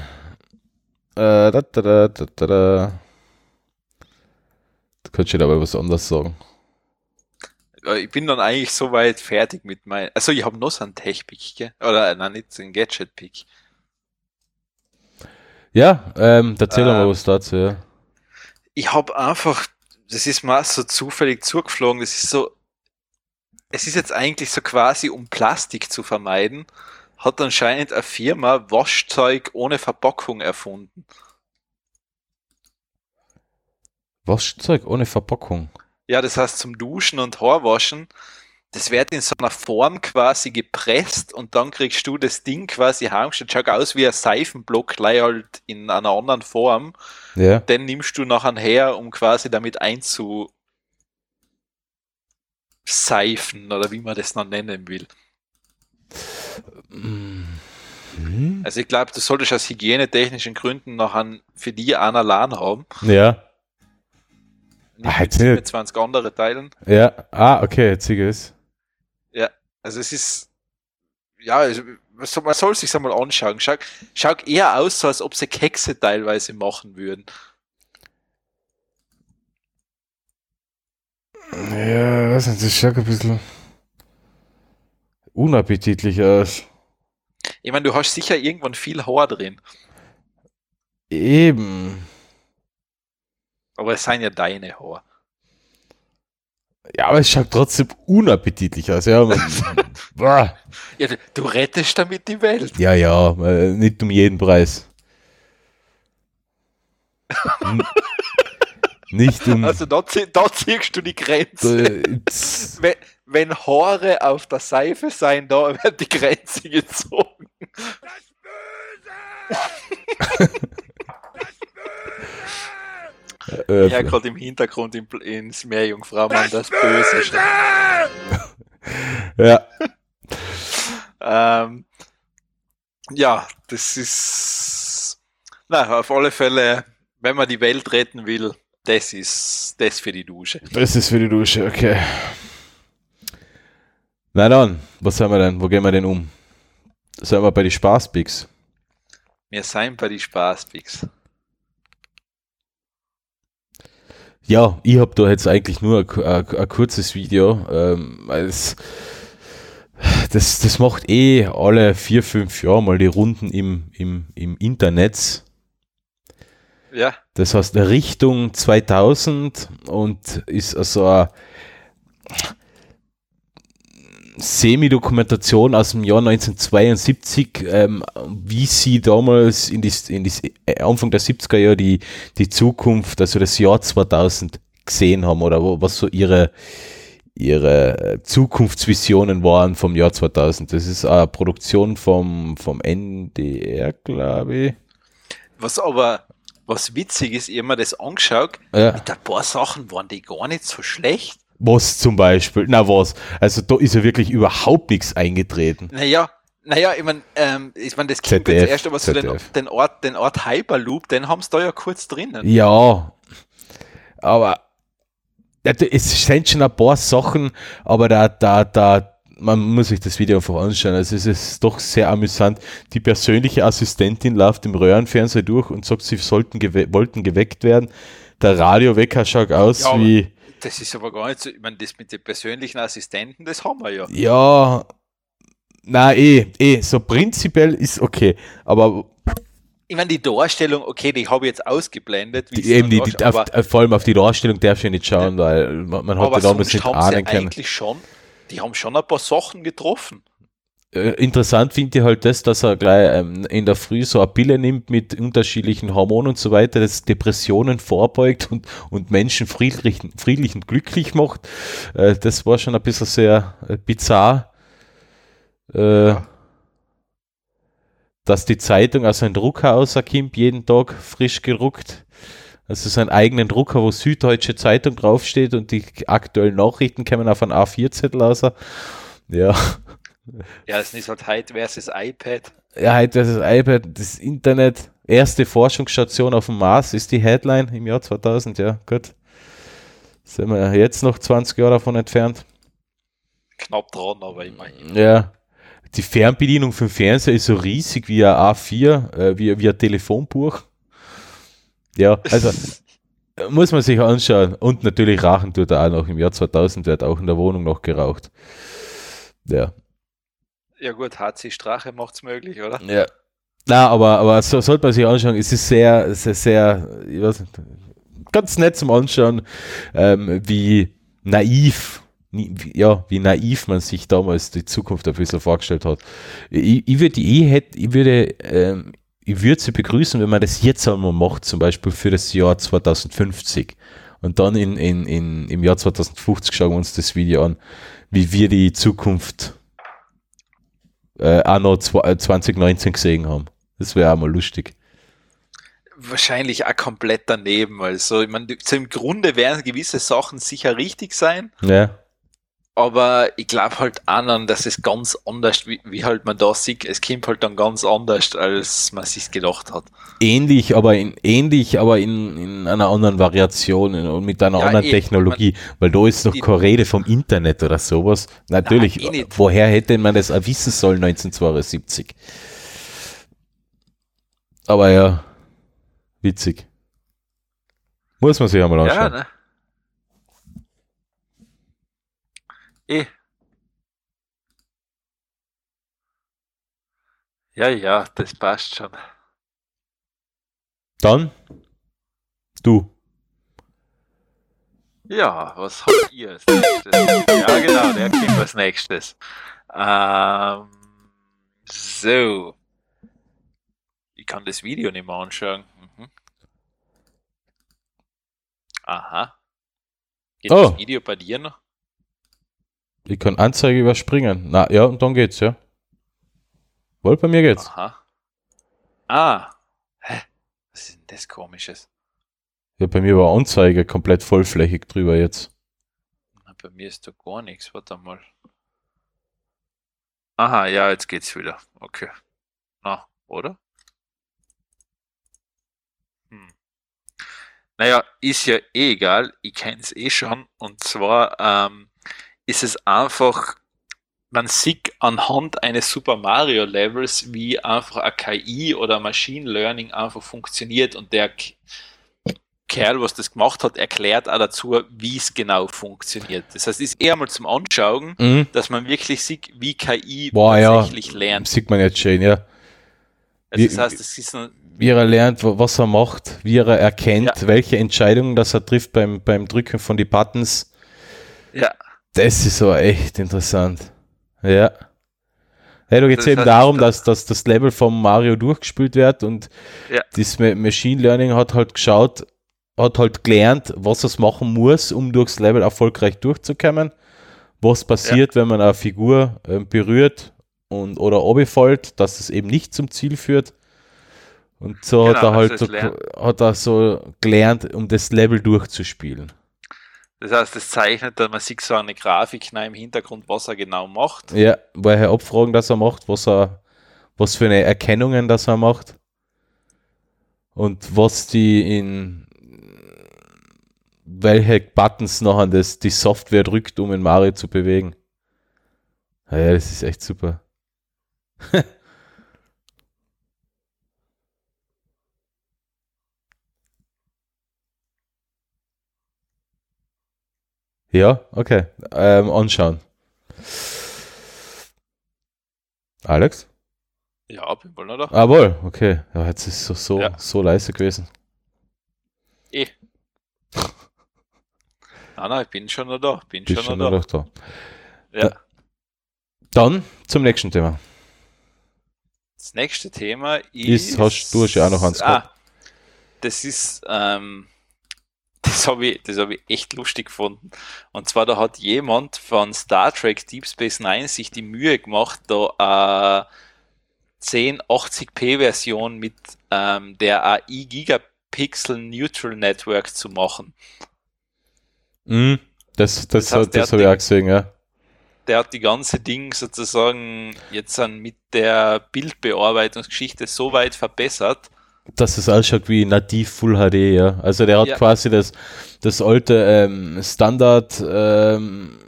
Äh, da, da, da, da, da. Du kannst aber was anderes sagen. Ich bin dann eigentlich soweit fertig mit meinem. Also, ich habe noch so einen Tech-Pick, gell? Oder, äh, nein, nicht so einen Gadget-Pick. Ja, ähm, erzähl doch mal Ähm, was dazu, ja. Ich habe einfach. Das ist mir so zufällig zugeflogen. Das ist so. Es ist jetzt eigentlich so quasi, um Plastik zu vermeiden, hat anscheinend eine Firma Waschzeug ohne Verpackung erfunden. Waschzeug ohne Verpackung. Ja, das heißt zum Duschen und Haarwaschen, das wird in so einer Form quasi gepresst und dann kriegst du das Ding quasi heimgestellt. Schaut aus wie ein Seifenblock, halt in einer anderen Form. Ja. Den nimmst du nachher her, um quasi damit einzuseifen oder wie man das noch nennen will. Mhm. Also ich glaube, du solltest aus hygienetechnischen Gründen nachher für die einen allein haben. Ja. Nicht Ah, mit jetzt nicht. 27 andere teilen. Ja. Ah, okay, jetzt ich es. Also es ist, ja, also, man soll sich einmal anschauen. Schau, schaut eher aus, so als ob sie Kekse teilweise machen würden. Ja, weiß nicht, das schaut ein bisschen unappetitlich aus. Ich meine, du hast sicher irgendwann viel Haar drin, Eben. aber es sind ja deine Haar. Ja, aber es schaut trotzdem unappetitlich aus. Ja, man. Ja, du, rettest damit die Welt. ja, ja äh, nicht um jeden Preis. N- nicht um. Also da, da ziehst du die Grenze. äh, Wenn, wenn Haare auf der Seife sein, da wird die Grenze gezogen. Äh, Ich höre gerade im Hintergrund in, ins Meerjungfraumann das Böse. schon. ja, Ähm, ja, das ist. Na, auf alle Fälle, wenn man die Welt retten will, das ist das für die Dusche. das ist für die Dusche, okay. Na dann, was haben wir denn? Wo gehen wir denn um? Sind wir bei den Spaßpicks? Wir sind bei die Spaßpicks. Ja, ich habe da jetzt eigentlich nur ein, ein, ein kurzes Video. Ähm, es, das, das macht eh alle vier, fünf Jahre mal die Runden im, im, im Internet. Ja, Das heißt Richtung 2000 und ist also eine Semi-Dokumentation aus dem Jahr 1972, ähm, wie sie damals in die, in die äh, Anfang der 70er Jahre die, die Zukunft, also das Jahr 2000 gesehen haben oder was so ihre, ihre Zukunftsvisionen waren vom Jahr 2000. Das ist eine Produktion vom, vom NDR, glaube ich. was aber, was witzig ist, ich mir das angeschaut, Ja. mit ein paar Sachen waren die gar nicht so schlecht. Was zum Beispiel? Na was? Also da ist ja wirklich überhaupt nichts eingetreten. Naja, naja, ich meine, ähm, ich mein, das klingt ZDF, jetzt erst, aber so den, den, Ort, den Ort Hyperloop, den haben sie da ja kurz drinnen. Ja, aber es sind schon ein paar Sachen, aber da, da, da, man muss sich das Video einfach anschauen. Also es ist doch sehr amüsant. Die persönliche Assistentin läuft im Röhrenfernseher durch und sagt, sie sollten gewe wollten geweckt werden. Der Radiowecker schaut aus Ja, wie, Das ist aber gar nicht so, ich meine, das mit den persönlichen Assistenten, das haben wir ja. ja, na eh, eh, so prinzipiell ist okay, aber Ich meine, die Darstellung, okay, die habe ich jetzt ausgeblendet, wie Die, eben die, die, auf, vor allem auf die Darstellung darf ich nicht schauen, weil man, man hat ja damals nicht ahnen können. eigentlich schon, die haben schon ein paar Sachen getroffen. Äh, interessant finde ich halt das, dass er gleich ähm, in der Früh so eine Pille nimmt mit unterschiedlichen Hormonen und so weiter, das Depressionen vorbeugt und, und Menschen friedlich, friedlich und glücklich macht. Äh, das war schon ein bisschen sehr äh, bizarr. Äh, dass die Zeitung aus einem Drucker rauskommt, jeden Tag frisch gedruckt. Also seinen eigenen Drucker, wo Süddeutsche Zeitung draufsteht und die aktuellen Nachrichten kommen auf einen A4-Zettel raus. Ja. Ja, es ist halt heute versus iPad. Ja, ist das iPad, das Internet, erste Forschungsstation auf dem Mars ist die Headline im Jahr 2000, ja, gut. Sind wir jetzt noch 20 Jahre davon entfernt. Knapp dran, aber immerhin. Ja. Die Fernbedienung für den Fernseher ist so riesig wie ein A4, äh, wie, wie ein Telefonbuch. Ja, also muss man sich anschauen. Und natürlich Rachen tut er auch noch. Im Jahr 2000 wird auch in der Wohnung noch geraucht. Ja. Ja gut, HC Strache macht's möglich, oder? Ja. Na, aber, aber so sollte man sich anschauen. Es ist sehr, sehr, sehr, ich weiß nicht, ganz nett zum Anschauen, ähm, wie naiv, ja, wie naiv man sich damals die Zukunft ein bisschen vorgestellt hat. Ich, ich würde, ich hätte, ich würde, ähm, ich würde sie begrüßen, wenn man das jetzt einmal macht, zum Beispiel für das Jahr 2050. Und dann in, in, in, im Jahr 2050 schauen wir uns das Video an, wie wir die Zukunft äh, auch noch zwa- äh, 2019 gesehen haben. Das wäre auch mal lustig. Wahrscheinlich auch komplett daneben. Also, ich meine, im Grunde werden gewisse Sachen sicher richtig sein, Ja, aber ich glaube halt auch dann, dass es ganz anders, wie, wie halt man da sieht, es kommt halt dann ganz anders, als man sich gedacht hat. ähnlich, aber in ähnlich, aber in, in einer anderen Variation und mit einer Ja, anderen eh, Technologie, weil da ist noch keine Rede vom Internet oder sowas. Natürlich, Nein, eh woher hätte man das auch wissen sollen 1972? Aber ja, witzig. Muss man sich einmal Ja, anschauen. ne? Eh. Ja, ja, das passt schon. Dann, du. Ja, was habt ihr als nächstes? Ja, genau, der kommt als nächstes. Ähm, so. Ich kann das Video nicht mehr anschauen. Mhm. Aha. Geht Oh. das Video bei dir noch? Ich kann Anzeige überspringen. Na, ja, und dann geht's, ja. Wohl, bei mir geht's. Aha. Ah. Hä? Was ist denn das komisches? Ja, bei mir war Anzeige komplett vollflächig drüber jetzt. Na, bei mir ist da gar nichts. Warte mal. Aha, ja, jetzt geht's wieder. Okay. Na, oder? Hm. Naja, ist ja eh egal. Ich kenn's eh schon. Und zwar ähm, ist es einfach, man sieht anhand eines Super Mario Levels, wie einfach ein KI oder Machine Learning einfach funktioniert und der Kerl, was das gemacht hat, erklärt auch dazu, wie es genau funktioniert. Das heißt, es ist eher mal zum Anschauen, Mhm. dass man wirklich sieht, wie KI Boah, ja. tatsächlich lernt. Sieht man jetzt schön, ja. Also Wie- das heißt, es ist ein, Wie er lernt, wa- was er macht, wie er erkennt, Ja. welche Entscheidungen das er trifft beim, beim Drücken von die Buttons. ja, Das ist so echt interessant. Ja. Hey, da geht es eben heißt, darum, da- dass, dass das Level vom Mario durchgespielt wird und Ja. das Ma- Machine Learning hat halt geschaut, hat halt gelernt, was es machen muss, um durchs Level erfolgreich durchzukommen. Was passiert, wenn man eine Figur ähm, berührt und oder runterfällt, dass es eben nicht zum Ziel führt. Und so hat Genau, er halt also so, es lernt. hat er so gelernt, um das Level durchzuspielen. Das heißt, es zeichnet dann, man sieht so eine Grafik im Hintergrund, was er genau macht. Ja, woher Abfragen, dass er macht, was er, was für eine Erkennungen, dass er macht. Und was die in welche Buttons nachher das, die Software drückt, um in Mario zu bewegen. Ja, das ist echt super. ja, okay. Ähm, anschauen. Alex? Ja, bin wohl noch da. Ah, wohl, okay. Ja, jetzt ist es so, so, Ja. so leise gewesen. Eh. Nein, nein, ich bin schon noch da. Bin schon schon noch noch da. da. Ja. Dann zum nächsten Thema. Das nächste Thema ist. Ist- hast- du hast ja auch noch eins Ah, das ist, ähm, das habe ich, das hab ich echt lustig gefunden. Und zwar, da hat jemand von Star Trek Deep Space Nine sich die Mühe gemacht, da äh, 1080p-Version mit ähm, der AI Gigapixel Neutral Network zu machen. Mhm. Das, das, Das heißt, das, der habe ich auch gesehen, ja. der hat die ganze Ding sozusagen jetzt dann mit der Bildbearbeitungsgeschichte so weit verbessert. Dass es ausschaut wie nativ Full HD, ja. Also der hat Ja. quasi das, das alte ähm, Standard ähm,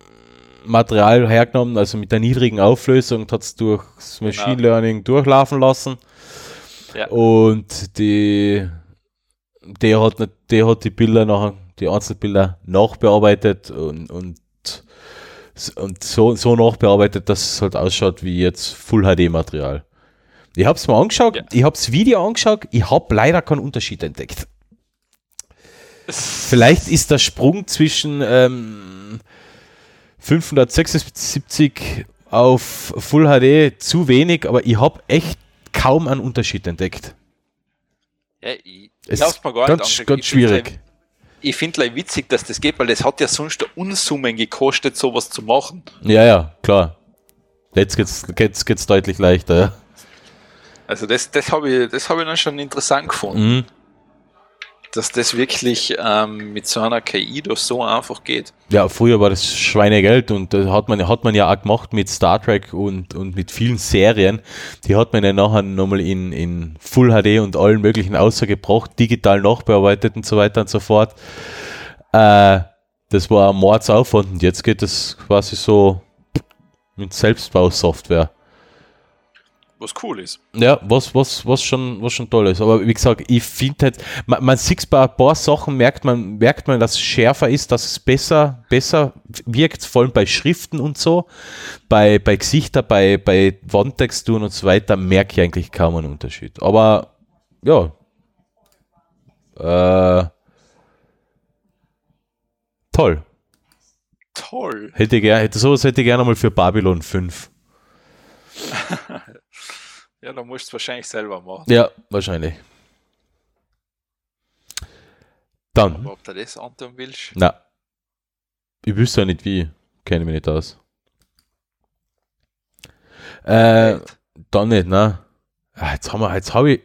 Material hergenommen, also mit der niedrigen Auflösung, hat es durchs Machine Genau. Learning durchlaufen lassen. Ja. Und die, der hat, nicht- der hat die Bilder nachher, die Einzelbilder nachbearbeitet und, und, und so, so nachbearbeitet, dass es halt ausschaut wie jetzt Full HD Material. Ich habe es mir angeschaut, Ja. ich habe das Video angeschaut, ich habe leider keinen Unterschied entdeckt. Vielleicht ist der Sprung zwischen ähm, 576 auf Full HD zu wenig, aber ich habe echt kaum einen Unterschied entdeckt. Ja, ich, Es gar ganz, ganz Ich schwierig. halt- ich finde like witzig, dass das geht, weil das hat ja sonst Unsummen gekostet, sowas zu machen. Ja, ja, klar. Jetzt geht's, geht's, geht's deutlich leichter, ja. Also das, das habe ich, das habe ich dann schon interessant gefunden, Mhm. dass das wirklich ähm, mit so einer KI doch so einfach geht. Ja, früher war das Schweinegeld und das hat man, hat man ja auch gemacht mit Star Trek und, und mit vielen Serien. Die hat man ja nachher nochmal in, in Full HD und allen möglichen außergebracht, digital nachbearbeitet und so weiter und so fort. Äh, das war ein Mordsaufwand und jetzt geht das quasi so mit Selbstbausoftware. Was cool ist. Ja, was, was, was, schon, was schon toll ist. Aber wie gesagt, ich finde halt, man, man sieht bei ein paar Sachen, merkt man, merkt man, dass es schärfer ist, dass es besser, besser wirkt, vor allem bei Schriften und so. Bei, bei Gesichter, bei, bei Wandtexturen und so weiter, merke ich eigentlich kaum einen Unterschied. Aber ja. Äh, toll. Toll. Hätte gern, hätte, sowas hätte ich gerne mal für Babylon 5. Ja, da musst du es wahrscheinlich selber machen. Ja, wahrscheinlich. Dann. Aber ob du das antun willst, Na. Ich wüsste ja nicht wie. Kenne mich nicht aus. Äh, dann nicht, ne? Ah, Jetzt haben wir, jetzt habe ich,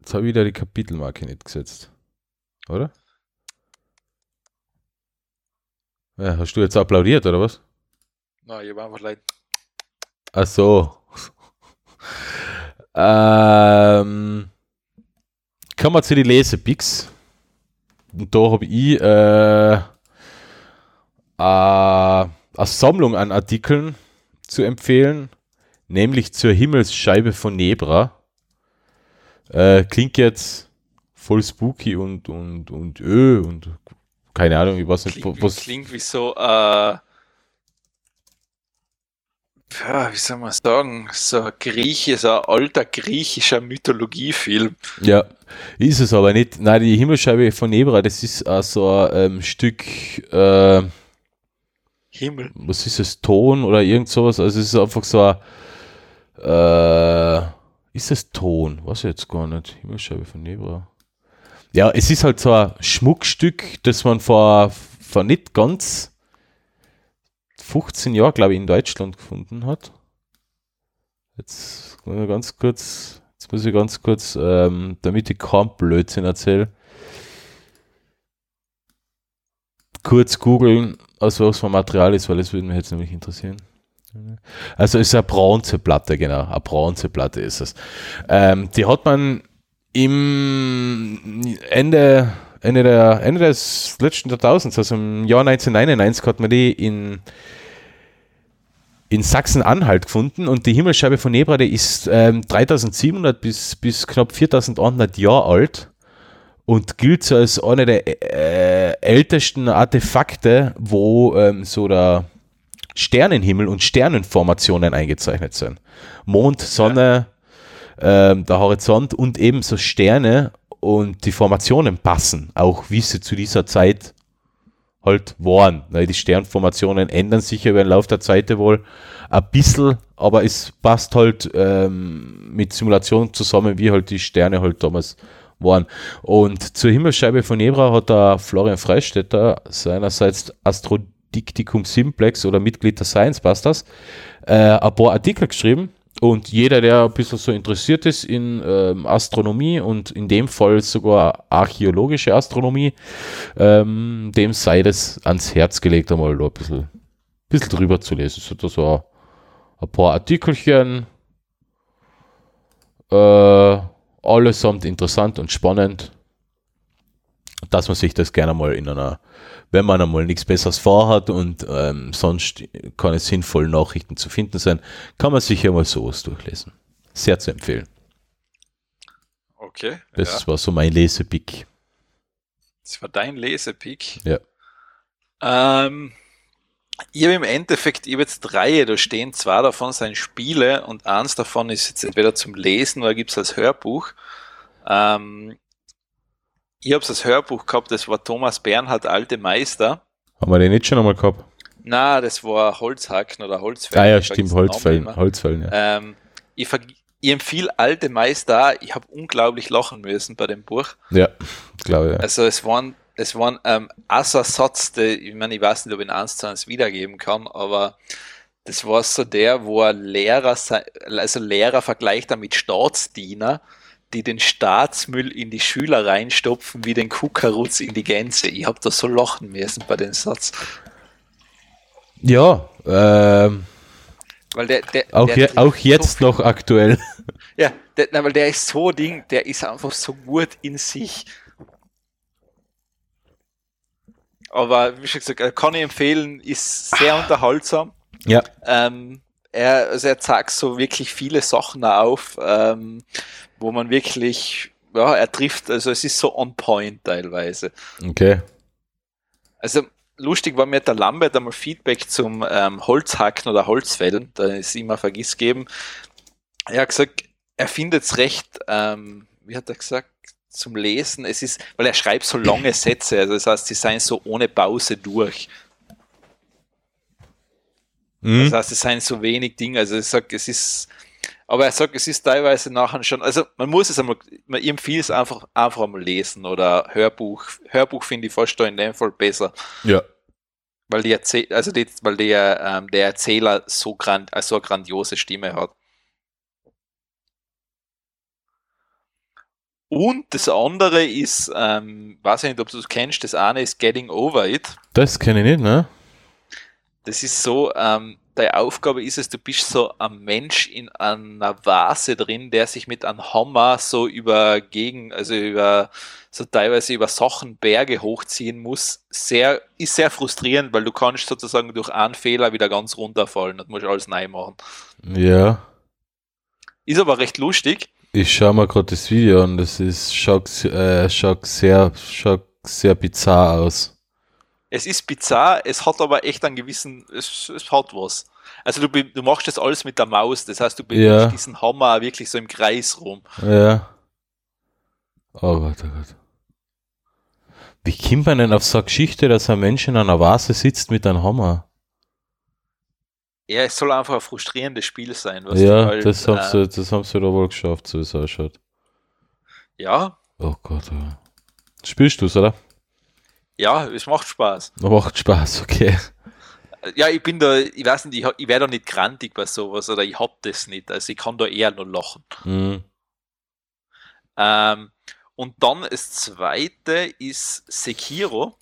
jetzt habe ich wieder die Kapitelmarke nicht gesetzt. Oder? Ja, hast du jetzt applaudiert, oder was? na, ich habe einfach leid. Ach so. Ähm, kommen wir zu den Lesepicks. Und da habe ich äh, äh, eine Sammlung an Artikeln zu empfehlen, nämlich zur Himmelsscheibe von Nebra. Äh, klingt jetzt voll spooky und, und, und öh und keine Ahnung, ich weiß nicht, Klingt, wie- was. klingt wie so, äh, ja, wie soll man sagen, so ein Grieche, so ein alter griechischer Mythologiefilm. Ja, ist es aber nicht. Nein, die Himmelsscheibe von Nebra, das ist auch so ein ähm, Stück, äh, Himmel. was ist es, Ton oder irgend sowas. Also es ist einfach so ein, äh, ist es Ton? Was jetzt gar nicht. Himmelsscheibe von Nebra. Ja, es ist halt so ein Schmuckstück, das man vor, vor nicht ganz 15 Jahren, glaube ich, in Deutschland gefunden hat. Jetzt muss ich ganz kurz, jetzt muss ich ganz kurz, ähm, damit ich keinen Blödsinn erzähle, kurz googeln, aus was für Material ist, weil das würde mich jetzt nämlich interessieren. Also ist eine Bronzeplatte, genau, eine Bronzeplatte ist es. Ähm, die hat man im Ende, Ende, der, Ende des letzten Jahrtausends, also im Jahr 1999, hat man die in, in Sachsen-Anhalt gefunden und die Himmelsscheibe von Nebra, die ist ähm, 3700 bis, bis knapp 4100 Jahre alt und gilt so als eine der äh, ältesten Artefakte, wo ähm, so der Sternenhimmel und Sternenformationen eingezeichnet sind. Mond, Sonne, ähm, der Horizont und ebenso Sterne und die Formationen passen, auch wie sie zu dieser Zeit halt waren. Die Sternformationen ändern sich ja über den Lauf der Zeit wohl ein bisschen, aber es passt halt ähm, mit Simulationen zusammen, wie halt die Sterne halt damals waren. Und zur Himmelsscheibe von Nebra hat der Florian Freistetter seinerseits Astrodiktikum Simplex oder Mitglied der Science Busters äh, ein paar Artikel geschrieben. Und jeder, der ein bisschen so interessiert ist in ähm, Astronomie und in dem Fall sogar archäologische Astronomie, ähm, dem sei das ans Herz gelegt, einmal da ein bisschen, bisschen drüber zu lesen. Es hat da so ein, ein paar Artikelchen, äh, allesamt interessant und spannend, dass man sich das gerne mal in einer, wenn man einmal nichts Besseres vorhat und ähm, sonst keine sinnvollen Nachrichten zu finden sein, kann man sich ja mal sowas durchlesen. Sehr zu empfehlen. Okay. Das ja. war so mein Lesepick. Das war dein Lesepick. Ja. Ähm, ich habe im Endeffekt, ich habe jetzt drei, da stehen zwei davon sind Spiele und eins davon ist jetzt entweder zum Lesen oder gibt es als Hörbuch. Ähm, ich habe als Hörbuch gehabt, das war Thomas Bernhard, Alte Meister. Haben wir den nicht schon einmal gehabt? Na, das war Holzhacken oder Holzfällen. Ah ja, stimmt, Holzfällen. Holzfällen, ja. Ähm, ich, ich empfehle Alte Meister, ich habe unglaublich lachen müssen bei dem Buch. ja, glaube ich. Ja. Also es waren es war ähm, auch so ein Satz, der, ich meine, ich weiß nicht, ob ich ihn eins zu eins wiedergeben kann, aber das war so der, wo ein Lehrer, also Lehrer vergleicht er mit Staatsdiener, die den Staatsmüll in die Schüler reinstopfen, wie den Kuckerutz in die Gänse. Ich hab da so lachen müssen bei dem Satz. Ja, ähm, Weil der, der, auch, der je, auch so jetzt noch aktuell. Ja, der, na, weil der ist so Ding, der ist einfach so gut in sich. Aber wie schon gesagt, äh, kann ich empfehlen, ist sehr unterhaltsam. Ja, Ähm, er, also er zeigt so wirklich viele Sachen auf, ähm, wo man wirklich, ja, er trifft, also es ist so on point teilweise. okay. Also lustig war mir der Lambert einmal Feedback zum ähm, Holzhacken oder Holzfällen, da ist immer Vergiss geben. Er hat gesagt, er findet es recht, ähm, wie hat er gesagt, zum Lesen. Es ist, weil er schreibt so lange Sätze, also das heißt, sie seien so ohne Pause durch. Mhm. Das heißt, es seien so wenig Dinge. Also ich sag, es ist, aber er sagt, es ist teilweise nachher schon, also man muss es einmal, man empfiehlt es einfach, einfach einmal lesen oder Hörbuch. Hörbuch finde ich fast da in dem Fall besser, Ja. weil die Erzähl also die, weil der, ähm, der Erzähler so grand, also eine grandiose Stimme hat. Und das andere ist, ähm, weiß ich nicht, ob du es kennst, das eine ist Getting Over It. Das kenne ich nicht, ne? Das ist so, ähm, deine Aufgabe ist es, du bist so ein Mensch in einer Vase drin, der sich mit einem Hammer so über gegen, also über, so teilweise über Sachen Berge hochziehen muss. Sehr, ist sehr frustrierend, weil du kannst sozusagen durch einen Fehler wieder ganz runterfallen und musst alles neu machen. Ja. Ist aber recht lustig. Ich schaue mir gerade das Video an, das ist, schaut, äh, schaut sehr, schaut sehr bizarr aus. Es ist bizarr, es hat aber echt einen gewissen, es, es hat was. Also du, du machst das alles mit der Maus, das heißt, du bewegst Ja. diesen Hammer wirklich so im Kreis rum. Ja. Oh Gott, oh Gott. Wie kommt man denn auf so eine Geschichte, dass ein Mensch in einer Vase sitzt mit einem Hammer? Ja, es soll einfach ein frustrierendes Spiel sein. Ja, halt, das, haben äh, sie, das haben sie da wohl geschafft, so wie es ausschaut. Ja, Oh Gott, oh. Spielst du es, oder? Ja, es macht Spaß. Macht Spaß, okay. Ja, ich bin da, ich weiß nicht, ich, ich werde da nicht grantig bei sowas oder ich hab das nicht. Also ich kann da eher nur lachen. Mhm. Ähm, und dann das zweite ist Sekiro.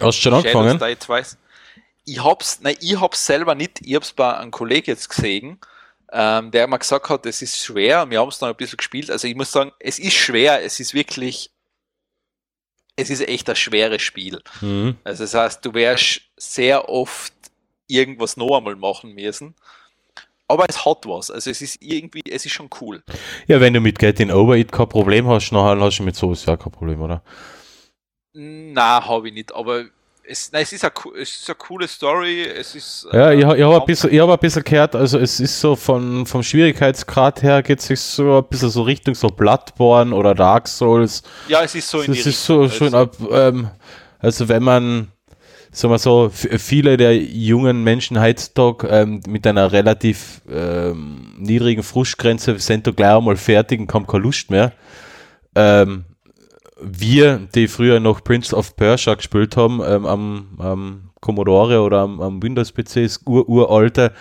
Hast du schon angefangen? Ich hab's, nein, ich hab's selber nicht, ich hab's bei einem Kollegen jetzt gesehen, ähm, der mir gesagt hat, es ist schwer und wir haben es dann ein bisschen gespielt. Also ich muss sagen, es ist schwer, es ist wirklich, es ist echt ein schweres Spiel. Mhm. Also das heißt, du wärst sehr oft irgendwas noch einmal machen müssen. Aber es hat was. Also es ist irgendwie, es ist schon cool. Ja, wenn du mit Getting Over It kein Problem hast, nachher hast du mit sowas ja kein Problem, oder? Na, habe ich nicht. Aber es, nein, es, ist eine, es ist eine coole Story. Es ist. Ja, äh, ich, ich habe ein, bisschen- ich hab ein bisschen gehört, also es ist so von, vom Schwierigkeitsgrad her geht es so ein bisschen so Richtung so Bloodborne oder Dark Souls. Ja, es ist so in Das die ist so Richtung. schön Also, ab, ähm, also wenn man, sagen wir so, viele der jungen Menschen heutzutage ähm, mit einer relativ ähm, niedrigen Frustgrenze sind da gleich einmal fertig und haben keine Lust mehr. Ähm, wir, die früher noch Prince of Persia gespielt haben, ähm, am, am Commodore oder am, am Windows-PCs, ur, uralte,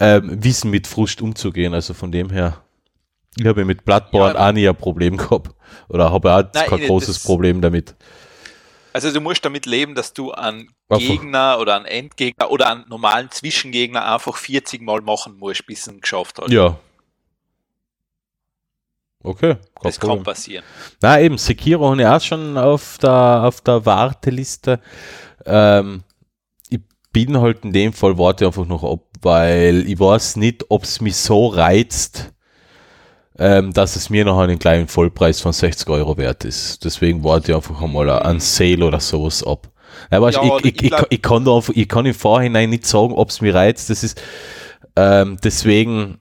ähm, wissen mit Frust umzugehen. Also von dem her, ich habe mit Bloodborne Ja, auch nie ein Problem gehabt. Oder habe auch Nein, kein großes Problem damit. also du musst damit leben, dass du einen Einfach- Gegner oder einen Endgegner oder einen normalen Zwischengegner einfach 40 Mal machen musst, bis du ihn geschafft hast. Ja. Okay, das Problem. kann passieren. Na eben, Sekiro habe ich auch schon auf der, auf der Warteliste. Ähm, ich bin halt in dem Fall, warte einfach noch ab, weil ich weiß nicht, ob es mich so reizt, ähm, dass es mir noch einen kleinen Vollpreis von 60 Euro wert ist. Deswegen warte ich einfach einmal an Sale oder sowas ab. Ja, weißt, Ja, ich, ich, ich ich, kann da ich kann im Vorhinein nicht sagen, ob es mich reizt. Das ist ähm, deswegen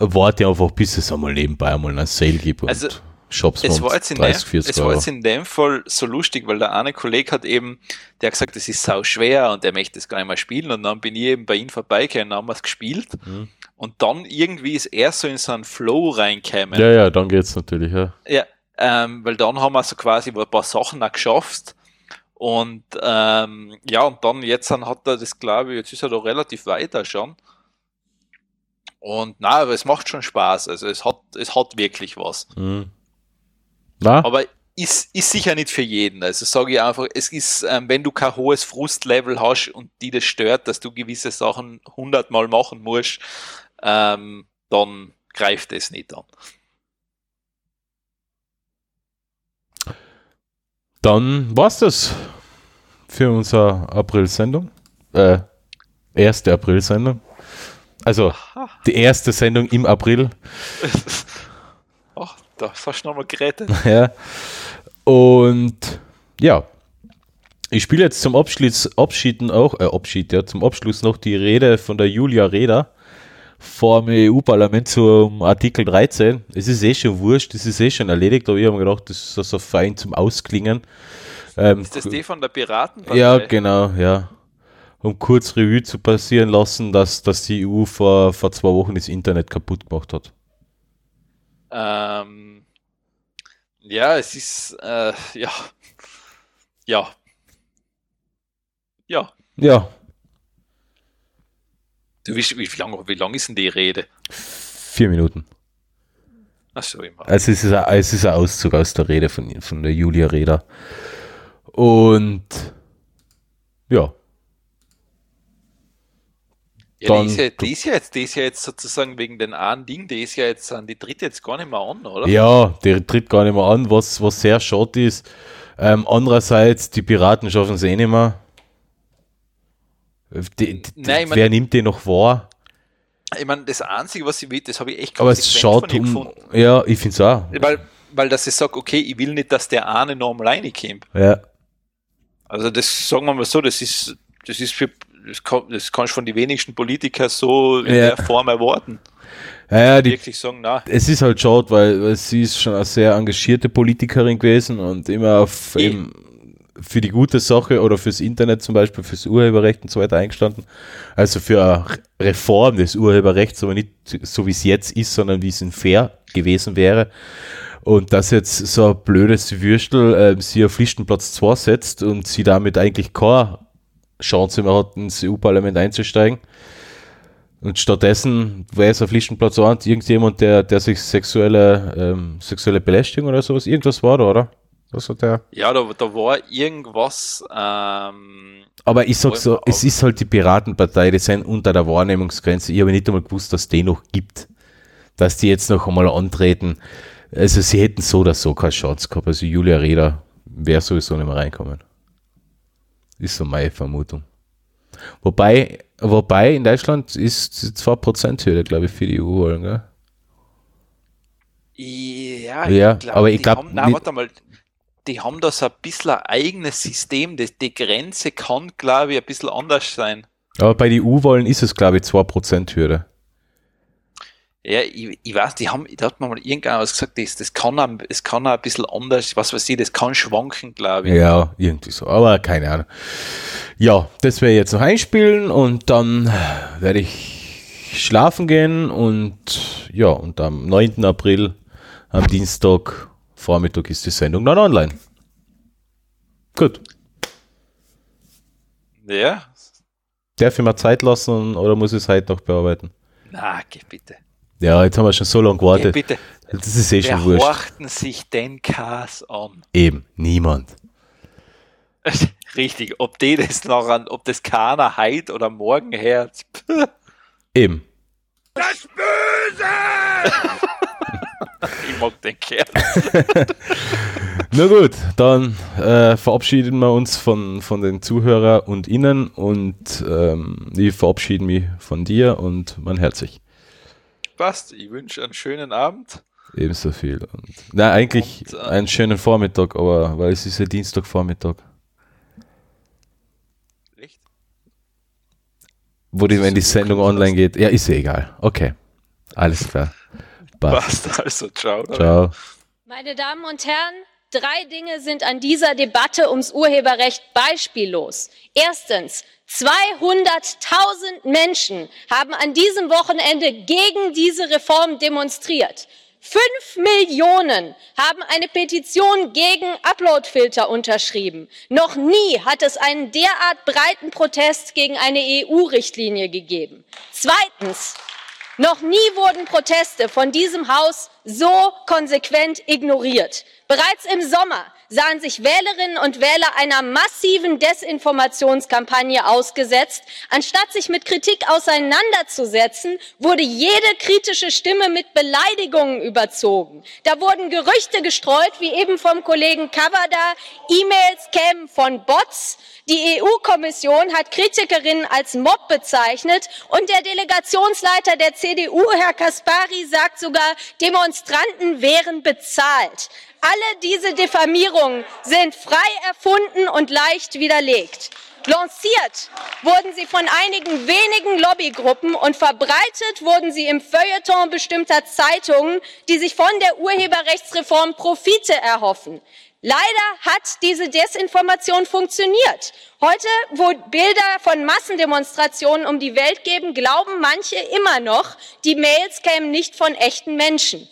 warte einfach, bis es einmal nebenbei einmal einen Sale gibt und Also, Shops Es war, jetzt in 30, dem, 40 es war jetzt in dem Fall so lustig, weil der eine Kollege hat eben, der hat gesagt, das ist sau schwer und der möchte das gar nicht mehr spielen und dann bin ich eben bei ihm vorbeigekommen und haben wir es gespielt Mhm. und dann irgendwie ist er so in so einen Flow reingekommen. Ja, ja, dann geht's natürlich, ja. Ja, ähm, weil dann haben wir so quasi ein paar Sachen auch geschafft Und ähm, ja, und dann jetzt dann hat er das, glaube ich, jetzt ist er doch relativ weiter schon. Und na, aber es macht schon Spaß. Also es hat, es hat wirklich was. Mhm. Aber ist, ist sicher nicht für jeden. Also sage ich einfach, es ist, ähm, wenn du kein hohes Frustlevel hast und die das stört, dass du gewisse Sachen hundertmal machen musst, ähm, dann greift es nicht an. Dann war's das für unsere April-Sendung. Äh, erste April-Sendung. Also die erste Sendung im April. Ach, da ist fast nochmal gerettet. ja. Und ja, ich spiele jetzt zum Abschluss, Abschieden auch, äh, Abschied, ja, zum Abschluss noch die Rede von der Julia Reda vor dem EU-Parlament zum Artikel 13. Es ist eh schon wurscht, es ist eh schon erledigt, aber ich habe mir gedacht, das ist so fein zum Ausklingen. Ähm, Ist das die von der Piraten? ja, genau, ja. Um kurz Revue zu passieren lassen, dass, dass die EU vor, vor zwei Wochen das Internet kaputt gemacht hat. Ähm, ja, es ist, äh, ja, ja, ja. Ja, Du, wie, wie, lang, wie lang ist denn die Rede? vier Minuten. Achso, immer. Also es ist, ein, es ist ein Auszug aus der Rede von, von der Julia Reda. Und ja, Ja, dann- die, ist ja, die, ist ja jetzt, die ist ja jetzt sozusagen wegen den einen Ding, die ist ja jetzt an, die tritt jetzt gar nicht mehr an, oder? ja, der tritt gar nicht mehr an, was, was sehr schade ist. Ähm, andererseits, die Piraten schaffen es eh nicht mehr. Die, die, Nein, wer nimmt den noch wahr? Ich meine, das Einzige, was ich will, das habe ich echt Aber es schaut um. Ja, ich finde es auch. Weil, weil dass ich sage, okay, ich will nicht, dass der eine noch mal reinkommt. Ja, Also das sagen wir mal so, das ist, das ist für, das, kann, das kannst du von den wenigsten Politikern so in Ja. der Form erwarten. ja, ja die, Wirklich sagen, na, es ist halt schade, weil, weil sie ist schon eine sehr engagierte Politikerin gewesen und immer auf Eh. eben für die gute Sache oder fürs Internet zum Beispiel, fürs Urheberrecht und so weiter eingestanden. Also für eine Reform des Urheberrechts, aber nicht so wie es jetzt ist, sondern wie es in fair gewesen wäre. Und dass jetzt so ein blödes Würstel äh, sie auf Listenplatz 2 setzt und sie damit eigentlich keine Chance mehr hat, ins EU-Parlament einzusteigen. Und stattdessen wäre es auf Listenplatz 1 irgendjemand, der, der sich sexuelle, ähm, sexuelle Belästigung oder sowas, irgendwas war da, oder? Was hat der? ja, da, da war irgendwas, ähm, Aber ich sag so, es ist halt die Piratenpartei, die sind unter der Wahrnehmungsgrenze. Ich habe nicht einmal gewusst, dass die noch gibt. Dass die jetzt noch einmal antreten. Also sie hätten so oder so keine Chance gehabt. Also Julia Reda wäre sowieso nicht mehr reinkommen. Ist so meine Vermutung. Wobei, wobei in Deutschland ist die 2%-Hürde, glaube ich, für die EU-Wahlen, gell? ja, Ja, glaub, aber ich die glaub haben- Nein, warte mal, die haben da so ein bisschen ein eigenes System, das, die Grenze kann, glaube ich, ein bisschen anders sein. Aber bei den EU-Wahlen ist es, glaube ich, 2%-Hürde. Ja, ich, ich weiß, die haben, da hat man mal irgendwann was gesagt, das, das kann, auch- es kann auch ein bisschen anders, was weiß ich, das kann schwanken, glaube ich. Ja, irgendwie so, aber keine Ahnung. Ja, das werde ich jetzt noch einspielen und dann werde ich schlafen gehen und ja, und am 9. April, am Dienstag, Vormittag ist die Sendung dann online. Gut. Ja? Darf ich mir Zeit lassen oder muss ich es heute noch bearbeiten? Na, geh bitte. Ja, jetzt haben wir schon so lange gewartet. bitte. Das ist eh Wer schon wurscht. horchten sich den Kas an? Eben, niemand. Richtig, ob die das noch an, ob das keiner heute oder morgen hört. Eben. Ich mag den Kerl. Na gut, dann äh, verabschieden wir uns von, von den Zuhörern und Ihnen und ähm, ich verabschiede mich von dir und man herzlich. Passt, ich wünsche einen schönen Abend. Ebenso viel. Und, na, eigentlich Und, äh, einen schönen Vormittag, aber weil es ist ja Dienstagvormittag. Echt? Wo die, wenn die Sendung cool, online geht. Ja, ist ja egal. Okay. Alles klar. Passt. Passt, also ciao. Ciao. Meine Damen und Herren, drei Dinge sind an dieser Debatte ums Urheberrecht beispiellos. Erstens, 200.000 Menschen haben an diesem Wochenende gegen diese Reform demonstriert. Fünf Millionen haben eine Petition gegen Uploadfilter unterschrieben. Noch nie hat es einen derart breiten Protest gegen eine EU-Richtlinie gegeben. Zweitens noch nie wurden Proteste von diesem Haus so konsequent ignoriert. Bereits im Sommer sahen sich Wählerinnen und Wähler einer massiven Desinformationskampagne ausgesetzt. Anstatt sich mit Kritik auseinanderzusetzen, wurde jede kritische Stimme mit Beleidigungen überzogen. Da wurden Gerüchte gestreut, wie eben vom Kollegen Cavada, E-Mails kämen von Bots. Die EU-Kommission hat Kritikerinnen als Mob bezeichnet und der Delegationsleiter der CDU, Herr Kaspari, sagt sogar, Demonstranten wären bezahlt. Alle diese Diffamierungen sind frei erfunden und leicht widerlegt. Lanciert wurden sie von einigen wenigen Lobbygruppen und verbreitet wurden sie im Feuilleton bestimmter Zeitungen, die sich von der Urheberrechtsreform Profite erhoffen. Leider hat diese Desinformation funktioniert. Heute, wo Bilder von Massendemonstrationen um die Welt geben, glauben manche immer noch, die Mails kämen nicht von echten Menschen.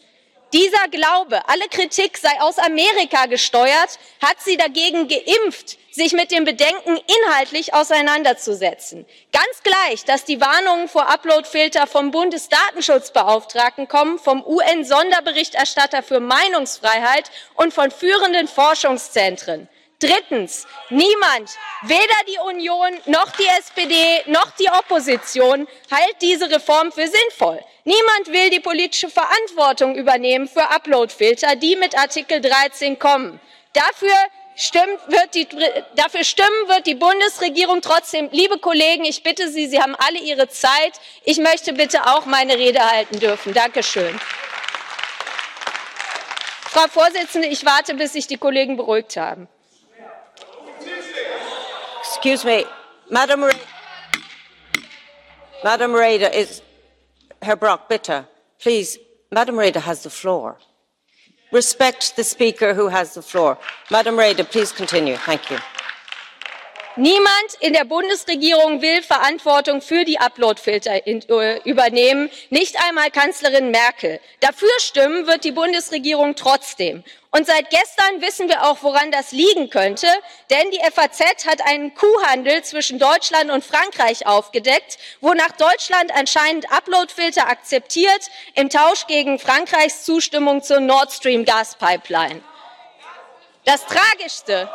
Dieser Glaube, alle Kritik sei aus Amerika gesteuert, hat sie dagegen geimpft, sich mit dem Bedenken inhaltlich auseinanderzusetzen. Ganz gleich, dass die Warnungen vor Uploadfilter vom Bundesdatenschutzbeauftragten kommen, vom UN-Sonderberichterstatter für Meinungsfreiheit und von führenden Forschungszentren. Drittens, niemand, weder die Union noch die SPD noch die Opposition, hält diese Reform für sinnvoll. Niemand will die politische Verantwortung übernehmen für Uploadfilter, die mit Artikel 13 kommen. Dafür Stimmt, wird die, dafür stimmen wird die Bundesregierung trotzdem. Liebe Kollegen, ich bitte Sie, Sie haben alle Ihre Zeit. Ich möchte bitte auch meine Rede halten dürfen. Dankeschön. Frau Vorsitzende, ich warte, bis sich die Kollegen beruhigt haben. Excuse me, Madam, Ra Madam Reda is Herr Brock, bitte, please. Madam Reda has the floor. Respect the speaker who has the floor. Madam Reda, please continue. Thank you. Niemand in der Bundesregierung will Verantwortung für die Uploadfilter äh, übernehmen, nicht einmal Kanzlerin Merkel. Dafür stimmen wird die Bundesregierung trotzdem. Und seit gestern wissen wir auch, woran das liegen könnte, denn die FAZ hat einen Kuhhandel zwischen Deutschland und Frankreich aufgedeckt, wonach Deutschland anscheinend Uploadfilter akzeptiert im Tausch gegen Frankreichs Zustimmung zur Nord Stream Gaspipeline. Das Tragischste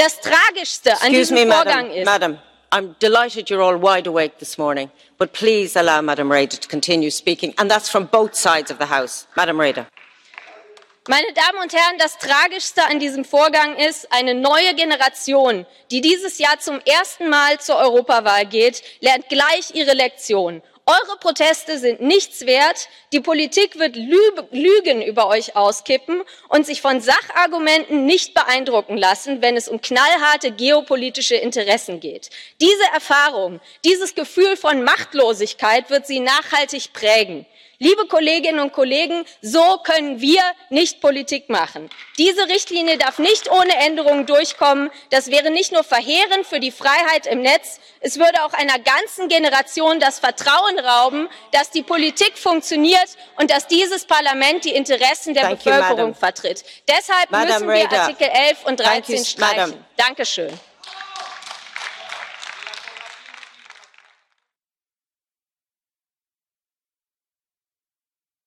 Das Tragischste an Excuse diesem me, Vorgang madam, ist. Madam, I'm delighted you're all wide awake this morning, but please allow Madam Reda to continue speaking, and that's from both sides of the House. Madam Reda. Meine Damen und Herren, das Tragischste an diesem Vorgang ist, eine neue Generation, die dieses Jahr zum ersten Mal zur Europawahl geht, lernt gleich ihre Lektion. Eure Proteste sind nichts wert. Die Politik wird Lügen über euch auskippen und sich von Sachargumenten nicht beeindrucken lassen, wenn es um knallharte geopolitische Interessen geht. Diese Erfahrung, dieses Gefühl von Machtlosigkeit wird sie nachhaltig prägen. Liebe Kolleginnen und Kollegen, so können wir nicht Politik machen. Diese Richtlinie darf nicht ohne Änderungen durchkommen. Das wäre nicht nur verheerend für die Freiheit im Netz, es würde auch einer ganzen Generation das Vertrauen rauben, dass die Politik funktioniert und dass dieses Parlament die Interessen der Bevölkerung vertritt. Deshalb müssen wir. Artikel 11 und Thank 13 you, streichen. Dankeschön.